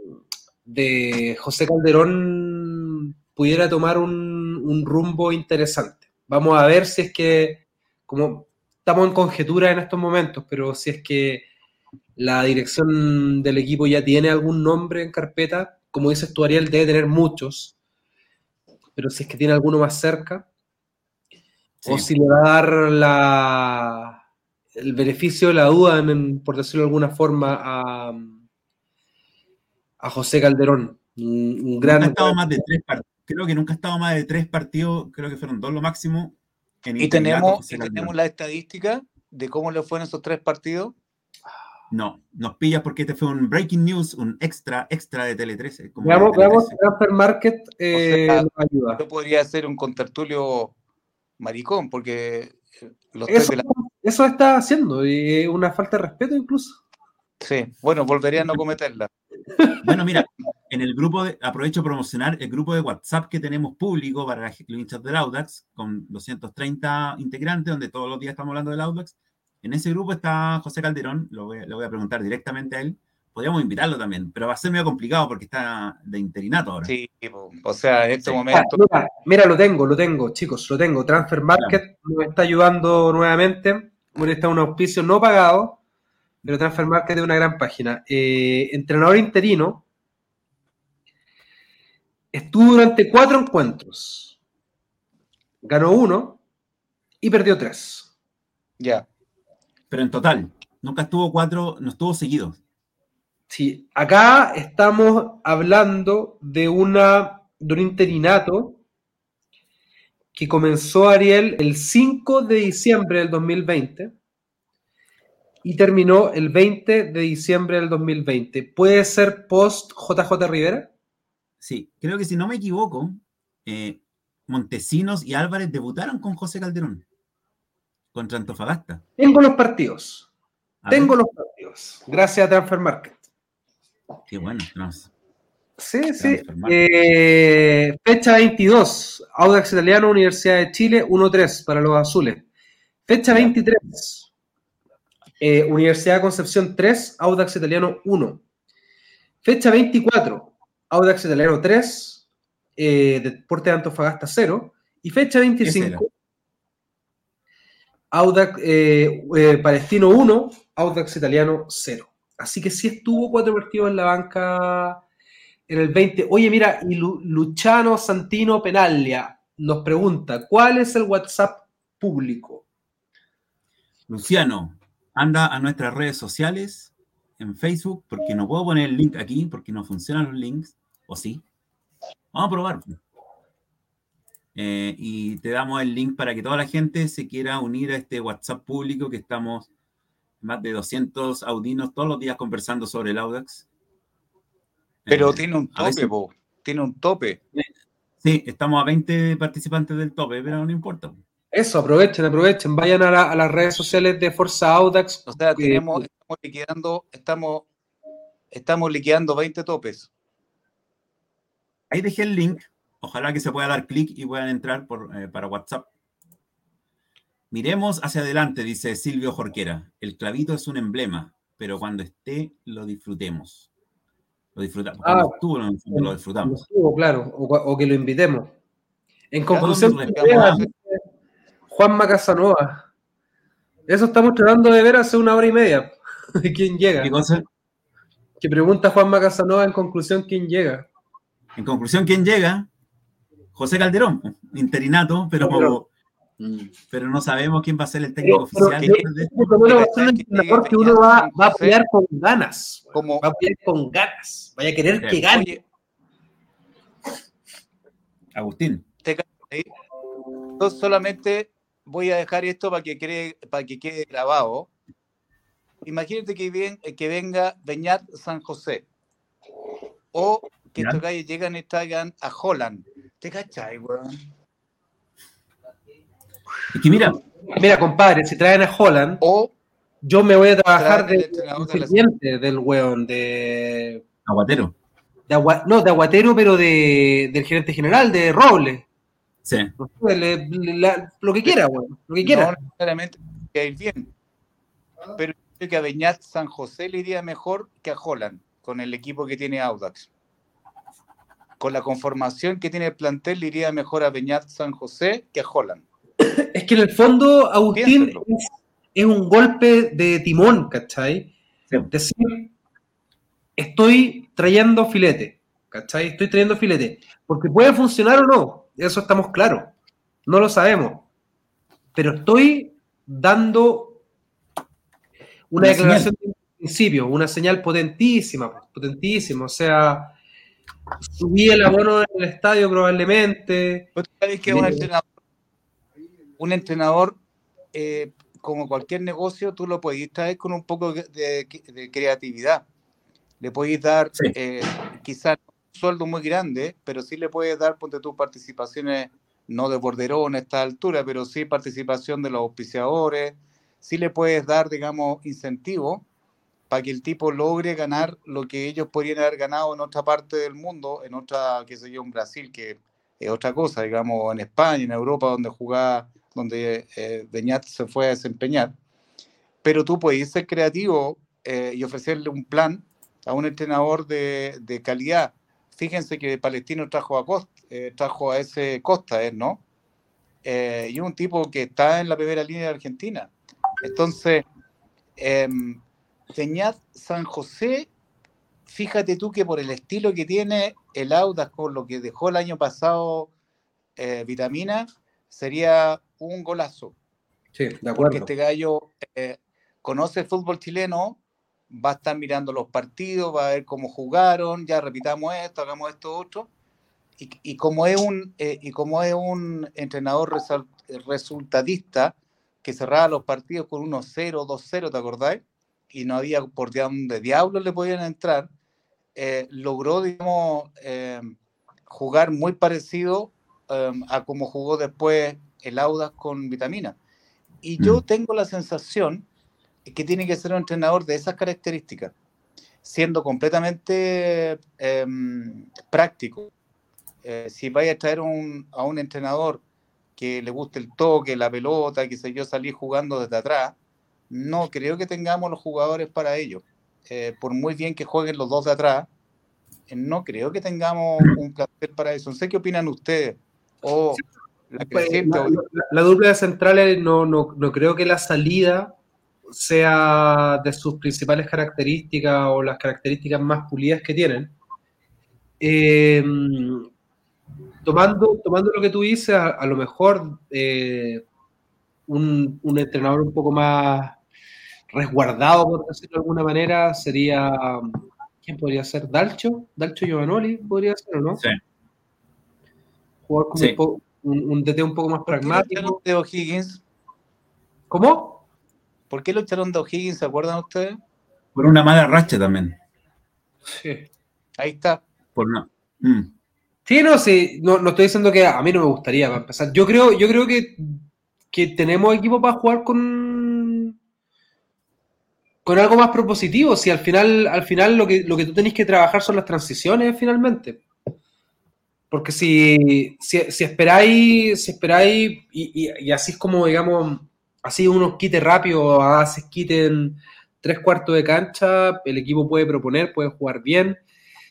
de José Calderón pudiera tomar un, rumbo interesante. Vamos a ver si es que, como estamos en conjetura en estos momentos, pero si es que la dirección del equipo ya tiene algún nombre en carpeta, como dices tú, Ariel, debe tener muchos, pero si es que tiene alguno más cerca, o si le va a dar la, el beneficio de la duda, por decirlo de alguna forma, a, a José Calderón. Un, gran. ha estado más de tres Creo que nunca ha estado más de tres partidos, creo que fueron dos lo máximo. ¿Y tenemos, tenemos la estadística de cómo le fue en esos tres partidos? No, nos pillas porque este fue un breaking news, un extra, extra de Tele 13. veamos, veamos Transfer Market eh, ayuda. Yo podría hacer un contertulio maricón, porque los eso, eso está haciendo, y una falta de respeto incluso. Sí, bueno, volvería a no cometerla. Bueno, mira, en el grupo, de, aprovecho a promocionar el grupo de WhatsApp que tenemos público para los hinchas del Audax, con 230 integrantes, donde todos los días estamos hablando del Audax. En ese grupo está José Calderón, lo voy, le voy a preguntar directamente a él, podríamos invitarlo también, pero va a ser medio complicado porque está de interinato ahora. Sí, o sea, en este momento. mira, lo tengo, lo tengo, chicos, lo tengo. Transfer Market me está ayudando nuevamente. Bueno, está un auspicio no pagado, pero Transfer Market es una gran página. Eh, entrenador interino. Estuvo durante cuatro encuentros. Ganó uno y perdió tres. Ya. Pero en total, nunca estuvo cuatro, no estuvo seguido. Sí, acá estamos hablando de, una, de un interinato que comenzó Ariel el 5 de diciembre del 2020 y terminó el 20 de diciembre del 2020. ¿Puede ser post JJ Rivera? Sí, creo que si no me equivoco, eh, Montesinos y Álvarez debutaron con José Calderón contra Antofagasta. Tengo los partidos. Tengo los partidos. Gracias a Transfer Market. Qué bueno, Sí, sí. Eh, fecha 22, Audax Italiano, Universidad de Chile, 1-3 para los azules. Fecha 23, eh, Universidad de Concepción 3, Audax Italiano 1. Fecha 24, Audax Italiano 3, eh, Deporte de Antofagasta 0. Y fecha 25, Audax Palestino 1, Audax Italiano 0. Así que sí estuvo cuatro partidos en la banca en el 20. Oye, mira, y Luchano Santino Penaglia nos pregunta, ¿cuál es el WhatsApp público? Luciano, anda a nuestras redes sociales en Facebook, porque no puedo poner el link aquí, porque no funcionan los links, ¿o sí? Vamos a probar. Eh, y te damos el link para que toda la gente se quiera unir a este WhatsApp público que estamos más de 200 audinos todos los días conversando sobre el Audax. Pero eh, tiene un tope, tiene un tope. Sí, estamos a 20 participantes del tope, pero no importa. Eso, aprovechen, aprovechen, vayan a, las redes sociales de Forza Audax. O sea, tenemos, estamos liquidando, estamos, estamos liquidando 20 topes. Ahí dejé el link. Ojalá que se pueda dar clic y puedan entrar por, eh, para WhatsApp. Miremos hacia adelante, dice Silvio Jorquera. El clavito es un emblema, pero cuando esté, lo disfrutemos. Lo disfrutamos. Ah, estuvo, lo, disfrutamos. Estuvo, claro, o, que lo invitemos. En conclusión, Juan Macasanova. Eso estamos tratando de ver hace una hora y media. ¿Quién llega? ¿Qué cosa? Que pregunta Juan Macasanova en conclusión quién llega. En conclusión, ¿quién llega? José Calderón, interinato, pero como Mm. pero no sabemos quién va a ser el técnico oficial. porque uno va, a pelear con ganas. Va a pelear con ganas. Vaya a querer que gane. Agustín. Yo solamente voy a dejar esto para que, quede, para que quede grabado. Imagínate que, que venga Beñat San José. O que estos gallos llegan y traigan a Holland. ¿Te cachai, weón? Es que mira. Mira, compadre, si traen a Holland, o yo me voy a trabajar de, de del weón, de. Aguatero. De no, de aguatero, pero de, del gerente general, de Roble. Sí. lo que quiera. Lo que quiera. No necesariamente que ir bien. Pero creo que a Beñat San José le iría mejor que a Holland, con el equipo que tiene Audax. Con la conformación que tiene el plantel, le iría mejor a Beñat San José que a Holland es que en el fondo, Agustín, es, un golpe de timón, ¿cachai? Decir, estoy trayendo filete, ¿cachai? Estoy trayendo filete. Porque puede funcionar o no, eso estamos claros. No lo sabemos. Pero estoy dando una, declaración de principio, una señal potentísima, potentísima. O sea, subí el abono en el estadio probablemente. ¿Sabes que un entrenador un entrenador, eh, como cualquier negocio, tú lo podéis traer con un poco de, creatividad. Le podéis dar eh, quizás sueldo muy grande, pero sí le puedes dar, ponte tus participaciones, no de borderón a esta altura, pero sí participación de los auspiciadores, sí le puedes dar, digamos, incentivo para que el tipo logre ganar lo que ellos podrían haber ganado en otra parte del mundo, en otra, qué sé yo, en Brasil, que es otra cosa, digamos, en España, en Europa, donde jugaba donde eh, Beñat se fue a desempeñar, pero tú puedes ser creativo eh, y ofrecerle un plan a un entrenador de, de calidad. Fíjense que Palestino trajo a, Costa, eh, trajo a ese Costa, ¿eh? ¿no? Eh, y un tipo que está en la primera línea de Argentina. Entonces, eh, San José, fíjate tú que por el estilo que tiene el Audas con lo que dejó el año pasado eh, Vitamina, sería un golazo. Sí, de acuerdo. Porque este gallo conoce el fútbol chileno, va a estar mirando los partidos, va a ver cómo jugaron, ya repitamos esto, hagamos esto otro. Y, como, es un, eh, y como es un entrenador resultadista que cerraba los partidos con 1-0, 2-0, ¿te acordáis? Y no había por de diablos le podían entrar, eh, logró, digamos, eh, jugar muy parecido a como jugó después el Audas con Vitamina. Y yo mm. tengo la sensación que tiene que ser un entrenador de esas características, siendo completamente em, práctico. Eh, si vaya a traer a un entrenador que le guste el toque, la pelota, que sé yo, salir jugando desde atrás, no creo que tengamos los jugadores para ello. Eh, por muy bien que jueguen los dos de atrás, eh, no creo que tengamos un placer para eso. No sé qué opinan ustedes. O la, la, dupla de centrales, no, no, no creo que la salida sea de sus principales características o las características más pulidas que tienen. Em, tomando, tomando lo que tú dices, a, lo mejor eh, un, entrenador un poco más resguardado, por decirlo de alguna manera, sería. ¿Quién podría ser? ¿Dalcho? ¿Dalcho Giovanoli podría ser o no? Sí. Jugar como un, DT un poco más pragmático. de O'Higgins? ¿Cómo? ¿Por qué lo echaron de O'Higgins? ¿Se acuerdan ustedes? Por una mala racha también. Sí. Ahí está. Por no. Mm. Sí, no, sí, no, no, estoy diciendo que a mí no me gustaría para empezar. Yo creo, yo creo que, que tenemos equipo para jugar con con algo más propositivo. Si al final, al final lo que, lo que tú tenés que trabajar son las transiciones finalmente. Porque si, si, esperáis, si esperáis, y, y, así es como, digamos, así unos quites rápidos, haces quiten tres cuartos de cancha, el equipo puede proponer, puede jugar bien,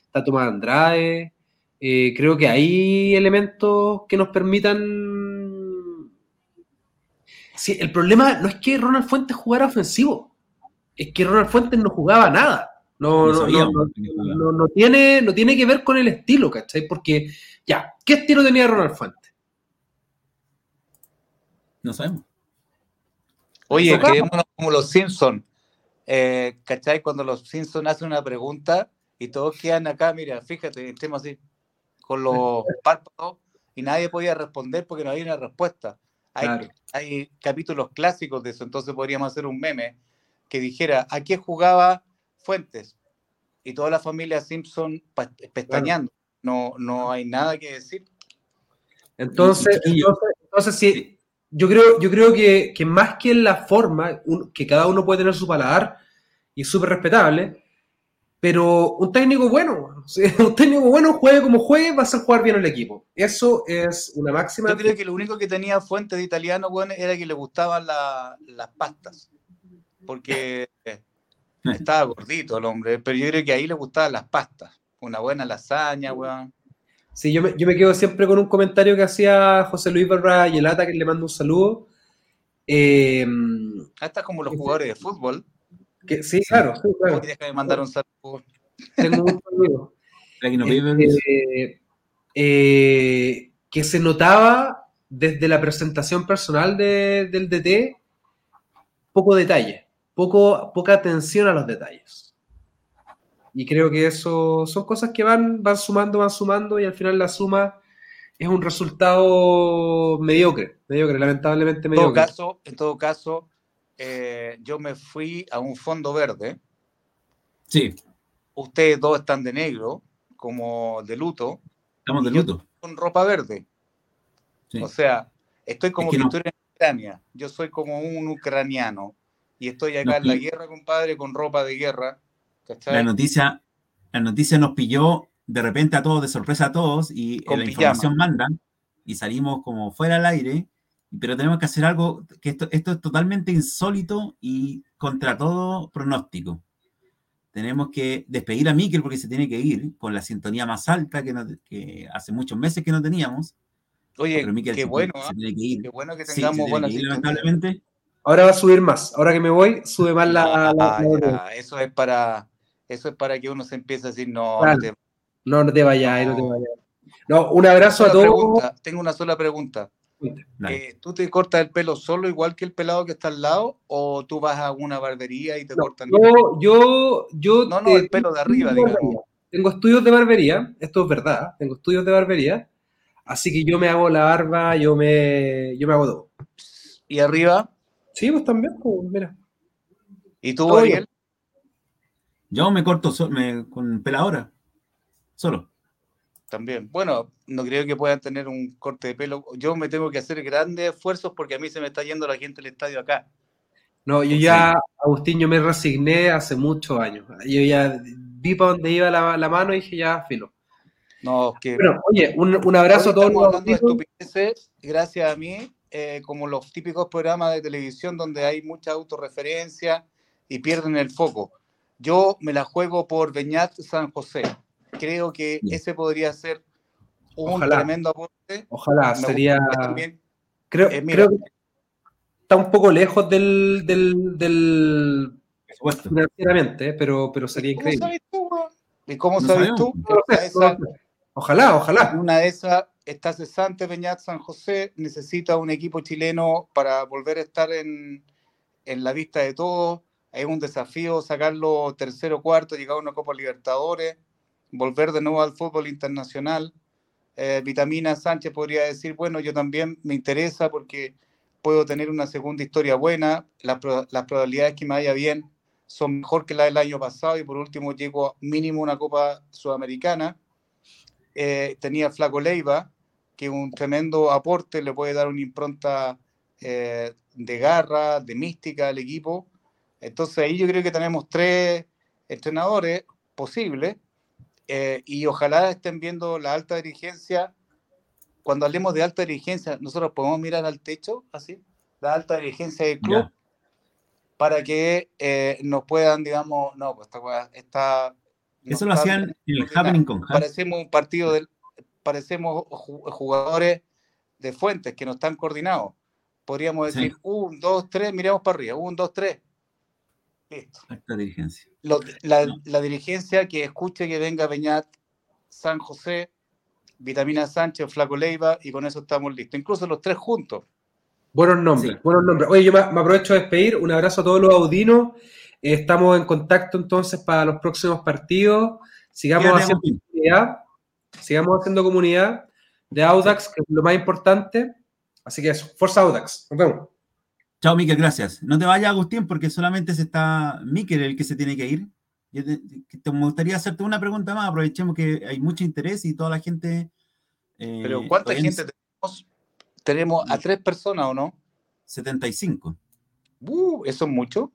está Tomás Andrade, eh, creo que hay elementos que nos permitan... Sí, el problema no es que Ronald Fuentes jugara ofensivo, es que Ronald Fuentes no jugaba nada. No, no, no, tiene, no tiene que ver con el estilo, ¿cachai? Porque, ya, ¿qué estilo tenía Ronald Fuentes? No sabemos. Oye, quedémonos como los Simpsons. Eh, ¿Cachai? Cuando los Simpsons hacen una pregunta y todos quedan acá, mira, fíjate, estemos así, con los párpados y nadie podía responder porque no había una respuesta. Hay, hay capítulos clásicos de eso, entonces podríamos hacer un meme que dijera, ¿a qué jugaba Fuentes? Y toda la familia Simpson pestañando. No, no hay nada que decir. Entonces, entonces, entonces sí, yo creo, yo creo que, más que en la forma, que cada uno puede tener su paladar y es súper respetable, pero un técnico bueno, un técnico bueno juegue como juegue, va a hacer jugar bien el equipo. Eso es una máxima. Yo creo que lo único que tenía fuente de italiano, bueno, era que le gustaban las pastas, porque estaba gordito el hombre, pero yo creo que ahí le gustaban las pastas, una buena lasaña, weón. Sí, yo me, yo me quedo siempre con un comentario que hacía José Luis Barra Yelata, que le mando un saludo. Eh, Hasta como los jugadores de fútbol. Que, sí, claro. Sí, claro. que mandar un saludo. Tengo un saludo. Eh, eh, que se notaba desde la presentación personal de, del DT poco detalle, poco, poca atención a los detalles. Y creo que eso son cosas que van, van sumando, van sumando y al final la suma es un resultado mediocre, mediocre, lamentablemente mediocre. En todo caso, en todo caso eh, yo me fui a un fondo verde. Sí. Ustedes dos están de negro, como de luto. Estamos de luto. Con ropa verde. O sea, estoy como es en Ucrania. Yo soy como un ucraniano. Y estoy acá en la guerra, compadre, con ropa de guerra. La noticia, la noticia nos pilló de repente a todos, de sorpresa a todos, y la información mandan, y salimos como fuera al aire, pero tenemos que hacer algo, que esto, esto es totalmente insólito y contra todo pronóstico. tenemos que despedir a Miquel porque se tiene que ir con la sintonía más alta que, hace muchos meses que no teníamos. Oye, qué bueno, ¿ah? qué bueno que tengamos buena lamentablemente. Ahora va a subir más. Ahora que me voy, sube más la. Ah, eso es para eso es para que uno se empiece a decir no. no, te... no, no te vayas, no. te vayas. No, un abrazo a todos. Tengo una sola pregunta. Eh, ¿Tú te cortas el pelo solo igual que el pelado que está al lado o tú vas a una barbería y te cortan yo, yo, yo no, no, el pelo de arriba, digamos. Tengo estudios de barbería, esto es verdad, tengo estudios de barbería, así que yo me hago la barba, yo me, yo me hago todo. ¿Y arriba? Sí, pues también, pues, mira. ¿Y tú, Ariel? Yo me corto me, con peladora, solo también. Bueno, no creo que puedan tener un corte de pelo. Yo me tengo que hacer grandes esfuerzos porque a mí se me está yendo la gente del estadio acá. No, yo ya, Agustín, yo me resigné hace muchos años. Yo ya vi para dónde iba la, mano y dije, ya, filo. No, que... Bueno, oye, un, abrazo a todos. Hablando de estupideces, gracias a mí, eh, como los típicos programas de televisión donde hay mucha autorreferencia y pierden el foco. Yo me la juego por Beñat San José. Creo que ese podría ser un tremendo aporte. Ojalá, sería. creo, eh, creo que está un poco lejos del, del, del financieramente, pero, pero sería increíble. Sabes tú, ¿Y cómo sabes tú? ojalá, ojalá. Una de esas está cesante Peñat San José, necesita un equipo chileno para volver a estar en, en la vista de todos. Es un desafío sacarlo tercero cuarto, llegar a una Copa Libertadores volver de nuevo al fútbol internacional. Eh, Vitamina Sánchez podría decir, bueno, yo también me interesa porque puedo tener una segunda historia buena, las, probabilidades que me vaya bien son mejor que la del año pasado y por último llego mínimo una Copa Sudamericana. Eh, tenía Flaco Leiva, que un tremendo aporte le puede dar una impronta eh, de garra, de mística al equipo. Entonces ahí yo creo que tenemos tres entrenadores posibles eh, y ojalá estén viendo la alta dirigencia. Cuando hablemos de alta dirigencia, nosotros podemos mirar al techo, así, la alta dirigencia del club, para que eh, nos puedan, digamos, no, pues esta está. Eso lo hacían en el happening con Parecemos un partido del. Parecemos jugadores de fuentes que no están coordinados. Podríamos decir, un, dos, tres, miremos para arriba, un, dos, tres. La dirigencia. la, dirigencia que escuche que venga Beñat, San José, Vitamina Sánchez, Flaco Leiva, y con eso estamos listos. Incluso los tres juntos. Buenos nombres, buenos nombres. Oye, yo me, aprovecho de despedir. Un abrazo a todos los audinos. estamos en contacto entonces para los próximos partidos. Sigamos haciendo comunidad. Sigamos haciendo comunidad de Audax, que es lo más importante. Así que eso, Forza Audax. Nos vemos. Chao, Miquel, gracias. No te vayas, Agustín, porque solamente se está Miquel el que se tiene que ir. te, me gustaría hacerte una pregunta más. Aprovechemos que hay mucho interés y toda la gente. Eh, Pero ¿cuánta gente tenemos? Tenemos a tres personas, ¿o no? 75. Uh, ¿Eso es mucho?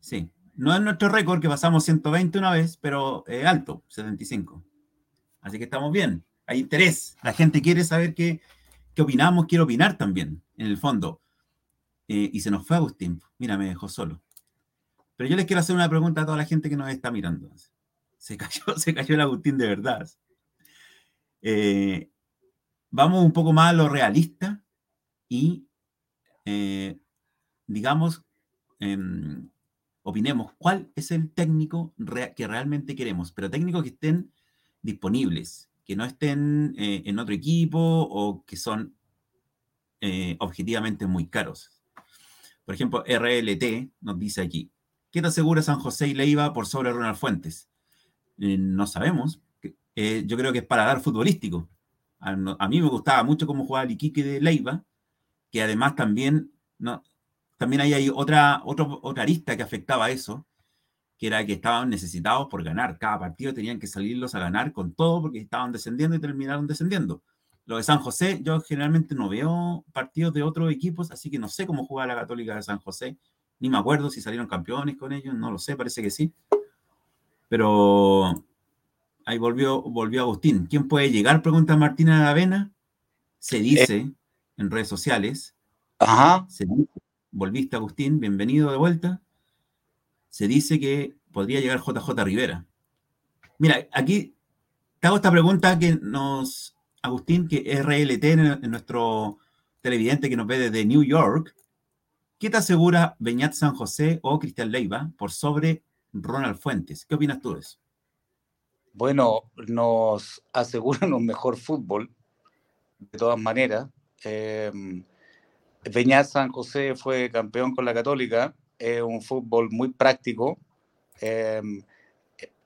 Sí. No es nuestro récord, que pasamos 120 una vez, pero es alto, 75. Así que estamos bien. Hay interés. La gente quiere saber qué, qué opinamos, quiere opinar también, en el fondo. Eh, y se nos fue Agustín. Mira, me dejó solo. Pero yo les quiero hacer una pregunta a toda la gente que nos está mirando. Se cayó, se cayó el Agustín de verdad. Eh, vamos un poco más a lo realista y, eh, digamos, em, opinemos cuál es el técnico que realmente queremos, pero técnicos que estén disponibles, que no estén en otro equipo o que son objetivamente muy caros. Por ejemplo, RLT nos dice aquí, ¿qué te asegura San José y Leiva por sobre Ronald Fuentes? Eh, no sabemos. Eh, yo creo que es para dar futbolístico. A, mí me gustaba mucho cómo jugaba el Iquique de Leiva, que además también, no, también hay, otra, otra arista que afectaba a eso, que era que estaban necesitados por ganar. Cada partido tenían que salirlos a ganar con todo porque estaban descendiendo y terminaron descendiendo. Lo de San José, yo generalmente no veo partidos de otros equipos, así que no sé cómo juega la Católica de San José. Ni me acuerdo si salieron campeones con ellos, no lo sé, parece que sí. Pero ahí volvió, volvió Agustín. ¿Quién puede llegar? Pregunta Martina de Avena. Se dice eh. en redes sociales. Ajá. volviste Agustín, bienvenido de vuelta. Se dice que podría llegar JJ Rivera. Mira, aquí te hago esta pregunta que nos, Agustín, que es RLT, en nuestro televidente que nos ve desde New York. ¿Qué te asegura Beñat San José o Cristian Leiva por sobre Ronald Fuentes? ¿Qué opinas tú de eso? Bueno, nos aseguran un mejor fútbol, de todas maneras. Eh, Beñat San José fue campeón con la Católica, es un fútbol muy práctico. Em,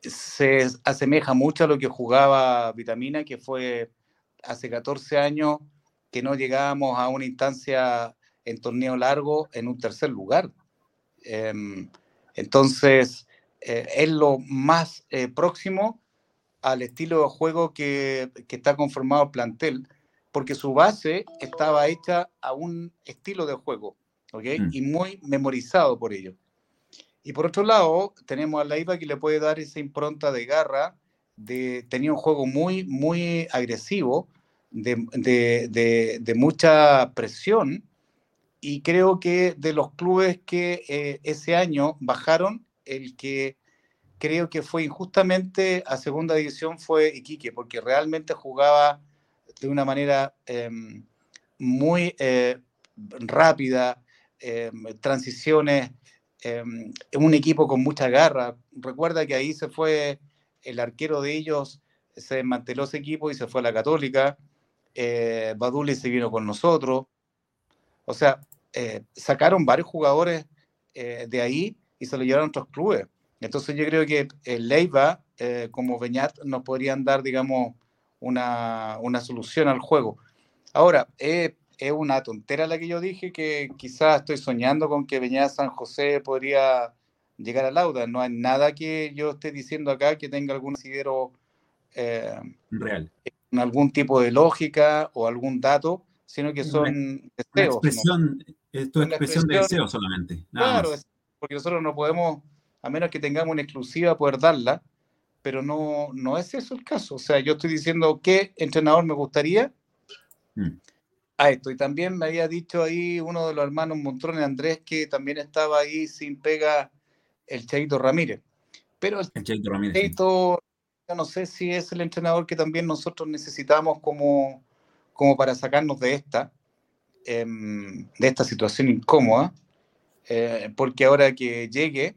se asemeja mucho a lo que jugaba Vitamina, que fue hace 14 años que no llegábamos a una instancia en torneo largo en un tercer lugar. Em, entonces, eh, es lo más eh, próximo al estilo de juego que, que, está conformado el plantel, porque su base estaba hecha a un estilo de juego, ¿ok? Mm. Y muy memorizado por ello. Y por otro lado, tenemos a Leiva que le puede dar esa impronta de garra, de, tenía un juego muy, muy agresivo, de, mucha presión, y creo que de los clubes que eh, ese año bajaron, el que creo que fue injustamente a segunda división fue Iquique, porque realmente jugaba de una manera em, muy eh, rápida, em, transiciones, em, un equipo con mucha garra. Recuerda que ahí se fue el arquero de ellos, se desmanteló ese equipo y se fue a la Católica. Eh, Baduli se vino con nosotros. O sea, eh, sacaron varios jugadores eh, de ahí y se lo llevaron a otros clubes. Entonces yo creo que el Leiva, eh, como Beñat, nos podrían dar, digamos, una, una solución al juego. Ahora, es una tontera la que yo dije, que quizás estoy soñando con que Beñat San José podría llegar a Lauda. No hay nada que yo esté diciendo acá que tenga algún asidero real. Algún tipo de lógica o algún dato, sino que son deseos. expresión, es tu expresión, de deseo solamente. claro, porque nosotros no podemos, a menos que tengamos una exclusiva, poder darla, pero no, no es eso el caso. O sea, yo estoy diciendo qué entrenador me gustaría mm. a esto. Y también me había dicho ahí uno de los hermanos Montrones, Andrés, que también estaba ahí sin pega el Chaito Ramírez. Pero el, Chaito Ramírez. Yo no sé si es el entrenador que también nosotros necesitamos como, como para sacarnos de esta. Em, de esta situación incómoda, eh, porque ahora que llegue,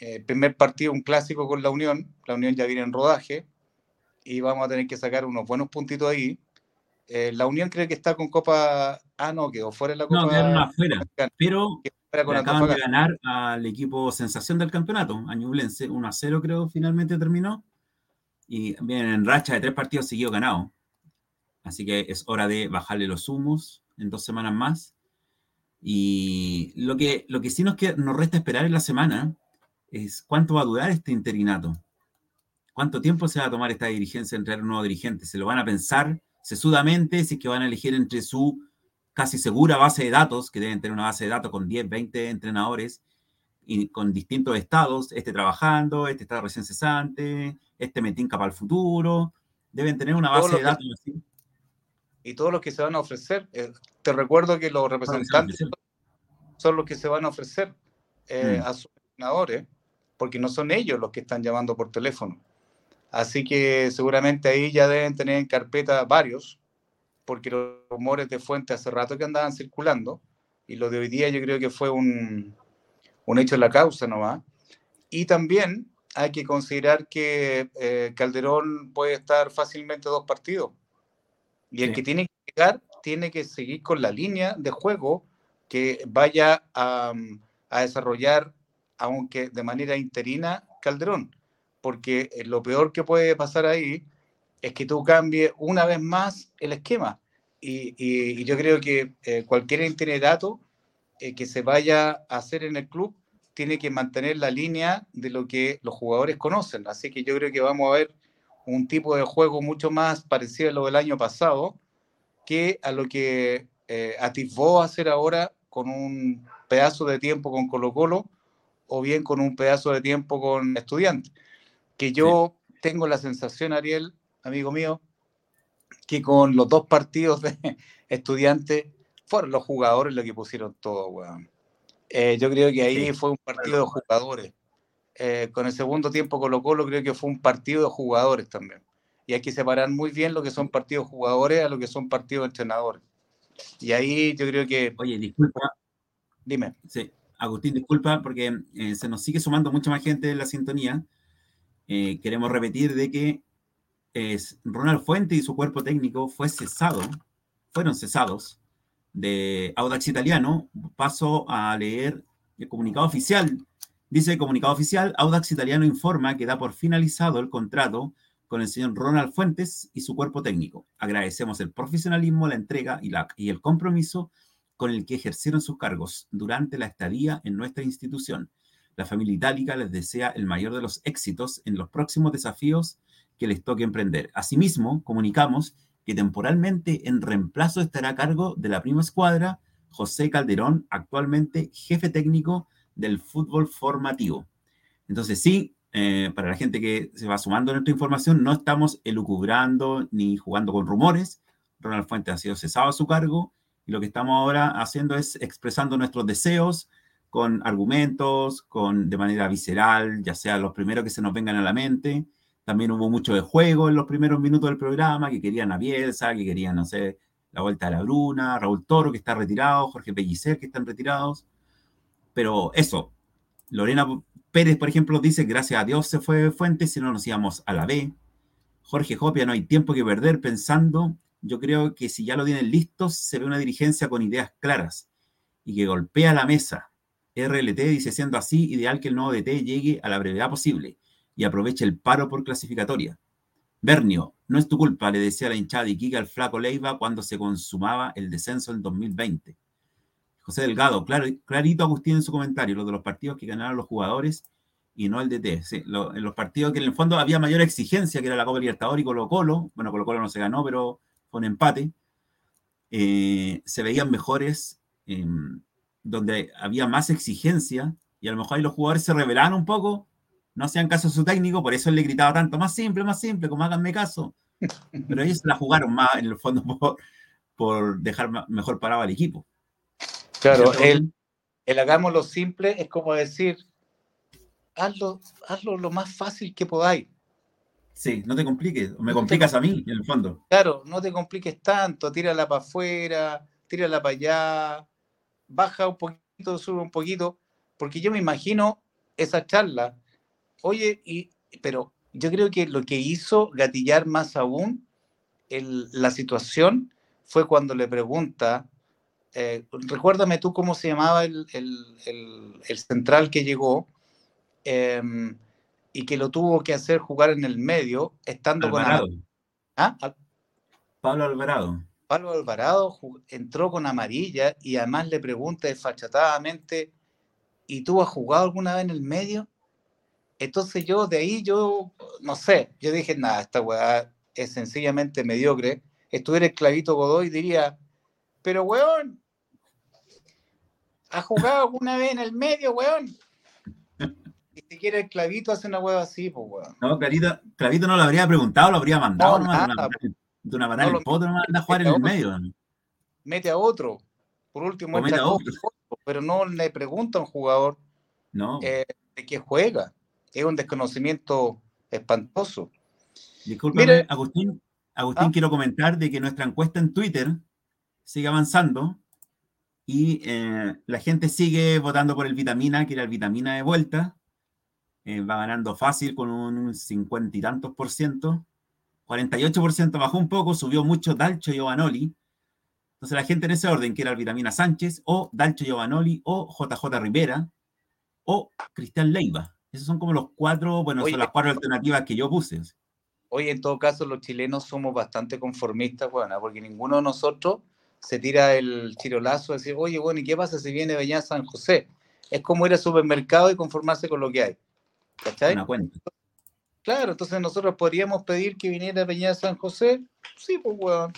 eh, primer partido, un clásico con la Unión, la Unión ya viene en rodaje y vamos a tener que sacar unos buenos puntitos ahí. Eh, la Unión cree que está con Copa. Ah, no, quedó fuera de la Copa. No, quedaron afuera. Pero acaban de ganar al equipo sensación del campeonato, Añublense, 1 a 0 creo finalmente terminó. Y vienen en racha de tres partidos seguidos ganados. Así que es hora de bajarle los humos en dos semanas más. Y lo que, lo que sí nos, que, nos resta esperar en la semana es cuánto va a durar este interinato. ¿Cuánto tiempo se va a tomar esta dirigencia entre un nuevo dirigente? ¿Se lo van a pensar sesudamente si es que van a elegir entre su casi segura base de datos, que deben tener una base de datos con 10, 20 entrenadores y con distintos estados, este trabajando, este está recién cesante, este metinca para el futuro, deben tener una base de datos así y todos los que se van a ofrecer. Eh, te recuerdo que los representantes son los que se van a ofrecer eh, mm. a sus entrenadores, porque no son ellos los que están llamando por teléfono. Así que seguramente ahí ya deben tener en carpeta varios, porque los rumores de fuente hace rato que andaban circulando, y lo de hoy día yo creo que fue un, un hecho en la causa nomás. Y también hay que considerar que eh, Calderón puede estar fácilmente dos partidos y el que tiene que llegar tiene que seguir con la línea de juego que vaya a, desarrollar, aunque de manera interina, Calderón. Porque eh, lo peor que puede pasar ahí es que tú cambies una vez más el esquema. Y, yo creo que eh, cualquier itinerato eh, que se vaya a hacer en el club tiene que mantener la línea de lo que los jugadores conocen. Así que yo creo que vamos a ver un tipo de juego mucho más parecido a lo del año pasado que a lo que eh, atisbó hacer ahora con un pedazo de tiempo con Colo Colo o bien con un pedazo de tiempo con estudiantes. Que yo tengo la sensación, Ariel, amigo mío, que con los dos partidos de estudiantes fueron los jugadores los que pusieron todo, weón. Eh, yo creo que ahí fue un partido de jugadores eh, con el segundo tiempo Colo Colo creo que fue un partido de jugadores también. Y hay que separar muy bien lo que son partidos jugadores a lo que son partidos entrenadores. Y ahí yo creo que... Oye, disculpa. Dime. Sí, Agustín, disculpa porque eh, se nos sigue sumando mucha más gente en la sintonía. Eh, queremos repetir de que es, Ronald Fuente y su cuerpo técnico fue cesado, fueron cesados de Audax Italiano. Paso a leer el comunicado oficial Dice el comunicado oficial, Audax Italiano informa que da por finalizado el contrato con el señor Ronald Fuentes y su cuerpo técnico. Agradecemos el profesionalismo, la entrega y, la, y el compromiso con el que ejercieron sus cargos durante la estadía en nuestra institución. La familia itálica les desea el mayor de los éxitos en los próximos desafíos que les toque emprender. Asimismo, comunicamos que temporalmente en reemplazo estará a cargo de la prima escuadra José Calderón, actualmente jefe técnico del fútbol formativo. Entonces, sí, eh, para la gente que se va sumando a nuestra información, no estamos elucubrando ni jugando con rumores. Ronald Fuentes ha sido cesado a su cargo y lo que estamos ahora haciendo es expresando nuestros deseos con argumentos, con, de manera visceral, ya sea los primeros que se nos vengan a la mente. También hubo mucho de juego en los primeros minutos del programa, que querían a Bielsa, que querían, no sé, la vuelta a la Bruna, Raúl Toro, que está retirado, Jorge Pellicer, que están retirados. Pero eso, Lorena Pérez, por ejemplo, dice, gracias a Dios se fue Fuentes, si no nos íbamos a la B. Jorge Jopia, no hay tiempo que perder pensando. Yo creo que si ya lo tienen listos, se ve una dirigencia con ideas claras y que golpea la mesa. RLT dice, siendo así, ideal que el nuevo DT llegue a la brevedad posible y aproveche el paro por clasificatoria. Bernio, no es tu culpa, le decía la hinchada de Iquique al flaco Leiva cuando se consumaba el descenso en 2020. José Delgado, claro, clarito Agustín en su comentario, lo de los partidos que ganaron los jugadores y no el DT. Sí, en los partidos que en el fondo había mayor exigencia, que era la Copa Libertadores y Colo Colo, bueno, Colo Colo no se ganó, pero fue un empate, eh, se veían mejores, em, donde había más exigencia y a lo mejor ahí los jugadores se revelaban un poco, no hacían caso a su técnico, por eso él le gritaba tanto, más simple, más simple, como háganme caso. Pero ellos se la jugaron más en el fondo por, por dejar mejor parado al equipo. Claro, el, el hagámoslo simple es como decir, hazlo, hazlo lo más fácil que podáis. Sí, no te compliques, me complicas a mí, en el fondo. Claro, no te compliques tanto, tírala para afuera, tírala para allá, baja un poquito, sube un poquito, porque yo me imagino esa charla. Oye, y, pero yo creo que lo que hizo gatillar más aún la situación fue cuando le pregunta eh, recuérdame tú cómo se llamaba el, central que llegó em, y que lo tuvo que hacer jugar en el medio, estando Alvarado. con ¿Ah? Pablo Alvarado. Pablo Alvarado entró con amarilla y además le pregunta desfachatadamente, ¿y tú has jugado alguna vez en el medio? Entonces yo de ahí, yo, no sé, yo dije, nada, esta weá es sencillamente mediocre. Estuviera el clavito Godoy, diría, pero weón, ¿Has jugado alguna vez en el medio, weón? Y si quiere el clavito, hace una hueva así, pues, weón. No, Clavito, clavito no lo habría preguntado, lo habría mandado. No, nada, de una manera, el potro no manda a jugar en el medio. Mete a otro. Por último, mete a otro. pero no le pregunta a un jugador no. eh, de qué juega. Es un desconocimiento espantoso. Disculpe, Agustín, Agustín, ¿Ah? quiero comentar de que nuestra encuesta en Twitter sigue avanzando y eh, la gente sigue votando por el vitamina, que era el vitamina de vuelta. Eh, va ganando fácil con un cincuenta y tantos por ciento. 48 por ciento bajó un poco, subió mucho Dalcho Giovanoli. Entonces la gente en ese orden, que era el Vitamina Sánchez, o Dalcho Giovanoli, o JJ Rivera, o Cristian Leiva. Esos son como los cuatro, bueno, son las cuatro alternativas que yo puse. Hoy en todo caso los chilenos somos bastante conformistas, bueno, porque ninguno de nosotros se tira el chirolazo, decir, oye, bueno, ¿y qué pasa si viene Beñá San José? Es como ir al supermercado y conformarse con lo que hay. ¿Cachai? Una cuenta. Claro, entonces nosotros podríamos pedir que viniera Beñá San José. Sí, pues, bueno.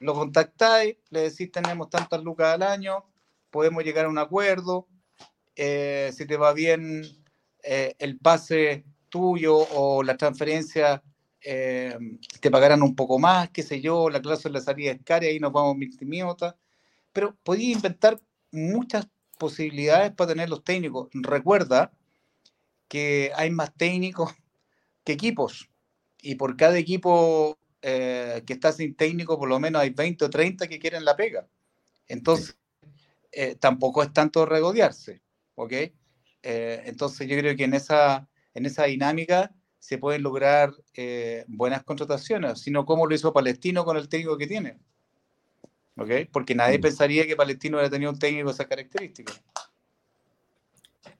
Lo contactáis, le decís, tenemos tantas lucas al año, podemos llegar a un acuerdo. Eh, si te va bien eh, el pase tuyo o la transferencia eh, te pagaran un poco más, qué sé yo, la clase de la salida es cara y ahí nos vamos multimiota. Pero podía inventar muchas posibilidades para tener los técnicos. Recuerda que hay más técnicos que equipos. Y por cada equipo eh, que está sin técnico, por lo menos hay 20 o 30 que quieren la pega. Entonces, eh, tampoco es tanto regodearse, ¿ok? Eh, entonces, yo creo que en esa, en esa dinámica se pueden lograr buenas contrataciones, sino como lo hizo Palestino con el técnico que tiene. ¿Ok? Porque nadie mm. pensaría que Palestino hubiera tenido un técnico de esas características.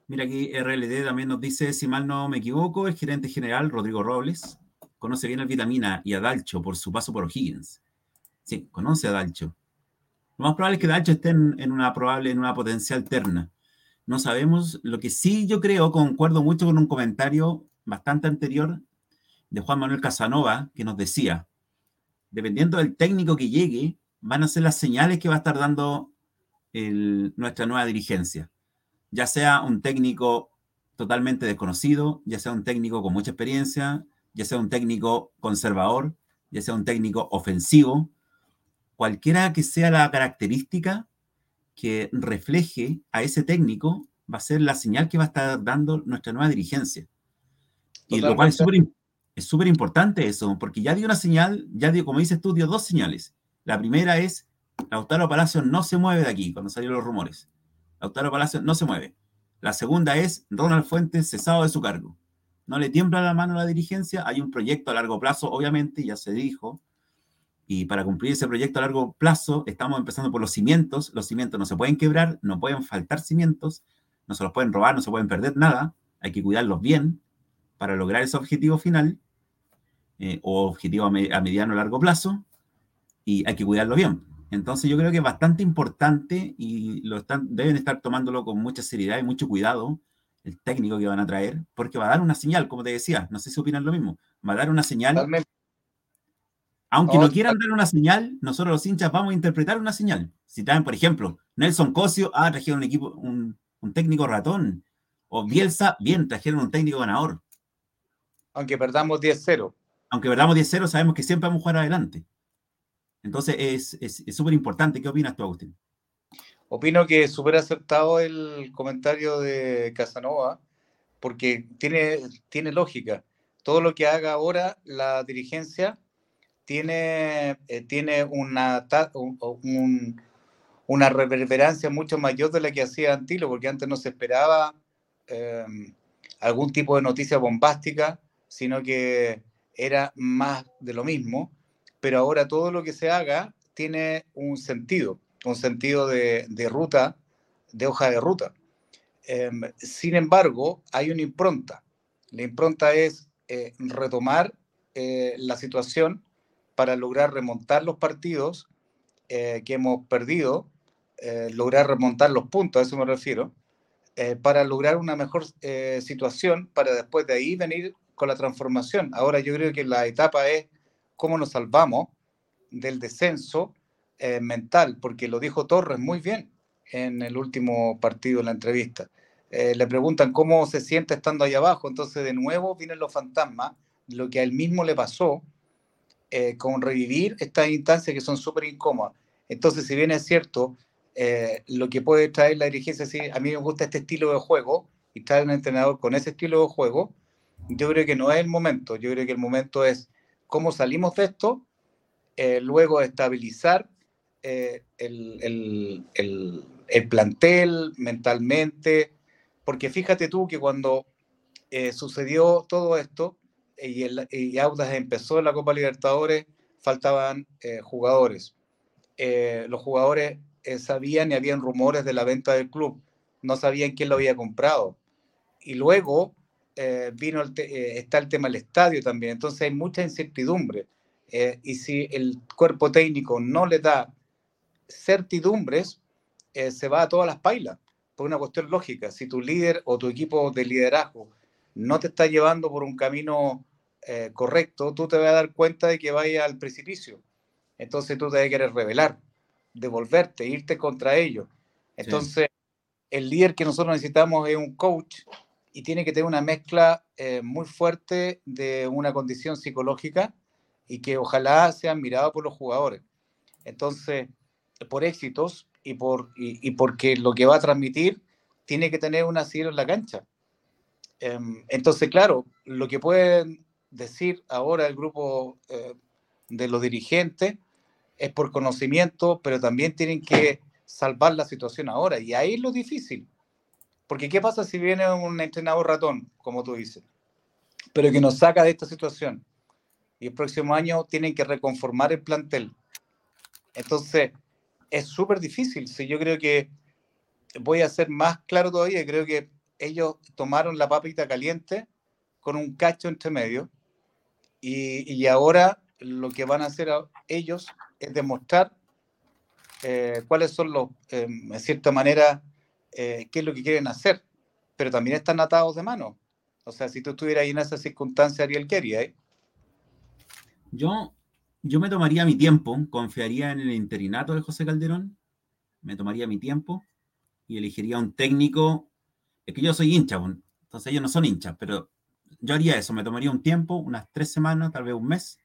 Mira aquí RLD también nos dice, si mal no me equivoco, el gerente general Rodrigo Robles conoce bien al Vitamina y a Dalcho por su paso por O'Higgins. Sí, conoce a Dalcho. Lo más probable es que Dalcho esté en, una probable, en una potencial terna. No sabemos. Lo que sí yo creo, concuerdo mucho con un comentario bastante anterior de Juan Manuel Casanova, que nos decía, dependiendo del técnico que llegue, van a ser las señales que va a estar dando nuestra nueva dirigencia. Ya sea un técnico totalmente desconocido, ya sea un técnico con mucha experiencia, ya sea un técnico conservador, ya sea un técnico ofensivo, cualquiera que sea la característica que refleje a ese técnico, va a ser la señal que va a estar dando nuestra nueva dirigencia. Y lo cual es súper importante eso, porque ya dio una señal, ya dio, como dices tú, dio dos señales. La primera es, Lautaro Palacio no se mueve de aquí, cuando salieron los rumores. Lautaro Palacio no se mueve. La segunda es, Ronald Fuentes cesado de su cargo no le tiembla la mano a la dirigencia, hay un proyecto a largo plazo, obviamente, ya se dijo, y para cumplir ese proyecto a largo plazo estamos empezando por los cimientos, los cimientos no se pueden quebrar, no pueden faltar cimientos, no se los pueden robar, no se pueden perder nada, hay que cuidarlos bien para lograr ese objetivo final, eh, o objetivo a, mediano o largo plazo, y hay que cuidarlo bien. Entonces yo creo que es bastante importante y lo deben estar tomándolo con mucha seriedad y mucho cuidado el técnico que van a traer, porque va a dar una señal, como te decía, no sé si opinan lo mismo, va a dar una señal. Aunque no, quieran dar una señal, nosotros los hinchas vamos a interpretar una señal. Si traen, por ejemplo, Nelson Cosio, ah, trajeron un equipo, un, técnico ratón. O Bielsa, bien, trajeron un técnico ganador. Aunque perdamos 10-0. Aunque perdamos 10-0, sabemos que siempre vamos a jugar adelante. Entonces es súper importante. ¿Qué opinas tú, Agustín? Opino que es súper acertado el comentario de Casanova, porque tiene, tiene lógica. Todo lo que haga ahora la dirigencia tiene, eh, tiene una, una reverberancia mucho mayor de la que hacía Antilo, porque antes no se esperaba em, algún tipo de noticia bombástica, sino que era más de lo mismo, pero ahora todo lo que se haga tiene un sentido un sentido de, ruta, de hoja de ruta. Em, sin embargo, hay una impronta. La impronta es eh, retomar eh, la situación para lograr remontar los partidos eh, que hemos perdido, lograr remontar los puntos, a eso me refiero, para lograr una mejor situación, para después de ahí venir con la transformación. Ahora yo creo que la etapa es cómo nos salvamos del descenso eh, mental, porque lo dijo Torres muy bien en el último partido, en la entrevista. Eh, le preguntan cómo se siente estando ahí abajo, entonces de nuevo vienen los fantasmas, lo que a él mismo le pasó, eh, con revivir estas instancias que son súper incómodas. Entonces, si bien es cierto, lo que puede traer la dirigencia, si a mí me gusta este estilo de juego y traer un entrenador con ese estilo de juego, yo creo que no es el momento, yo creo que el momento es cómo salimos de esto, luego estabilizar eh, el, plantel mentalmente, porque fíjate tú que cuando eh, sucedió todo esto y, el, y Audas empezó la Copa Libertadores, faltaban eh, jugadores. los jugadores sabían y habían rumores de la venta del club, no sabían quién lo había comprado. Y luego vino está el tema del estadio también, entonces hay mucha incertidumbre. y si el cuerpo técnico no le da certidumbres, eh, se va a todas las pailas, por una cuestión lógica. Si tu líder o tu equipo de liderazgo no te está llevando por un camino eh, correcto, tú te vas a dar cuenta de que vaya al precipicio. Entonces tú te vas a querer revelar, devolverte, irte contra ellos. Entonces, el líder que nosotros necesitamos es un coach y tiene que tener una mezcla eh, muy fuerte de una condición psicológica y que ojalá sea mirado por los jugadores. Entonces, por éxitos y, por, y, porque lo que va a transmitir tiene que tener un asidero en la cancha. Em, entonces, claro, lo que pueden decir ahora el grupo eh, de los dirigentes es por conocimiento, pero también tienen que salvar la situación ahora. Y ahí es lo difícil. Porque ¿qué pasa si viene un entrenador ratón, como tú dices, pero que nos saca de esta situación? Y el próximo año tienen que reconformar el plantel. Entonces, es súper difícil. Si yo creo que voy a ser más claro todavía, creo que ellos tomaron la papita caliente con un cacho entre medio y, ahora lo que van a hacer ellos es demostrar eh, cuáles son los, eh, en cierta manera, eh, qué es lo que quieren hacer, pero también están atados de mano. O sea, si tú estuvieras ahí en esa circunstancia, Ariel quería, ¿eh? Yo, yo me tomaría mi tiempo, confiaría en el interinato de José Calderón, me tomaría mi tiempo y elegiría un técnico. Es que yo soy hincha, entonces ellos no son hinchas, pero yo haría eso, me tomaría un tiempo, unas tres semanas, tal vez un mes,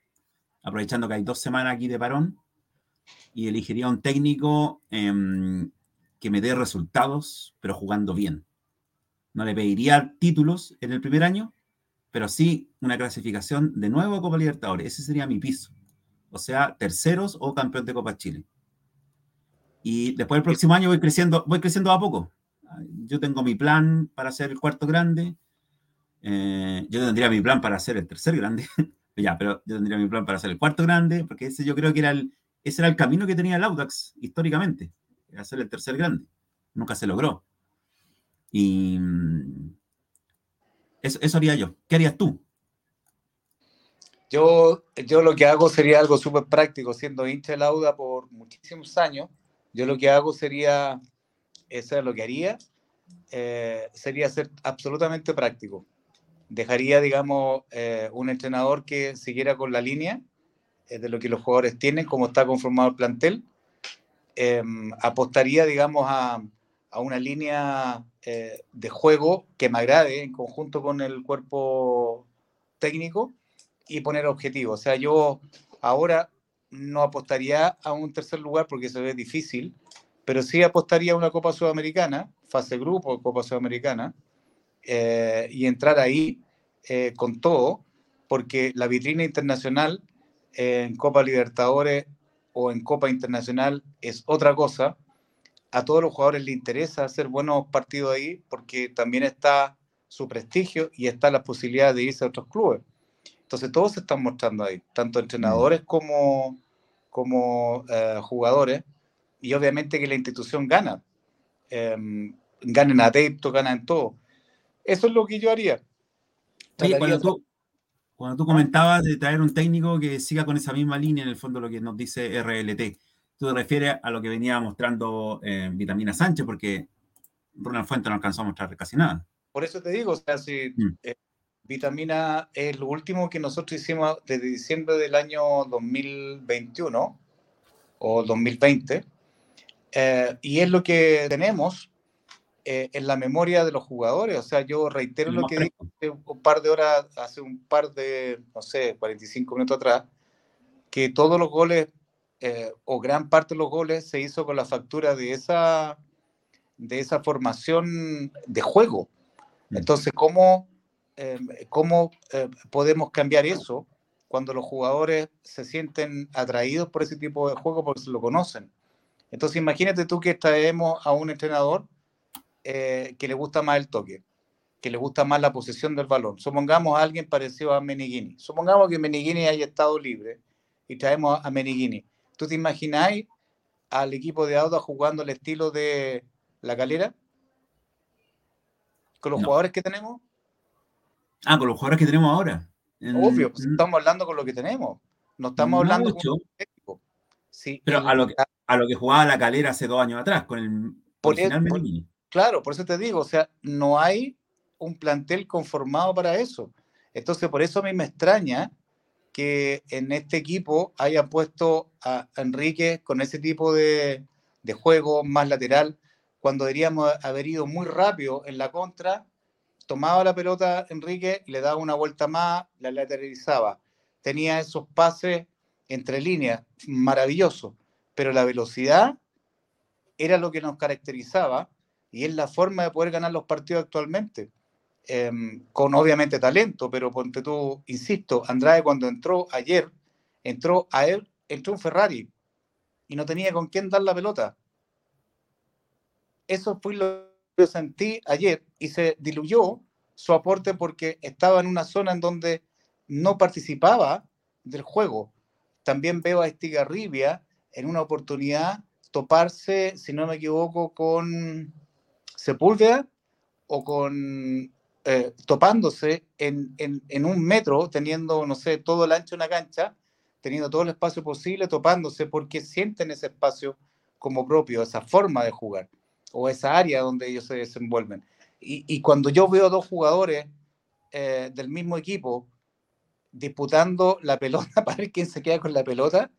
aprovechando que hay dos semanas aquí de parón, y elegiría un técnico em, que me dé resultados, pero jugando bien. No le pediría títulos en el primer año, pero sí una clasificación de nuevo a Copa Libertadores. Ese sería mi piso. O sea, terceros o campeón de Copa Chile. Y después del próximo año voy creciendo, voy creciendo a poco. Yo tengo mi plan para ser el cuarto grande. Eh, yo tendría mi plan para ser el tercer grande. ya, pero yo tendría mi plan para ser el cuarto grande, porque ese yo creo que era el, ese era el camino que tenía el Audax históricamente, era ser el tercer grande. Nunca se logró. Y mm, eso, eso haría yo. ¿Qué harías tú? Yo, yo lo que hago sería algo súper práctico, siendo hincha del Auda por muchísimos años. Yo lo que hago sería, eso es lo que haría, eh, sería ser absolutamente práctico. Dejaría, digamos, eh, un entrenador que siguiera con la línea eh, de lo que los jugadores tienen, cómo está conformado el plantel. Em, apostaría, digamos, a, a una línea de juego que me agrade en conjunto con el cuerpo técnico y poner objetivos. O sea, yo ahora no apostaría a un tercer lugar porque se ve difícil, pero sí apostaría a una Copa Sudamericana, fase grupo de Copa Sudamericana, eh, y entrar ahí eh, con todo, porque la vitrina internacional en Copa Libertadores o en Copa Internacional es otra cosa. A todos los jugadores les interesa hacer buenos partidos ahí porque también está su prestigio y está la posibilidad de irse a otros clubes. Entonces todos se están mostrando ahí, tanto entrenadores mm. como, como eh, jugadores, y obviamente que la institución gana. Eh, gana en adeptos, gana en todo. Eso es lo que yo haría. cuando, tú, cuando tú comentabas de traer un técnico que siga con esa misma línea, en el fondo lo que nos dice RLT, tú te refieres a lo que venía mostrando eh, Vitamina Sánchez, porque Ronald Fuente no alcanzó a mostrar casi nada. Por eso te digo, o sea, si mm. eh, Vitamina es lo último que nosotros hicimos desde diciembre del año 2021 o 2020. Eh, y es lo que tenemos eh, en la memoria de los jugadores. O sea, yo reitero lo que dije hace un par de horas, hace un par de, no sé, 45 minutos atrás, que todos los goles eh, o gran parte de los goles se hizo con la factura de esa, de esa formación de juego. Mm. Entonces, ¿cómo Em, cómo eh, podemos cambiar eso cuando los jugadores se sienten atraídos por ese tipo de juego porque se lo conocen. Entonces imagínate tú que traemos a un entrenador eh, que le gusta más el toque, que le gusta más la posesión del balón. Supongamos a alguien parecido a Menigini. Supongamos que Menigini haya estado libre y traemos a Menigini. ¿Tú te imagináis al equipo de Auda jugando el estilo de la calera? Con los jugadores que tenemos, Ah, con los jugadores que tenemos ahora. Obvio, pues, estamos hablando con lo que tenemos. No estamos hablando con sí, Pero a, lo que, a lo que jugaba la calera hace dos años atrás, con el, por Claro, por eso te digo, o sea, no hay un plantel conformado para eso. Entonces, por eso a mí me extraña que en este equipo haya puesto a Enrique con ese tipo de, de juego más lateral, cuando deberíamos haber ido muy rápido en la contra tomaba la pelota Enrique, le daba una vuelta más, la lateralizaba. Tenía esos pases entre líneas, maravilloso, pero la velocidad era lo que nos caracterizaba y es la forma de poder ganar los partidos actualmente. em, con obviamente talento, pero ponte tú, insisto, Andrade cuando entró ayer, entró a él, entró un Ferrari y no tenía con quién dar la pelota. Eso fue lo que sentí ayer y se diluyó su aporte porque estaba en una zona en donde no participaba del juego. También veo a Estigarribia en una oportunidad toparse, si no me equivoco, con Sepúlveda o con eh, topándose en, un metro, teniendo, no sé, todo el ancho de una cancha, teniendo todo el espacio posible, topándose porque sienten ese espacio como propio, esa forma de jugar o esa área donde ellos se desenvuelven. Y, cuando yo veo dos jugadores eh, del mismo equipo disputando la pelota para ver quién se queda con la pelota,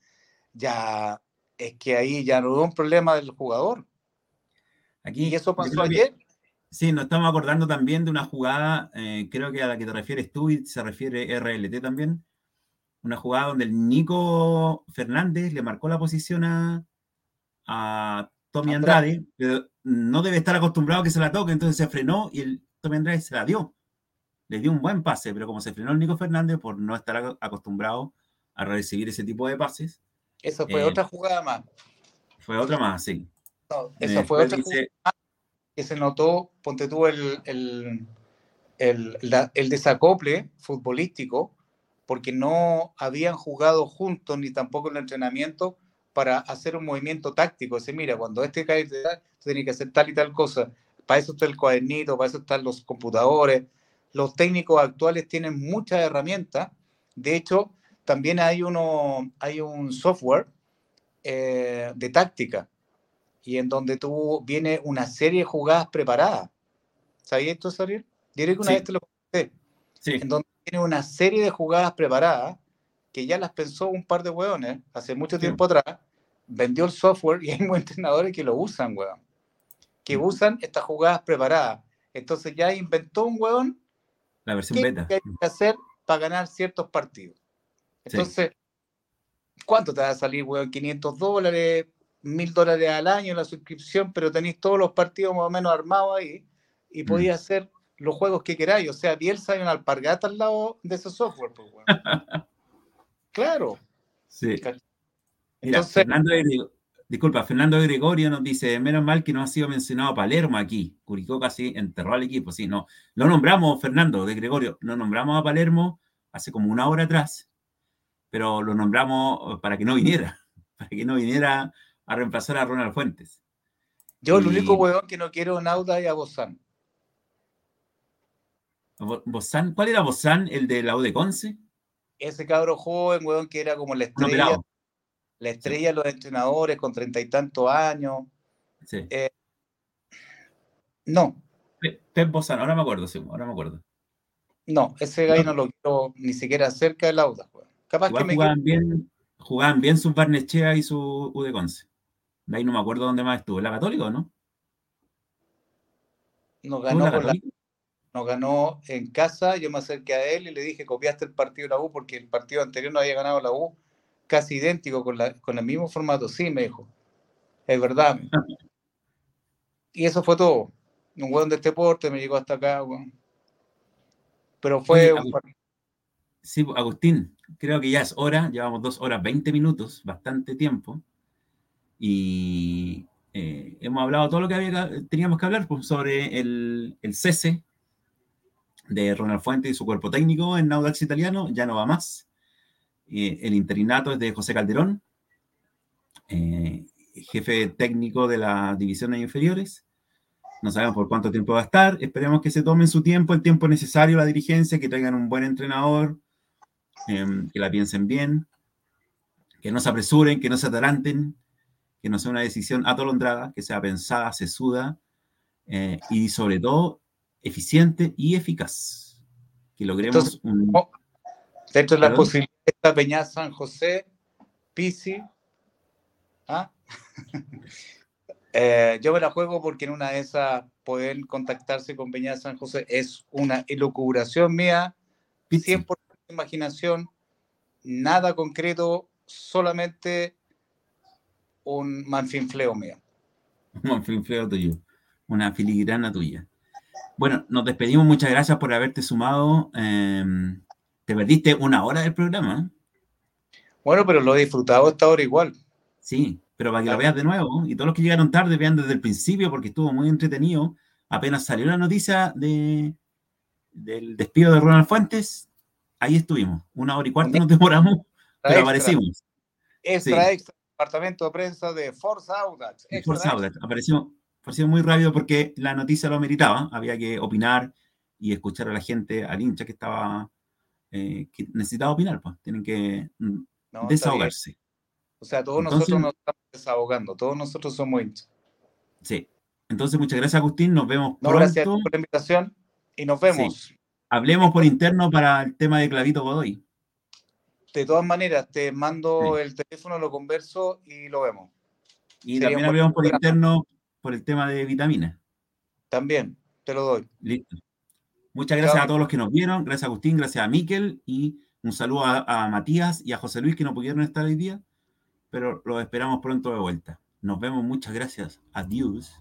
ya es que ahí ya no hubo un problema del jugador. Aquí, y eso pasó ayer. Sí, nos estamos acordando también de una jugada, eh, creo que a la que te refieres tú y se refiere RLT también, una jugada donde el Nico Fernández le marcó la posición a, a Tommy Andrade, pero no debe estar acostumbrado a que se la toque, entonces se frenó y el Tommy Andrade se la dio. Le dio un buen pase, pero como se frenó el Nico Fernández por no estar acostumbrado a recibir ese tipo de pases. Eso fue eh, otra jugada más. Fue otra más, sí. Eso fue otra que se notó, ponte tú el, el, el, el desacople futbolístico, porque no habían jugado juntos ni tampoco en el entrenamiento para hacer un movimiento táctico. Dice, mira, cuando este cae, tú tienes que hacer tal y tal cosa. Para eso está el cuadernito, para eso están los computadores. Los técnicos actuales tienen muchas herramientas. De hecho, también hay, uno, hay un software eh, de táctica y en donde tú viene una serie de jugadas preparadas. ¿Sabías esto, Sariel? Diré que una vez te lo conté. Sí. En donde tiene una serie de jugadas preparadas que ya las pensó un par de hueones hace mucho tiempo atrás vendió el software y hay muchos entrenadores que lo usan, weón. Que usan estas jugadas preparadas. Entonces ya inventó un weón la versión beta. que hay que hacer para ganar ciertos partidos. Entonces, ¿cuánto te va a salir, weón? 500 dólares, 1000 dólares al año la suscripción, pero tenéis todos los partidos más o menos armados ahí y podéis mm. hacer los juegos que queráis. O sea, Bielsa hay una alpargata al lado de ese software, pues, claro. Sí. Fernando disculpa, Fernando Gregorio nos dice, menos mal que no ha sido mencionado Palermo aquí. Curicó casi enterró al equipo. Sí, no. Lo nombramos, Fernando de Gregorio, lo nombramos a Palermo hace como una hora atrás, pero lo nombramos para que no viniera, para que no viniera a reemplazar a Ronald Fuentes. Yo, el único huevón que no quiero Nauda es a Bozán. ¿Bozán? ¿Cuál era Bozán? ¿El de la U de Conce? Ese cabro joven, huevón, que era como la estrella la estrella de los entrenadores con treinta y tantos años. Sí. Eh, no. Pep Bozano, ahora me acuerdo, sí, ahora me acuerdo. No, ese gallo no, lo quiero ni siquiera cerca del Auda. Capaz que me jugaban, bien, jugaban bien su Barnechea y su Udeconce. De ahí no me acuerdo dónde más estuvo. ¿La Católica o no? Nos ganó, la nos ganó en casa, yo me acerqué a él y le dije, copiaste el partido de la U porque el partido anterior no había ganado la U casi idéntico con, la, con el mismo formato. Sí, me dijo. Es verdad. y eso fue todo. Un hueón de este porte me llegó hasta acá, Pero fue Sí, Agustín, creo que ya es hora, llevamos dos horas 20 minutos, bastante tiempo, y eh, hemos hablado todo lo que había, teníamos que hablar pues, sobre el, el, cese de Ronald Fuente y su cuerpo técnico en Audax Italiano, ya no va más. Eh, el interinato es de José Calderón, eh, jefe técnico de las divisiones inferiores. No sabemos por cuánto tiempo va a estar. Esperemos que se tomen su tiempo, el tiempo necesario, la dirigencia, que tengan un buen entrenador, em, que la piensen bien, que no se apresuren, que no se ataranten, que no sea una decisión atolondrada, que sea pensada, sesuda eh, y sobre todo eficiente y eficaz. Que logremos un... Dentro de la posibilidad esta Peña San José, Pisi. ¿ah? Eh, yo me la juego porque en una de esas pueden contactarse con Peña San José. Es una elucubración mía, 100% imaginación, nada concreto, solamente un manfinfleo mío. Un manfinfleo tuyo, una filigrana tuya. Bueno, nos despedimos. Muchas gracias por haberte sumado. Em, te perdiste una hora del programa. Bueno, pero lo he disfrutado esta hora igual. Sí, pero para que lo veas de nuevo. Y todos los que llegaron tarde vean desde el principio porque estuvo muy entretenido. Apenas salió la noticia de, del despido de Ronald Fuentes, ahí estuvimos. Una hora y cuarto nos demoramos, pero aparecimos. Extra, extra, departamento de prensa de Force Audax. Force Audax, apareció, muy rápido porque la noticia lo ameritaba. Había que opinar y escuchar a la gente, al hincha que estaba, eh, que necesitaba opinar, pues. Tienen que mm, desahogarse. O sea, todos nosotros nos estamos desahogando, todos nosotros somos hinchas. Sí. Entonces, muchas gracias, Agustín. Nos vemos pronto. Gracias por la invitación y nos vemos. Hablemos por interno para el tema de Clavito Godoy. De todas maneras, te mando el teléfono, lo converso y lo vemos. Y también hablemos por interno por el tema de vitaminas. También, te lo doy. Listo. Muchas gracias a todos los que nos vieron. Gracias, Agustín. Gracias a Miquel. Y un saludo a Matías y a José Luis que no pudieron estar hoy día pero los esperamos pronto de vuelta. Nos vemos, muchas gracias. Adiós.